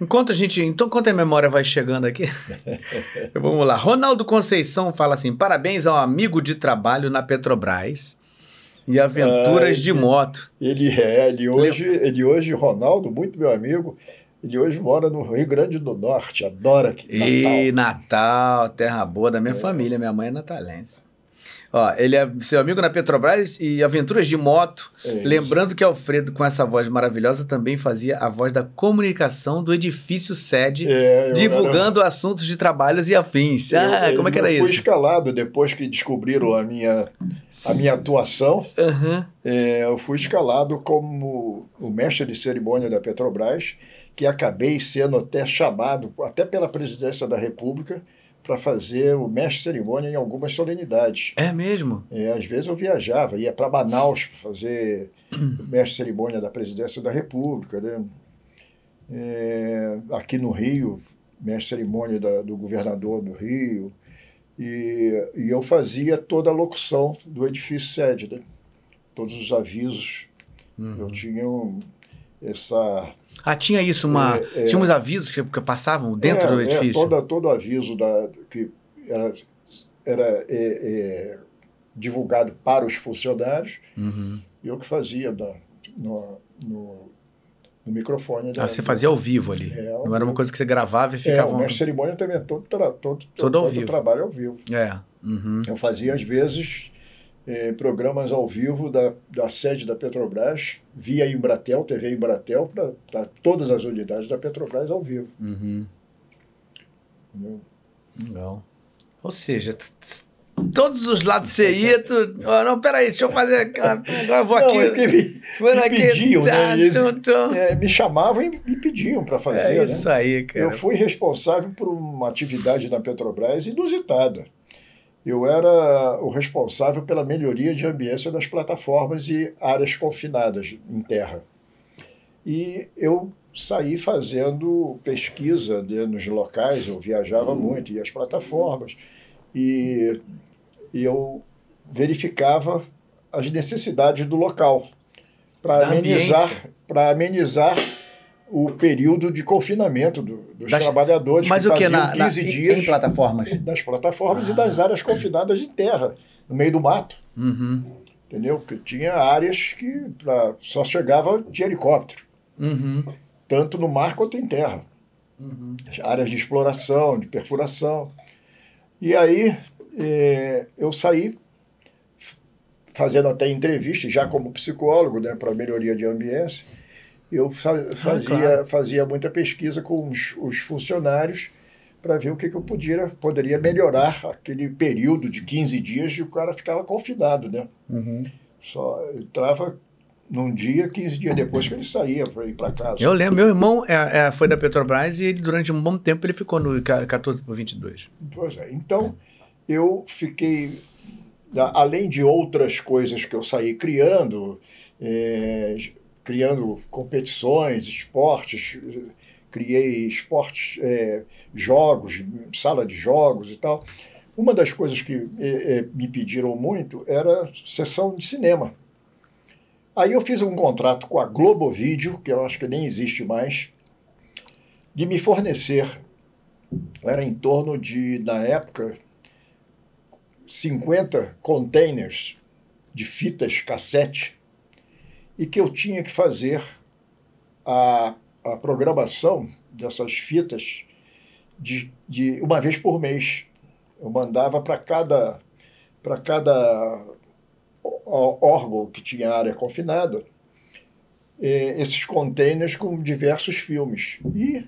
Enquanto a gente, então, enquanto a memória vai chegando aqui, vamos lá. Ronaldo Conceição fala assim: parabéns ao amigo de trabalho na Petrobras e aventuras Ai, de moto. Ele é, ele hoje, ele hoje, Ronaldo, muito meu amigo, ele hoje mora no Rio Grande do Norte, adora aqui. E Natal. Natal, terra boa da minha família, minha mãe é natalense. Ó, ele é seu amigo na Petrobras e aventuras de moto. É isso. Lembrando que Alfredo, com essa voz maravilhosa, também fazia a voz da comunicação do edifício sede, É, eu divulgando assuntos de trabalhos e afins. era- Ah, eu- como é que era eu fui isso? escalado depois que descobriram a minha, a minha atuação. Aham. é, eu fui escalado como o mestre de cerimônia da Petrobras, que acabei sendo até chamado, até pela presidência da República, para fazer o mestre cerimônia em algumas solenidades. É mesmo? É, às vezes eu viajava, ia para Manaus para fazer o mestre cerimônia da presidência da República. Né? É, aqui no Rio, mestre cerimônia da- do governador do Rio. E, e eu fazia toda a locução do edifício sede, né? todos os avisos. Uhum. Eu tinha um- essa. Ah, tinha isso, uma. É, é. Tinha uns avisos que, que passavam dentro É, do é, edifício. toda, todo aviso da, que era, era é, é, divulgado para os funcionários. Uhum. eu que fazia da, no, no, no microfone. Da, Ah, você fazia ao vivo ali. É, Não era uma coisa que você gravava e É, ficava. mestre de cerimônia também é todo, tra, todo, Todo ao todo vivo. trabalho ao vivo. É. Uhum. Eu fazia, às vezes, eh, programas ao vivo da, da sede da Petrobras, via Embratel, TV Embratel, para todas as unidades da Petrobras ao vivo. Uhum. entendeu? Legal. Ou seja, todos os lados você ia, tu. ó, não, peraí, deixa eu fazer. aqui, Agora eu vou aqui. Não, é que me, me aqui, pediam, tá, né? Eles, tum, tum. eh, me chamavam e me pediam para fazer. É né? isso aí, cara. Eu fui responsável por uma atividade na Petrobras inusitada. Eu era o responsável pela melhoria de ambiência das plataformas e áreas confinadas em terra. E eu saí fazendo pesquisa nos locais, eu viajava muito, ia às plataformas, e, e eu verificava as necessidades do local para amenizar, para amenizar o período de confinamento do- dos Das- trabalhadores Mas que o que? faziam Na, na, 15 em- dias em plataformas? das plataformas Ah. e das áreas confinadas de terra, no meio do mato, Uhum. entendeu? Porque tinha áreas que pra, só chegava de helicóptero, Uhum. tanto no mar quanto em terra. Uhum. áreas de exploração, de perfuração. E aí eh, eu saí fazendo até entrevistas, já como psicólogo, né, para melhoria de ambiência. Eu fa- fazia, claro. fazia muita pesquisa com os, os funcionários para ver o que, que eu podia, poderia melhorar aquele período de 15 dias e o cara ficava confinado, né? Uhum. Só entrava num dia, 15 dias depois que ele saía para ir para casa. Eu lembro, meu irmão é, é, foi da Petrobras e ele, durante um bom tempo ele ficou no ca- 14 por 22. Pois é. Então, eu fiquei, além de outras coisas que eu saí criando, é, criando competições, esportes, criei esportes, é, jogos, sala de jogos e tal. Uma das coisas que é, é, me pediram muito era sessão de cinema. Aí eu fiz um contrato com a Globo Vídeo, que eu acho que nem existe mais, de me fornecer, era em torno de, na época, 50 containers de fitas cassete e que eu tinha que fazer a, a programação dessas fitas de, de uma vez por mês. Eu mandava para cada, para cada órgão que tinha área confinada esses containers com diversos filmes. E,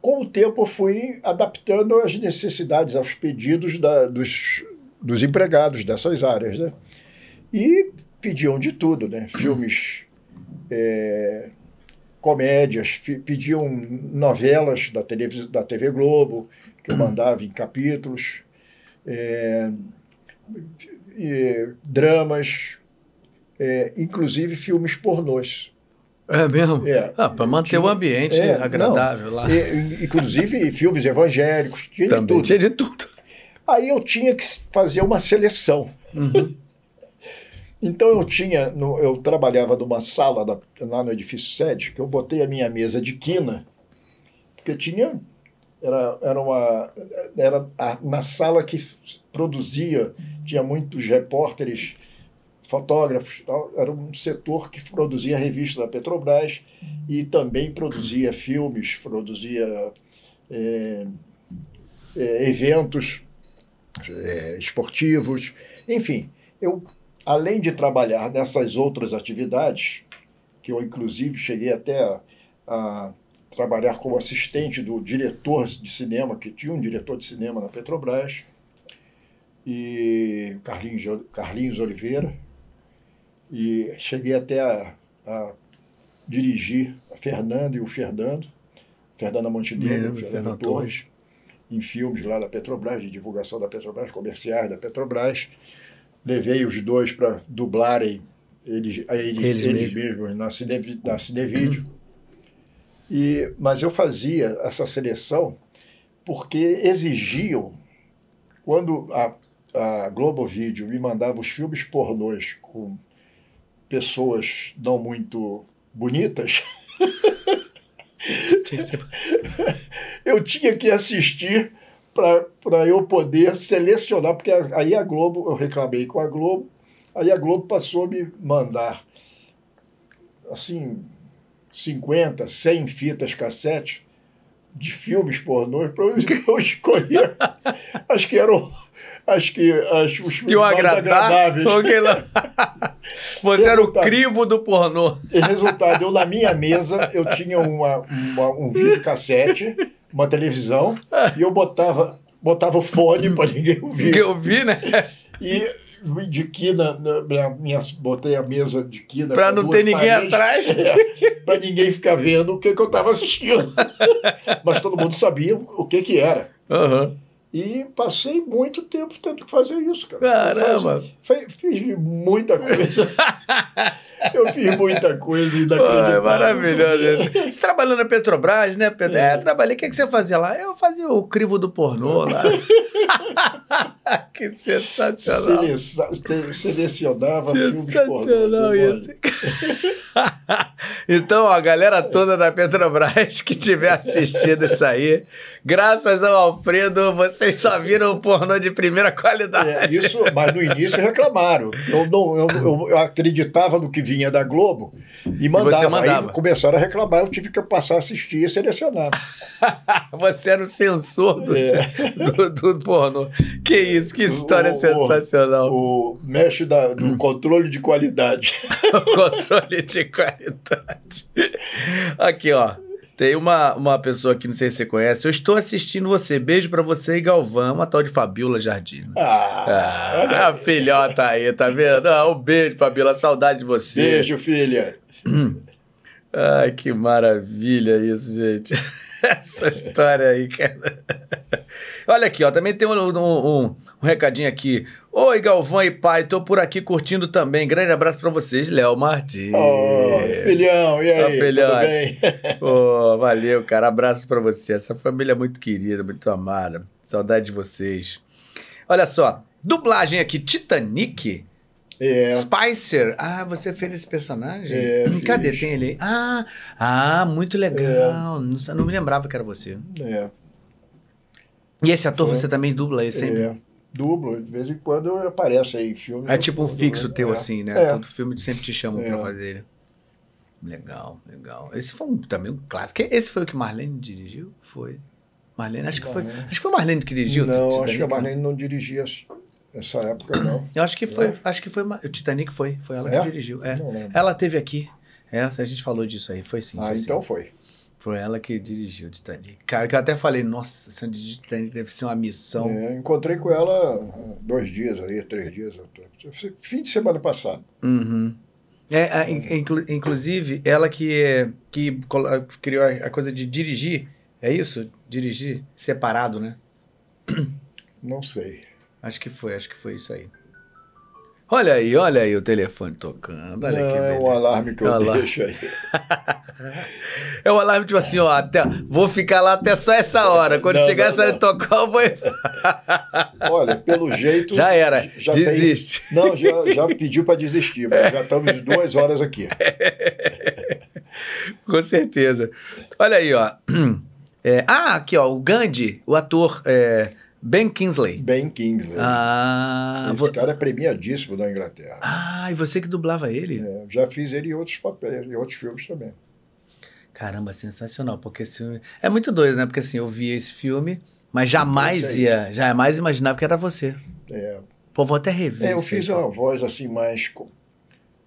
com o tempo, fui adaptando as necessidades, aos pedidos da, dos, dos empregados dessas áreas. Né? E pediam de tudo, né? filmes, é, comédias, pediam novelas da, televis da TV Globo, que eu mandava em capítulos. É, dramas, é, inclusive filmes pornôs. É mesmo? É. Ah, para manter tinha, o ambiente é, agradável não, lá. Inclusive filmes evangélicos, tinha Também de tudo. Tinha de tudo. Aí eu tinha que fazer uma seleção. Uhum. Então eu tinha, no, eu trabalhava numa sala da, lá no edifício sede, que eu botei a minha mesa de quina, porque tinha era, era uma era a, uma sala que produzia tinha muitos repórteres fotógrafos era um setor que produzia revista da Petrobras e também produzia filmes produzia é, é, eventos é, esportivos enfim eu além de trabalhar nessas outras atividades que eu inclusive cheguei até a, a trabalhar como assistente do diretor de cinema, que tinha um diretor de cinema na Petrobras, e Carlinhos, Carlinhos Oliveira, e cheguei até a, a dirigir a Fernando e o Fernando, Fernanda Montenegro, Fernando, Fernando Torres, em filmes lá da Petrobras, de divulgação da Petrobras, comerciais da Petrobras. Levei os dois para dublarem eles, eles, eles, eles mesmos na, cine, na Cinevídeo. E, mas eu fazia essa seleção porque exigiam, quando a, a Globo Vídeo me mandava os filmes pornôs com pessoas não muito bonitas, eu tinha que assistir para eu poder selecionar, porque aí a Globo, eu reclamei com a Globo, aí a Globo passou a me mandar, assim, 50, 100 fitas cassete de filmes pornôs para eu escolher as que eram acho que as, os que mais agradáveis. Você era o crivo do pornô. E resultado, eu na minha mesa eu tinha uma, uma um videocassete, uma televisão e eu botava botava fone para ninguém ouvir. Que eu vi, né? E de quina, minha, minha, botei a mesa de quina. Para não ter ninguém paredes, atrás. É, para ninguém ficar vendo o que, que eu estava assistindo. Mas todo mundo sabia o que, que era. Uhum. E passei muito tempo tendo que fazer isso, cara. Caramba! Fiz, fiz muita coisa. eu fiz muita coisa inacreditável. É maravilhoso isso. Você trabalhou na Petrobras, né, Pedro? É, é trabalhei. O que, que você fazia lá? Eu fazia o crivo do pornô lá. que sensacional. Sele selecionava filmes pornô. Sensacional isso. então, ó, a galera toda da Petrobras que tiver assistido isso aí, graças ao Alfredo, vocês só viram pornô de primeira qualidade. É, isso, mas no início reclamaram. Eu, não, eu, eu, acreditava no que vinha da Globo e mandava. E mandava. Aí começaram a reclamar, eu tive que passar a assistir e selecionar. Você era o censor do, é. do, do, pornô. Que isso, que história o, sensacional. O, o mexe da, do controle de qualidade. o controle de qualidade. Aqui, ó. Tem uma, uma pessoa que não sei se você conhece. Eu estou assistindo você. Beijo para você e Galvão, uma tal de Fabiola Jardim. Ah, ah a filhota aí, tá vendo? Ah, um beijo, Fabiola. Saudade de você. Beijo, filha. Ai, que maravilha isso, gente. Essa história aí, cara. Olha aqui, ó, também tem um, um, um, um recadinho aqui. Oi, Galvão e pai, tô por aqui curtindo também. Grande abraço para vocês, Léo Martins. Oh, filhão, e aí, tudo bem? oh, valeu, cara, abraço para você. Essa família é muito querida, muito amada. Saudade de vocês. Olha só, dublagem aqui, Titanic. É. Spicer. Ah, você fez esse personagem? É, Cadê? fiz. Tem ele? aí? Ah, ah, muito legal. Não, sa- não me lembrava que era você. É, E esse ator Foi. você também dubla ele sempre? é. Dublo, de vez em quando aparece aí em filme. É, tipo um fixo teu, É. assim, né? É. Todo filme sempre te chamam É. pra fazer ele. Legal, legal. Esse foi um- também um clássico. Esse foi o que Marlene dirigiu? Foi. Marlene, acho que foi. Acho que foi Marlene que dirigiu. Não, acho que a né? Marlene não dirigia essa época, não. Eu acho que foi, É. acho que foi Ma- o Titanic foi, foi ela É? que dirigiu. É. Ela teve aqui. Essa a gente falou disso aí, foi sim. ah, foi sim. então foi. Foi ela que dirigiu o Titanic. Cara, que eu até falei, nossa, essa de Titanic deve ser uma missão. É, encontrei com ela dois dias aí, três dias. Fim de semana passado. Uhum. É, a- in- inclu- inclusive, ela que, que criou a coisa de dirigir, é isso? Dirigir separado, né? Não sei. Acho que foi, acho que foi isso aí. Olha aí, olha aí o telefone tocando. Olha não, que é um alarme que eu É um deixo aí. É o alarme, tipo assim, ó, até, vou ficar lá até só essa hora. Quando Não, chegar não, essa hora de tocar, eu vou. Olha, pelo jeito. Já era, já tem- desiste. Não, já, já pediu para desistir, mas já estamos duas horas aqui. Com certeza. Olha aí, ó. É, ah, aqui, ó, o Gandhi, o ator é, Ben Kingsley. Ben Kingsley. Ah, Esse vo- cara é premiadíssimo na Inglaterra. ah, e você que dublava ele? É, já fiz ele em outros papéis, em outros filmes também. Caramba, sensacional, porque esse filme... É muito doido, né? Porque assim, eu via esse filme, mas jamais Isso aí. ia, jamais imaginava que era você. É, Pô, vou até rever. é, eu isso aí, fiz uma voz assim mais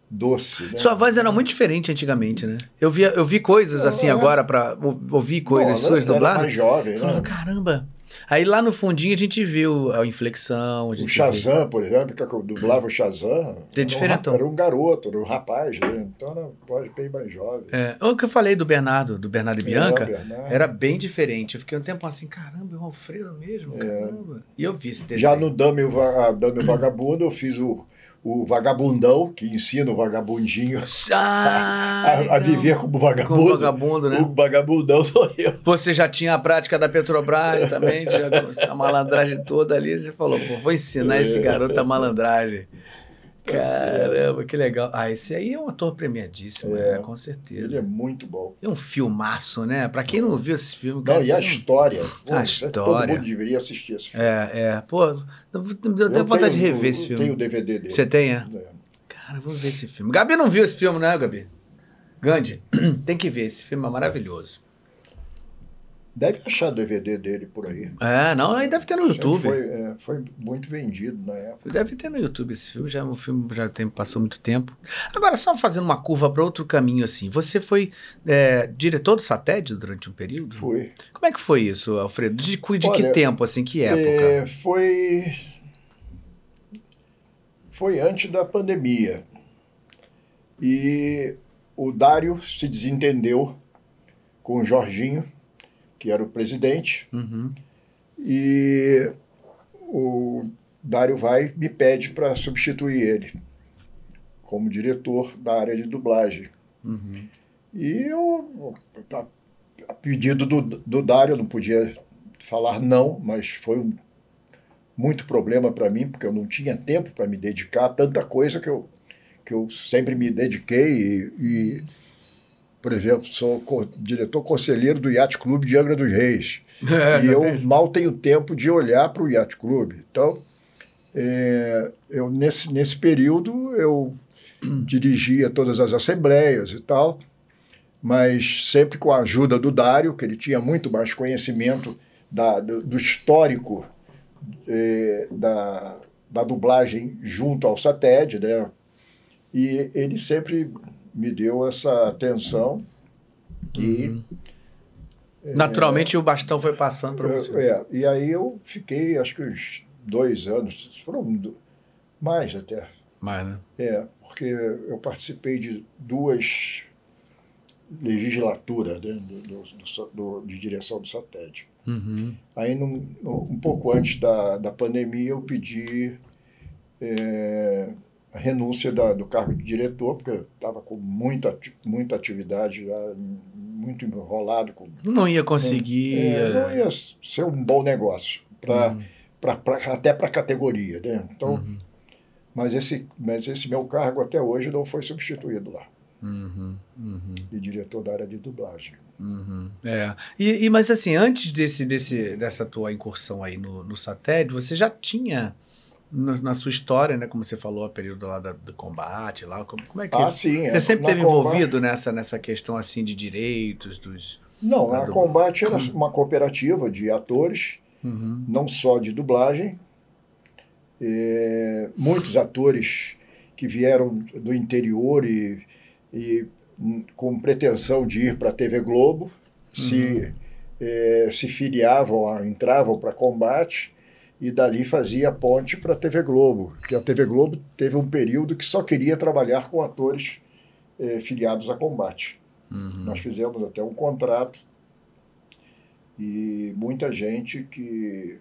doce. Né? Sua voz era muito diferente antigamente, né? Eu, via, eu vi coisas assim É. agora pra ou- ouvir coisas Bom, suas dubladas. mais jovem, Eu falava, né? caramba. Aí lá no fundinho a gente viu a inflexão. A O Shazam, por exemplo, que eu dublava o Shazam, Tem era um, era um garoto, era um rapaz, né? então era voz bem mais jovem. É, o que eu falei do Bernardo, do Bernardo e É, Bianca, o Bernardo. era bem diferente. Eu fiquei um tempo assim, caramba, é o Alfredo mesmo, caramba. E eu vi esse desenho. É. Já no Dame o, Dame o Vagabundo, eu fiz o, o Vagabundão, que ensina o vagabundinho Ah, a, a viver como vagabundo. Como vagabundo, né? O vagabundão sou eu. Você já tinha a prática da Petrobras também, já, essa malandragem toda ali. Você falou, pô, vou ensinar esse É. garoto a malandragem. Tá Caramba, que legal. Ah, esse aí é um ator premiadíssimo, é, É. com Ele certeza. é muito bom. É um filmaço, né? Pra quem não viu esse filme, Não, cara, e a é história. Pô, A é- história. Todo mundo deveria assistir esse filme. É, é. Pô, eu eu Eu tenho vontade de rever esse eu filme. Tenho o DVD dele. Você tem, é? É. Cara, eu vou ver esse filme. Gabi não viu esse filme, né, Gabi? Gandhi, tem que ver. Esse filme é maravilhoso. Deve achar DVD dele por aí. É, não, aí deve ter no YouTube. Foi, é, foi muito vendido na época. Deve ter no YouTube esse filme, já o filme já tem, passou muito tempo. Agora, só fazendo uma curva para outro caminho assim, você foi é, diretor do SATED durante um período? Foi. Como é que foi isso, Alfredo? De, de que Olha, tempo, assim, que época? É, foi. Foi antes da pandemia. E o Dário se desentendeu com o Jorginho, que era o presidente, Uhum. e o Dário vai me pede para substituir ele como diretor da área de dublagem. Uhum. E eu, a, a pedido do, do Dário, eu não podia falar não, mas foi um, muito problema para mim, porque eu não tinha tempo para me dedicar a tanta coisa que eu, que eu sempre me dediquei. E, e, por exemplo, sou co- diretor conselheiro do Yacht Clube de Angra dos Reis. É, e eu mal tenho tempo de olhar para o Yacht Clube. Então, é, eu nesse, nesse período, eu dirigia todas as assembleias e tal, mas sempre com a ajuda do Dário, que ele tinha muito mais conhecimento da, do, do histórico eh, da, da dublagem junto ao SATED, né? E ele sempre me deu essa atenção e Naturalmente o bastão foi passando para você. é, e aí eu fiquei, acho que uns dois anos, foram mais até, Mas, né? é, porque eu participei de duas, legislatura né, do, do, do, de direção do SATED. Uhum. Aí, num, um pouco antes da, da pandemia, eu pedi é, a renúncia da, do cargo de diretor, porque eu estava com muita, muita atividade, já, muito enrolado. Com, não ia conseguir. É, não ia ser um bom negócio, pra, uhum. Pra, pra, até para a categoria. Né? Então, uhum. mas, esse, mas esse meu cargo até hoje não foi substituído lá. Uhum, uhum. E diretor da área de dublagem. Uhum. É. E, e, mas assim, antes desse, desse, dessa tua incursão aí no, no satélite, você já tinha na, na, sua história, né? Como você falou, a período lá da, do combate, lá, como, como é que... Ah, sim. Você é, sempre esteve envolvido nessa, nessa questão, assim, de direitos dos... Não, a do... Combate era uma cooperativa de atores, uhum. não só de dublagem. É, muitos atores que vieram do interior e, e com pretensão de ir para a TV Globo, uhum. se, é, se filiavam, entravam para combate e dali fazia ponte para a TV Globo, que a TV Globo teve um período que só queria trabalhar com atores eh, filiados a combate. Uhum. Nós fizemos até um contrato e muita gente que,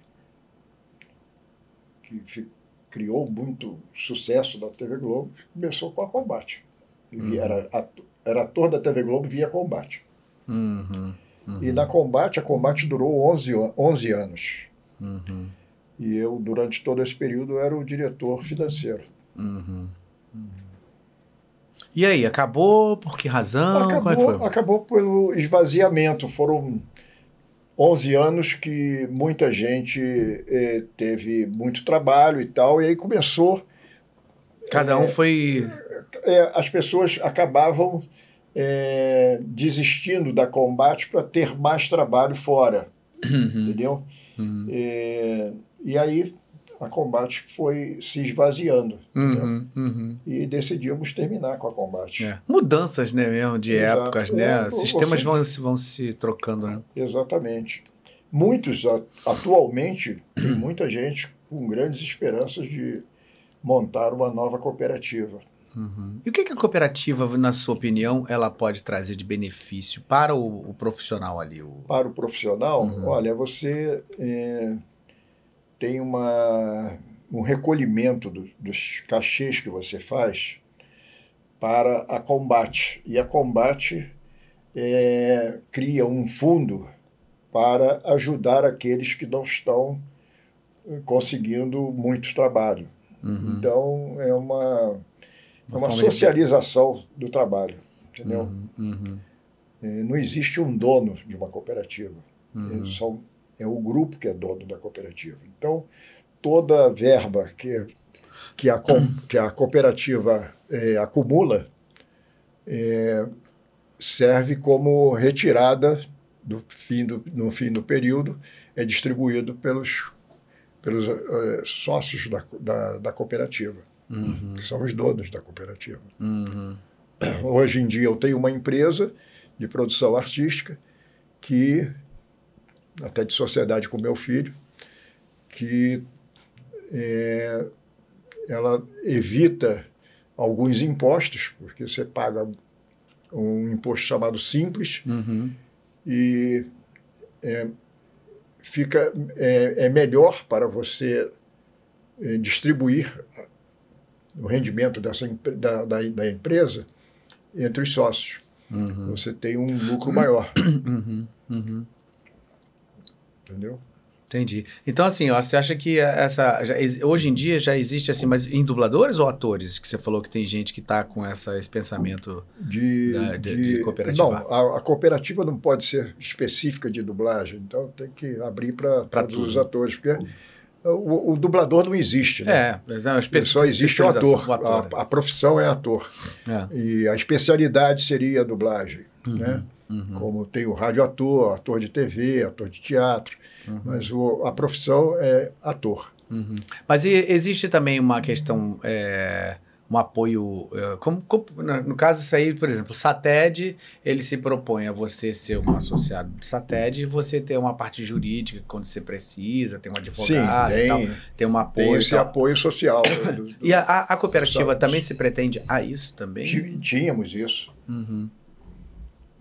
que criou muito sucesso da TV Globo começou com a combate. Uhum. Era, ator, era ator da TV Globo via combate. Uhum. E na combate, a combate durou 11, 11 anos. Uhum. E eu, durante todo esse período, era o diretor financeiro. Uhum. Uhum. E aí, acabou? Por que razão? Acabou, é acabou pelo esvaziamento. Foram 11 anos que muita gente eh, teve muito trabalho e tal, e aí começou. Cada um foi. É, as pessoas acabavam é, desistindo da combate para ter mais trabalho fora. Uhum. Entendeu? Uhum. E aí a combate foi se esvaziando. Uhum, uhum. E decidimos terminar com a combate. É. Mudanças, né, mesmo, de Exato. épocas, né? É, Sistemas vão, vão se trocando, né? Exatamente. Muitos, atualmente, tem muita gente com grandes esperanças de montar uma nova cooperativa. Uhum. E o que, que, a cooperativa, na sua opinião, ela pode trazer de benefício para o, o profissional ali? O... Para o profissional, uhum. olha, você é, tem uma, um recolhimento do, dos cachês que você faz para a combate. E a combate é, cria um fundo para ajudar aqueles que não estão conseguindo muito trabalho. Uhum. Então, é uma, uma, uma socialização do trabalho, entendeu? Uhum. Uhum. É, não existe um dono de uma cooperativa. Uhum. São é o grupo que é dono da cooperativa. Então, toda verba que, que, a, que a cooperativa é, acumula é, serve como retirada do fim do, no fim do período, é distribuído pelos, pelos é, sócios da, da, da cooperativa, uhum. que são os donos da cooperativa. Uhum. Hoje em dia eu tenho uma empresa de produção artística que até de sociedade com meu filho, que é, ela evita alguns impostos, porque você paga um imposto chamado simples uhum. e é, fica é, é, melhor para você é, distribuir o rendimento dessa, da, da, da empresa entre os sócios. Uhum. Você tem um lucro maior. Uhum. Entendeu? Entendi. Então, assim, ó, você acha que essa. Já, hoje em dia já existe assim, mas em dubladores ou atores? Que você falou que tem gente que está com essa, esse pensamento de, da, de, de, de cooperativa? Não, a, a, cooperativa não pode ser específica de dublagem, então tem que abrir para todos os atores, porque o, o, dublador não existe. Né? É, é só existe o ator. O ator a, a, profissão é ator. É. E a especialidade seria a dublagem. Uhum, né? Uhum. Como tem o radioator, ator de TV, ator de teatro. Uhum. Mas o, a profissão é ator. Uhum. Mas existe também uma questão, é, um apoio. É, como, como, no caso, isso aí, por exemplo, o SATED, ele se propõe a você ser um associado do SATED e você ter uma parte jurídica quando você precisa, tem um advogado Sim, tem, e tal, tem um apoio. Tem esse apoio social. do, do, e a, a cooperativa também se pretende a isso também? Tínhamos isso. Uhum.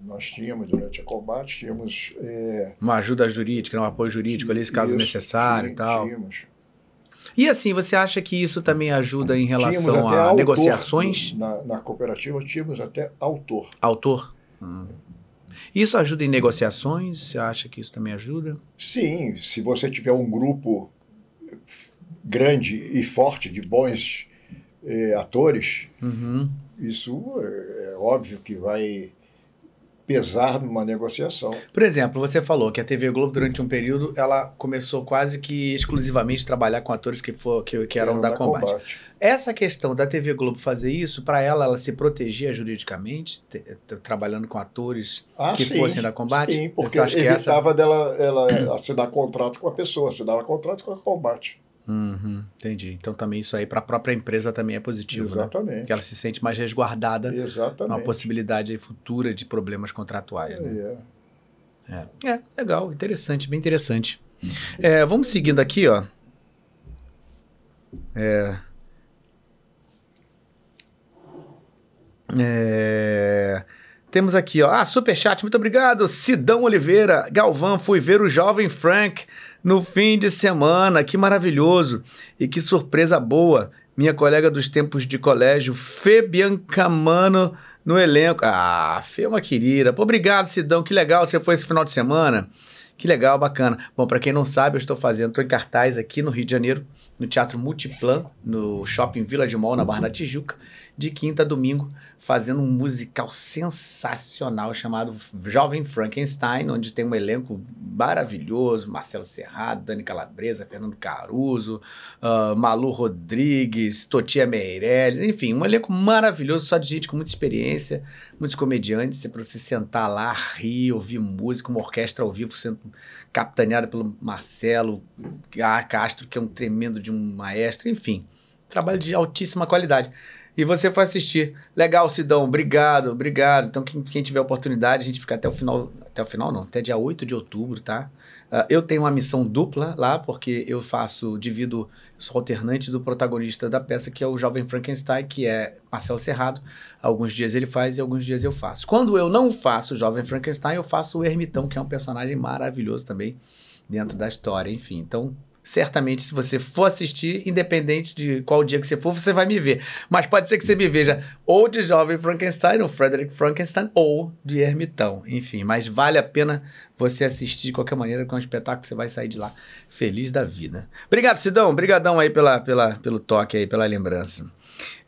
Nós tínhamos, durante a combate, tínhamos. É, Uma ajuda jurídica, um apoio jurídico ali, se caso isso, necessário e tal. Tínhamos. E assim, você acha que isso também ajuda em relação a autor. negociações? Na, na cooperativa tínhamos até autor. Autor? Hum. Isso ajuda em negociações? Você acha que isso também ajuda? Sim, se você tiver um grupo grande e forte de bons eh, atores, Uhum. isso é, é óbvio que vai pesar numa negociação. Por exemplo, você falou que a TV Globo, durante um período, ela começou quase que exclusivamente a trabalhar com atores que, for, que, que eram da combate. Essa questão da TV Globo fazer isso, para ela, ela se protegia juridicamente, te- te- trabalhando com atores Ah, que sim, fossem da combate? Sim, porque que essa- evitava dela ela assinar contrato com a pessoa, assinava contrato com a combate. Uhum, entendi. Então também isso aí para a própria empresa também é positivo, né? Exatamente. Que ela se sente mais resguardada Exatamente. possibilidade aí futura de problemas contratuais. né? É. É. É, legal, interessante, bem interessante. É, vamos seguindo aqui, ó. É... É... Temos aqui, ó. Ah, superchat, muito obrigado. Sidão Oliveira, Galvão, fui ver o jovem Frank no fim de semana. Que maravilhoso. E que surpresa boa. Minha colega dos tempos de colégio, Fê Biancamano, no elenco. Ah, Fê é uma querida. Pô, obrigado, Sidão. Que legal você foi esse final de semana. Que legal, bacana. Bom, para quem não sabe, eu estou fazendo, estou em cartaz aqui no Rio de Janeiro, no Teatro Multiplan, no Shopping Vila de Mall, na Barra da Tijuca, de quinta a domingo, fazendo um musical sensacional chamado Jovem Frankenstein, onde tem um elenco maravilhoso, Marcelo Serrado, Dani Calabresa, Fernando Caruso, ah, Malu Rodrigues, Totia Meirelles, enfim, um elenco maravilhoso, só de gente com muita experiência, muitos comediantes, para você sentar lá, rir, ouvir música, uma orquestra ao vivo sendo capitaneada pelo Marcelo Ca- Castro, que é um tremendo de um maestro, enfim, trabalho de altíssima qualidade. E você foi assistir. Legal, Sidão, obrigado, obrigado. Então, quem, quem tiver oportunidade, a gente fica até o final, até o final não, até dia 8 de outubro, tá? Ah, eu tenho uma missão dupla lá, porque eu faço, divido, sou alternante do protagonista da peça, que é o jovem Frankenstein, que é Marcelo Serrado. Alguns dias ele faz e alguns dias eu faço. Quando eu não faço o jovem Frankenstein, eu faço o Ermitão, que é um personagem maravilhoso também dentro da história, enfim. Então, certamente, se você for assistir, independente de qual dia que você for, você vai me ver. Mas pode ser que você me veja ou de Jovem Frankenstein, ou Frederick Frankenstein, ou de Ermitão. Enfim, mas vale a pena você assistir de qualquer maneira, com um espetáculo você vai sair de lá feliz da vida. Obrigado, Sidão. Obrigadão aí pela, pela, pelo toque aí, pela lembrança.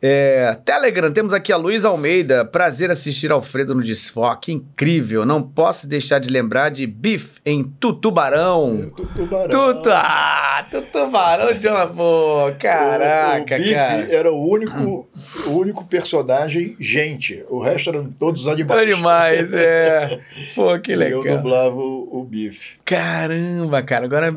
É, Telegram, temos aqui a Luiz Almeida. Prazer assistir Alfredo no Desfoque. Incrível. Não posso deixar de lembrar de Biff em Tutubarão. Tu- Tubarão. Tutu, ah, Tutubarão de uma boa. Caraca, o, o Biff cara. era o único, o único personagem gente. O resto eram todos animais. Animais, é. Pô, que E legal. Eu dublava o, o Biff. Caramba, cara, agora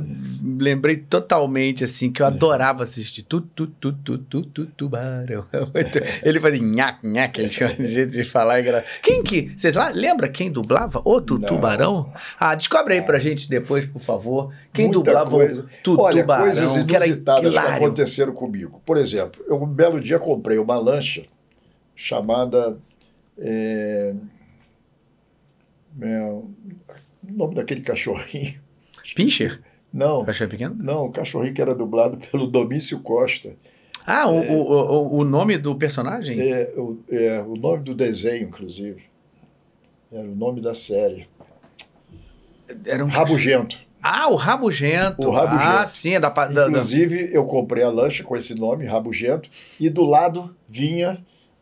lembrei totalmente assim que eu adorava assistir tu tu tu tu tu tu tubarão. Muito- Ele fazia nhaque nhaque, ele tinha um jeito de falar engraçado. Quem que, vocês lá lembra quem dublava o tubarão? Ah, descobre aí pra gente depois, por favor, quem Muita dublava coisa. o tu Olha, tubarão, coisas que inusitadas que hilário. aconteceram comigo. Por exemplo, eu um belo dia comprei uma lancha chamada. é, é, o nome daquele cachorrinho. Pincher? Não, Cachorro pequeno? não, o cachorrinho que era dublado pelo Domício Costa. Ah, o, o, o, o nome do personagem? É, o, é, o nome do desenho, inclusive. Era o nome da série. Era um Rabugento. Ah, o Rabugento. O Rabugento. Ah, sim, é da, da. Inclusive, eu comprei a lancha com esse nome, Rabugento, e do lado vinha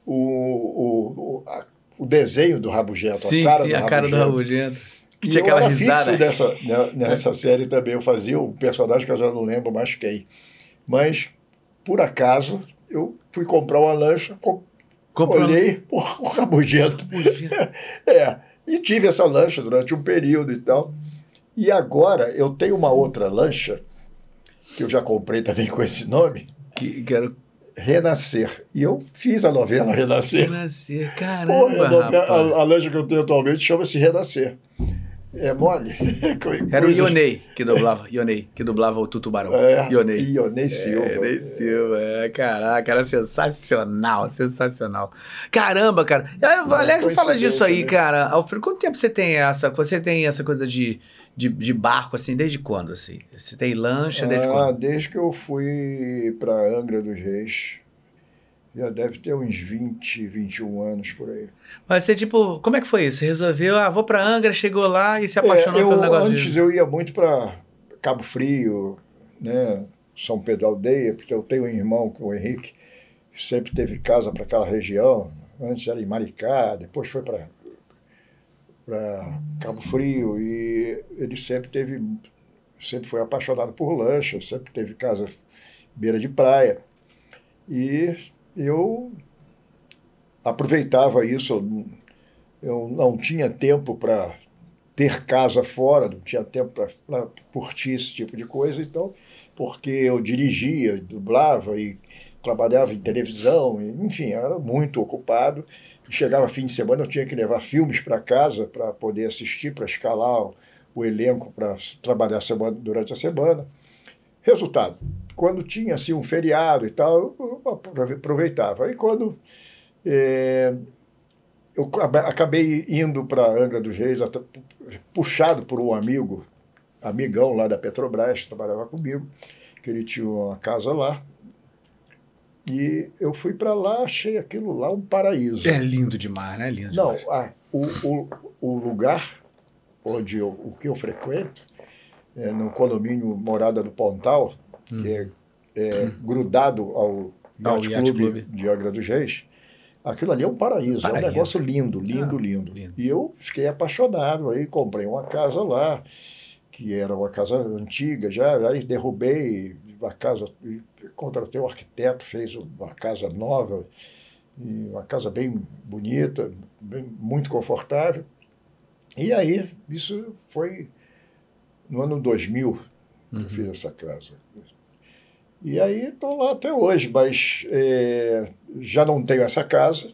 o, o, o, a- o desenho do Rabugento, Sim, a cara sim, do a cara do Rabugento. Rabugento. Que E tinha aquela risada. dessa, né, nessa série também. Eu fazia um personagem que eu já não lembro mais quem. Mas, por acaso, eu fui comprar uma lancha, co- Comprou- olhei, o Rabugento. Rabugento. É, e tive essa lancha durante um período e tal. E agora eu tenho uma outra lancha, que eu já comprei também com esse nome, Que, que era Renascer. E eu fiz a novela Renascer. Renascer. Caramba, a, novela- a, a lancha que eu tenho atualmente chama-se Renascer. É mole? Era o Ionei que dublava, Ionei, que dublava o Tutubarão. É, Ionei. Ionei Silva. É, Ionei Silva, é, caraca, era sensacional, sensacional. Caramba, cara. Aliás, fala disso aí, né? cara. Alfredo, quanto tempo você tem essa, você tem essa coisa de, de, de barco, assim, desde quando, assim? Você tem lancha desde ah, quando? desde que eu fui para Angra dos Reis. Já deve ter uns 20, 21 anos por aí. Mas você, tipo, como é que foi isso? Você resolveu, ah, vou para Angra, chegou lá e se apaixonou é, eu, pelo negócio Antes de... eu ia muito para Cabo Frio, né? São Pedro Aldeia, porque eu tenho um irmão, que é o Henrique, que sempre teve casa para aquela região. Antes era em Maricá, depois foi para para Cabo Frio e ele sempre teve sempre foi apaixonado por lancha, sempre teve casa beira de praia. E eu aproveitava isso. Eu não tinha tempo para ter casa fora, não tinha tempo para curtir esse tipo de coisa, então, porque eu dirigia, dublava e trabalhava em televisão, enfim, era muito ocupado. Chegava fim de semana, eu tinha que levar filmes para casa para poder assistir, para escalar o, o elenco para trabalhar semana, durante a semana. Resultado, quando tinha assim, um feriado e tal, eu aproveitava. Aí quando é, eu acabei indo para Angra dos Reis, puxado por um amigo, amigão lá da Petrobras, trabalhava comigo, que ele tinha uma casa lá. E eu fui para lá, achei aquilo lá um paraíso. É lindo demais, né? Lindo Não, demais. a, o, o, o lugar onde eu, o que eu frequento, é, no condomínio Morada do Pontal, hum. que é, é hum. grudado ao Yacht, Club, Club de Angra dos Reis, aquilo ali é um paraíso, paraíso. é um negócio lindo, lindo, ah, lindo, lindo. E eu fiquei apaixonado, aí comprei uma casa lá, que era uma casa antiga já, aí derrubei a casa, contratei um arquiteto, fez uma casa nova, uma casa bem bonita, bem, muito confortável. E aí, isso foi no ano 2000 uhum. que eu uhum. fiz essa casa. E aí estou lá até hoje, mas é, já não tenho essa casa.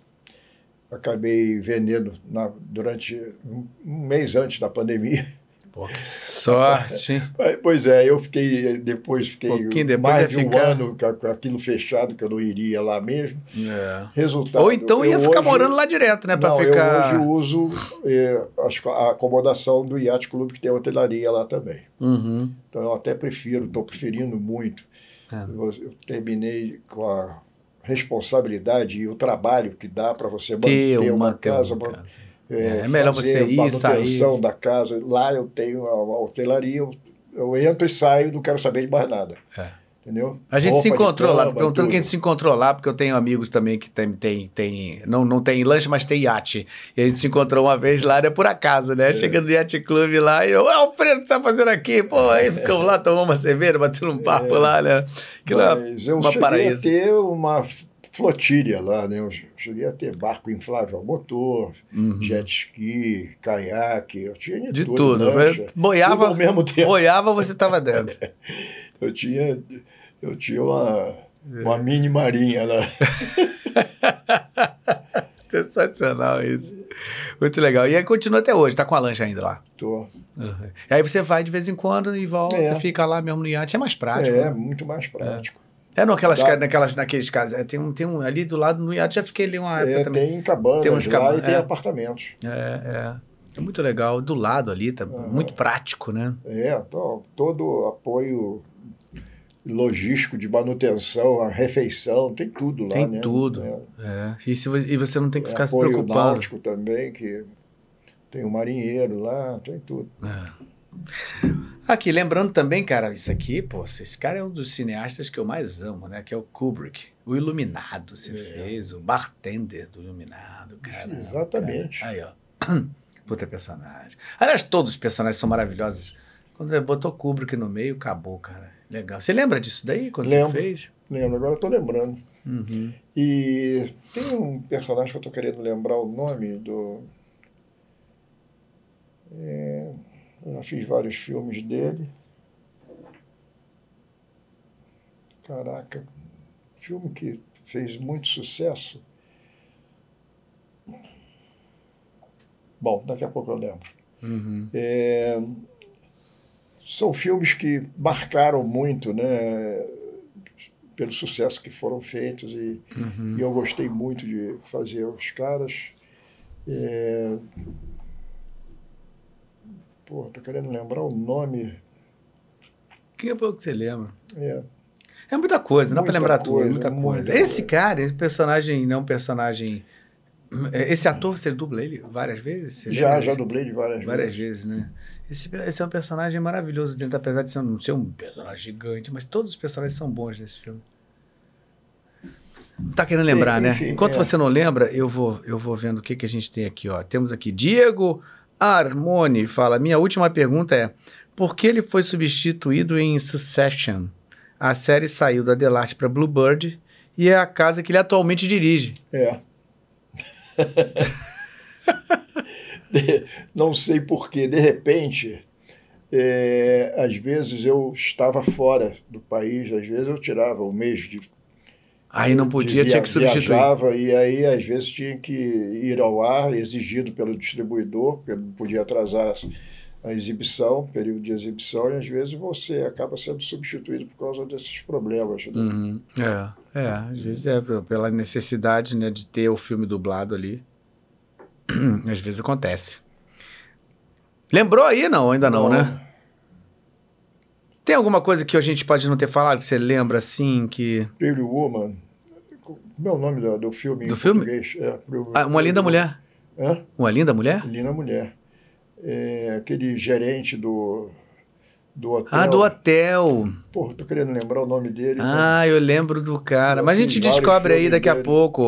Acabei vendendo na, durante um, um mês antes da pandemia. Pô, que sorte! pois é, eu fiquei, depois fiquei depois mais de um ficar... ano com aquilo fechado, que eu não iria lá mesmo. É. Resultado. Ou então ia ficar hoje, morando lá direto, né? Para ficar. Eu hoje uso é, a acomodação do Yacht Clube, que tem hotelaria lá também. Uhum. Então eu até prefiro, estou preferindo muito. É. Eu, terminei com a responsabilidade e o trabalho que dá para você manter uma, uma casa. Uma casa é, é melhor você ir e sair. da casa. Lá eu tenho a, a hotelaria, eu, eu, entro e saio, não quero saber de mais nada. É. Entendeu? A gente Roupa se encontrou lá, perguntando quem se encontrou lá, porque eu tenho amigos também que tem, tem, tem não, não tem lanche, mas tem iate. E a gente se encontrou uma vez lá, né, por acaso, né? É. Chegando no Yacht Club lá, e eu, Alfredo, o que você tá fazendo aqui? Pô, aí ficamos lá, tomamos uma cerveja, batendo um papo é. lá, né? É mas eu uma cheguei paraíso. a ter uma flotilha lá, né? Eu cheguei a ter barco inflável motor, uhum. jet ski, caiaque, eu tinha de tudo. tudo. Lancha, boiava, tudo ao mesmo tempo. boiava, você estava dentro. eu tinha, eu tinha uma, uma mini marinha lá. Sensacional isso. Muito legal. E aí continua até hoje, tá com a lancha ainda lá? Tô. Uhum. E aí você vai de vez em quando e volta, é. fica lá mesmo no iate. É mais prático. É, né? muito mais prático. É. É, naquelas, naquelas, naqueles casos. É, tem, um, tem um ali do lado no iate, já fiquei ali uma época é, também. Tem cabanas tem uns lá e tem é. apartamentos. É, é. É muito legal. Do lado ali, tá muito prático, né? É, todo apoio logístico de manutenção, a refeição, tem tudo lá, tem né? tudo. É. é. E, se, e você não tem que ficar se preocupando. Náutico também, que tem um marinheiro lá, tem tudo. É. Aqui, lembrando também, cara, isso aqui, pô, esse cara é um dos cineastas que eu mais amo, né? Que é o Kubrick. O Iluminado, você é. fez, o bartender do Iluminado, cara. Exatamente. Cara. Aí, ó. Puta personagem. Aliás, todos os personagens são maravilhosos. Quando ele botou Kubrick no meio, acabou, cara. Legal. Você lembra disso daí, quando lembro, você fez? Lembro, agora tô lembrando. Uhum. E tem um personagem que eu tô querendo lembrar o nome do... É eu já fiz vários filmes dele. Caraca, filme que fez muito sucesso. Bom, daqui a pouco eu lembro. Uhum. É, são filmes que marcaram muito, né? Pelo sucesso que foram feitos e, Uhum. e eu gostei muito de fazer os caras. É, pô, tô querendo lembrar o nome. Que pouco que você lembra. É, É muita coisa, não dá pra Muita lembrar tudo, coisa, muita coisa. muita Esse coisa. cara, esse personagem, não é personagem. Esse ator, você dubla ele várias vezes? Você já, lembra? já dublei de várias, Várias vezes. vezes, né? Esse, esse é um personagem maravilhoso dentro, apesar de ser, não ser um personagem gigante, mas todos os personagens são bons nesse filme. Tá querendo lembrar, né? enfim, Enquanto é. você não lembra, eu vou, eu vou vendo o que, que a gente tem aqui, ó. Temos aqui Diego Armoni fala: Minha última pergunta é: por que ele foi substituído em Succession? A série saiu da Delarte para Bluebird e é a casa que ele atualmente dirige. É. De- não sei porquê, de repente, é, às vezes eu estava fora do país, às vezes eu tirava um mês de. Aí não de podia, tinha que substituir. Viajava, e aí às vezes tinha que ir ao ar, exigido pelo distribuidor, porque não podia atrasar a exibição, período de exibição, e às vezes você acaba sendo substituído por causa desses problemas. né? Uhum. É, é, às vezes é pela necessidade né, de ter o filme dublado ali. às vezes acontece. Lembrou aí? Não, ainda não, né? Tem alguma coisa que a gente pode não ter falado que você lembra assim que. Pretty Woman. Como é o nome do, do filme Do em filme? É, Pretty- Ah, uma linda mulher. Hã? Uma linda mulher? Linda Mulher. É, aquele gerente do, do hotel. Ah, do hotel. Porra, tô querendo lembrar o nome dele. Ah, eu lembro do cara. Eu Mas a gente descobre aí daqui a dele. pouco.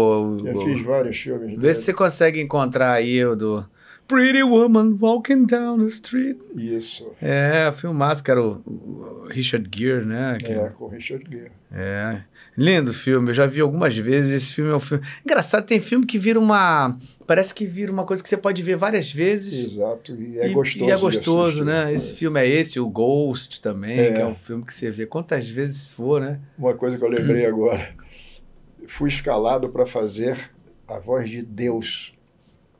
mas o- eu fiz vários filmes. Vê dele. se você consegue encontrar aí o do Pretty Woman Walking Down the Street. Isso. É, filmaço, que era o, o Richard Gere, né? Que- É, com o Richard Gere. É. Lindo filme, eu já vi algumas vezes. Esse filme é um filme. Engraçado, tem filme que vira uma. Parece que vira uma coisa que você pode ver várias vezes. Exato. E é E- gostoso. E é gostoso, assistir. né? Esse filme é esse, o Ghost também, É. que é um filme que você vê quantas vezes for, né? Uma coisa que eu lembrei agora. Fui escalado para fazer a voz de Deus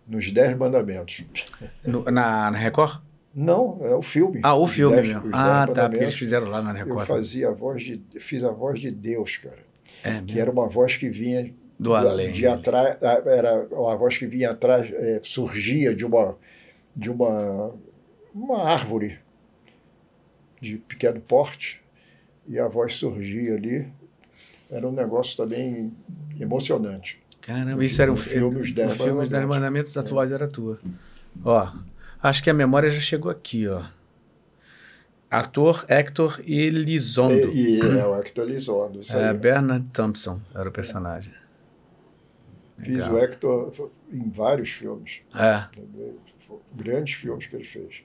nos Dez Mandamentos. No- na, na Record? Não, é o filme. Ah, o filme Dez- mesmo. Ah, tá, porque eles fizeram lá na Eu Record. fazia a voz de, fiz a voz de Deus, cara. É, Que era uma voz que vinha do além. de atrás, era uma voz que vinha atrás, é, surgia de uma de uma uma árvore de pequeno porte e a voz surgia ali. Era um negócio também emocionante. Caramba, isso era um filme, Os Dez no filme Os Dez Mandamentos. Mandamentos, a voz era tua. Ó, acho que a memória já chegou aqui, ó. Ator Hector Elizondo. E, e é o Hector Elizondo. Isso É, aí. Bernard Thompson era o personagem. Fiz Legal. o Hector em vários filmes. É, Grandes filmes que ele fez.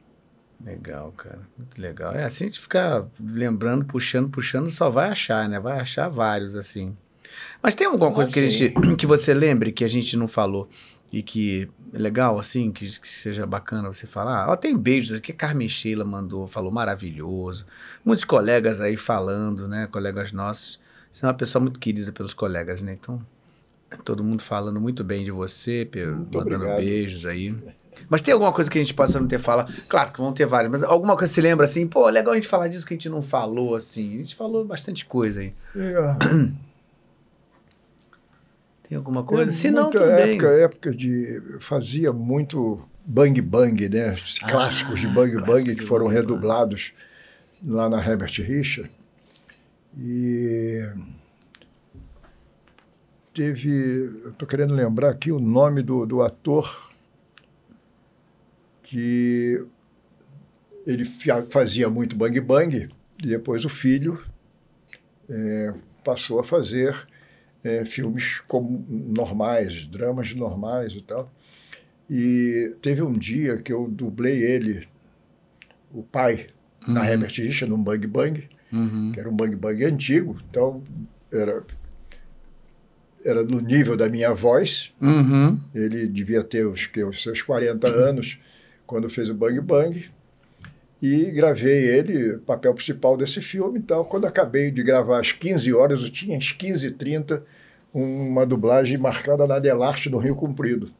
legal, cara. Muito legal. É assim a gente fica lembrando, puxando, puxando, só vai achar, né? Vai achar vários, assim. Mas tem alguma Ah, coisa que, a gente, que você lembre que a gente não falou e que legal, assim, que, que seja bacana você falar? Ó, tem beijos aqui, a Carmen Sheila mandou, falou maravilhoso. Muitos colegas aí falando, né? Colegas nossos. Você é uma pessoa muito querida pelos colegas, né? Então, todo mundo falando muito bem de você, Muito mandando obrigado. beijos aí. Mas tem alguma coisa que a gente possa não ter falado? Claro que vão ter várias, mas alguma coisa você lembra assim, pô, legal a gente falar disso que a gente não falou, assim. A gente falou bastante coisa aí. É, Tem alguma coisa? É, Se não, tudo bem. época, época de fazia muito bang bang, né? Os Ah, clássicos de bang bang que foram bang bang. redublados lá na Herbert Richa. E teve, estou querendo lembrar aqui o nome do, do ator que ele fazia muito bang bang e depois o filho eh, passou a fazer é, filmes como normais, dramas normais e tal. E teve um dia que eu dublei ele, o pai, na Uhum. Herbert Richa, num Bang Bang, Uhum. que era um Bang Bang antigo, então era, era no nível da minha voz. Uhum. Ele devia ter os, que, os seus 40 anos quando fez o Bang Bang. E gravei ele, papel principal desse filme. Então, quando acabei de gravar às 15 horas, eu tinha às 15h30 uma dublagem marcada na Delarte, no Rio Comprido.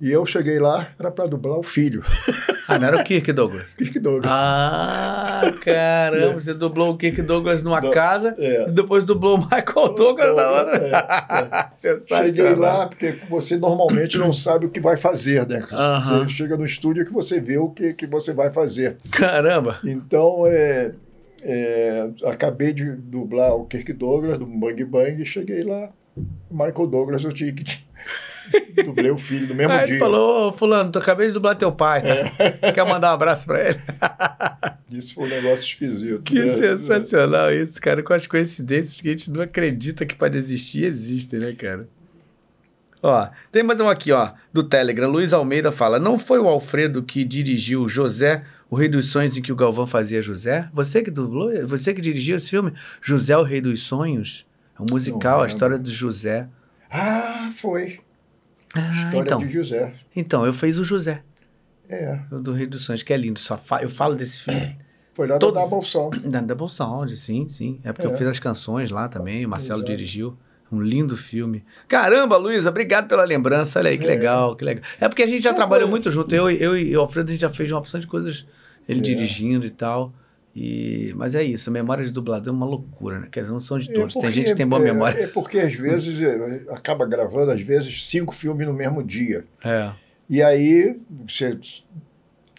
E eu cheguei lá, era para dublar o filho. Ah, não era o Kirk Douglas? Kirk Douglas. Ah, caramba, você dublou o Kirk Douglas numa Do- casa é. e depois dublou o Michael Douglas na outra. É, Sensacional. Cheguei lá, porque você normalmente não sabe o que vai fazer, né? Aham. Você chega no estúdio que você vê o que, que você vai fazer. Caramba. Então, é, é, acabei de dublar o Kirk Douglas do Bang Bang e cheguei lá. Michael Douglas, tinha que. Dublei o filho no mesmo Aí dia. ele falou, fulano, tu acabei de dublar teu pai, tá? Quer mandar um abraço pra ele? Isso foi um negócio esquisito. Que né? sensacional isso, cara. Com as coincidências que a gente não acredita que pode existir, existem, né, cara? Ó, tem mais um aqui, ó, do Telegram. Luiz Almeida fala: Não foi o Alfredo que dirigiu José, o Rei dos Sonhos, em que o Galvão fazia José? Você que dublou? Você que dirigiu esse filme? José, o Rei dos Sonhos? É um musical, a história do José. Ah, foi. Ah, História então. de José. Então, eu fiz o José, É. o do Rei dos Sonhos, que é lindo. Só fa- Eu falo desse filme. Foi lá Todos- da Bolsão. Da Double Sound, sim, sim. É porque É. eu fiz as canções lá também, o Marcelo Exato. dirigiu. Um lindo filme. Caramba, Luísa, obrigado pela lembrança. Olha aí, que É. legal, que legal. É porque a gente já São trabalhou muito junto. Eu, eu e o Alfredo, a gente já fez uma opção de coisas, ele É. dirigindo e tal. E... Mas é isso, a memória de dublador é uma loucura, né? Que não são de É todos. tem porque- gente que tem boa é- memória. É porque às vezes é, acaba gravando, às vezes, cinco filmes no mesmo dia. É. E aí, você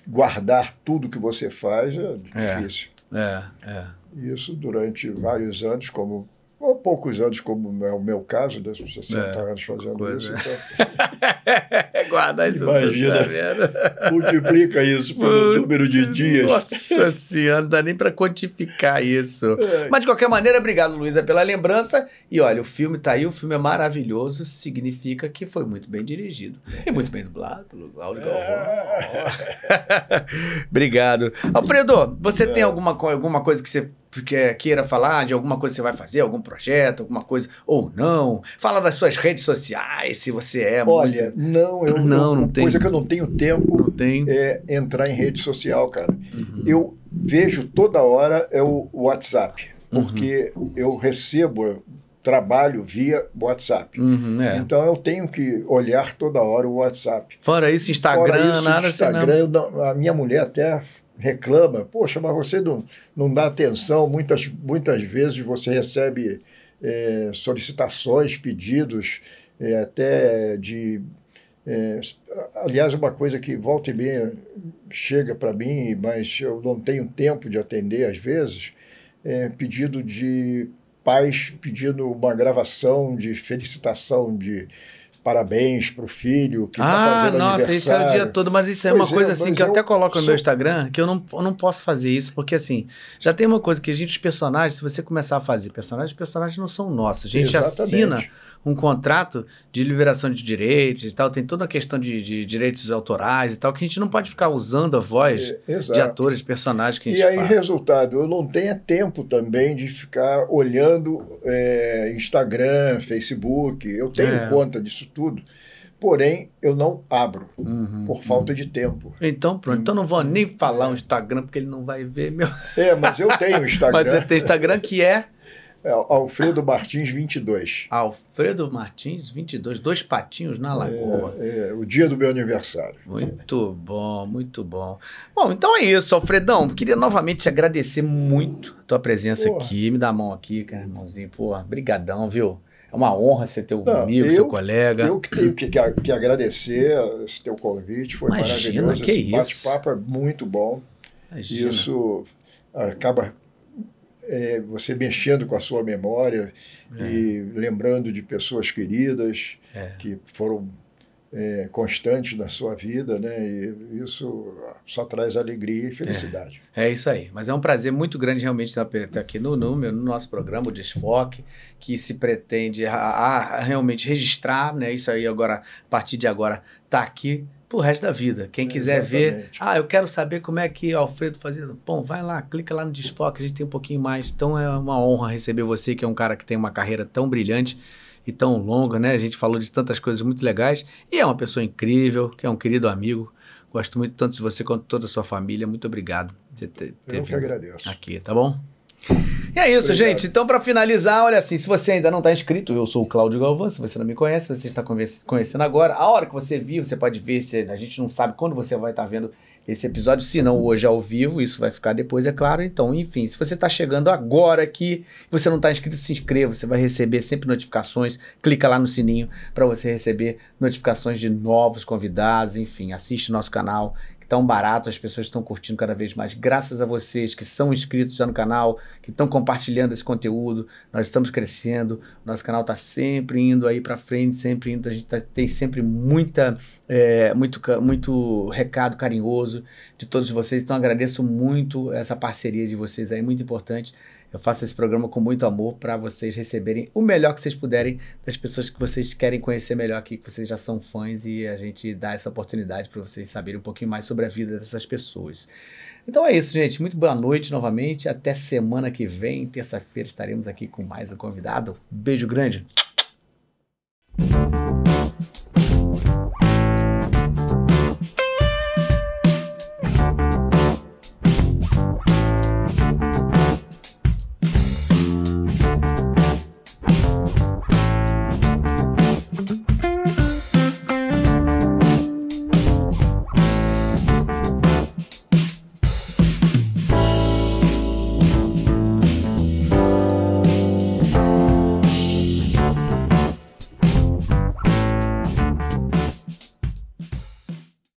guardar tudo que você faz é É. difícil. É, é. Isso durante vários anos, como ou poucos anos, como é o meu caso, né, 60 É, anos fazendo coisa. isso. Então, Guardar isso Imagina. tá vendo? multiplica isso pelo número de dias. Nossa senhora, não dá nem pra quantificar isso. É. Mas de qualquer maneira, obrigado, Luísa, pela lembrança. E olha, o filme tá aí, o filme é maravilhoso, significa que foi muito bem dirigido. E muito bem dublado pelo Cláudio Galvão. obrigado. Alfredo, você tem alguma, alguma coisa que você que- queira falar, de alguma coisa que você vai fazer, algum projeto, alguma coisa, ou não? Fala das suas redes sociais, se você é Olha, muito... não, eu Não, eu- não tem. coisa que eu não tenho tempo Não tem? é entrar em rede social, cara. Uhum. Eu vejo toda hora é o WhatsApp, Uhum. porque eu recebo trabalho via WhatsApp. Uhum, é. Então eu tenho que olhar toda hora o WhatsApp. Fora isso, Instagram, Fora isso, nada Instagram, eu não- a minha mulher até reclama, poxa, mas você não, não dá atenção, muitas, muitas vezes você recebe é, solicitações, pedidos, é, até de... é, aliás, uma coisa que volta e meia chega para mim, mas eu não tenho tempo de atender às vezes, é pedido de pais pedindo uma gravação de felicitação de parabéns para o filho que está Ah, fazendo nossa, isso é o dia aniversário. todo, mas isso é Pois uma é, coisa assim que eu eu até coloco no sou- meu Instagram, que eu não, eu não posso fazer isso, porque assim, já tem uma coisa que a gente, os personagens, se você começar a fazer personagens, os personagens não são nossos. A gente Exatamente. assina um contrato de liberação de direitos e tal, tem toda a questão de, de direitos autorais e tal, que a gente não pode ficar usando a voz É, de atores, de personagens que a gente E aí, resultado, eu não tenho tempo também de ficar olhando é, Instagram, Facebook, eu tenho É. conta disso tudo, porém eu não abro Uhum, por falta de tempo. Então pronto, então não vou nem falar o Instagram, porque ele não vai ver meu... É, mas eu tenho Instagram, Mas você tem Instagram que é é Alfredo Martins 22. Alfredo Martins, 22, dois patinhos na lagoa. É, o dia do meu aniversário. Muito bom, muito bom. Bom, então é isso, Alfredão. Queria novamente te agradecer muito a tua presença Porra. aqui. Me dá a mão aqui, cara, irmãozinho. Pô, brigadão, viu? É uma honra ser teu Não, amigo, eu- seu colega. Eu que tenho que, que- agradecer esse teu convite, foi Imagina, maravilhoso. que esse isso. bate-papo é muito bom. Imagina. Isso acaba é, você mexendo com a sua memória e lembrando de pessoas queridas É. que foram é, constantes na sua vida, né? E isso só traz alegria e felicidade. É isso aí. Mas é um prazer muito grande realmente estar aqui no, no, meu- no nosso programa, o Desfoque, que se pretende a, a- realmente registrar, né? Isso aí agora, a partir de agora, tá aqui pro resto da vida. Quem quiser ver, ah, eu quero saber como é que o Alfredo fazia. Bom, vai lá, clica lá no Desfoque, a gente tem um pouquinho mais. Então é uma honra receber você, que é um cara que tem uma carreira tão brilhante e tão longa, né? A gente falou de tantas coisas muito legais e é uma pessoa incrível, que é um querido amigo. Gosto muito tanto de você quanto de toda a sua família. Muito obrigado por você ter, ter Eu que agradeço. aqui, tá bom? E é isso, Obrigado. gente. Então, para finalizar, olha assim, se você ainda não está inscrito, eu sou o Cláudio Galvão, se você não me conhece, você está conhecendo agora. A hora que você vir, você pode ver, se a gente não sabe quando você vai estar tá vendo esse episódio, se não hoje ao vivo, isso vai ficar depois, é claro. Então, enfim, se você está chegando agora aqui, você não está inscrito, se inscreva, você vai receber sempre notificações, clica lá no sininho para você receber notificações de novos convidados, enfim, assiste nosso canal tão barato, as pessoas estão curtindo cada vez mais. Graças a vocês que são inscritos já no canal, que estão compartilhando esse conteúdo, nós estamos crescendo, nosso canal está sempre indo aí para frente, sempre indo, a gente tá, tem sempre muita, é, muito, muito recado carinhoso de todos vocês, então agradeço muito essa parceria de vocês aí, muito importante. Eu faço esse programa com muito amor para vocês receberem o melhor que vocês puderem das pessoas que vocês querem conhecer melhor aqui, que vocês já são fãs e a gente dá essa oportunidade para vocês saberem um pouquinho mais sobre a vida dessas pessoas. Então é isso, gente. Muito boa noite novamente. Até semana que vem, terça-feira, estaremos aqui com mais um convidado. Beijo grande.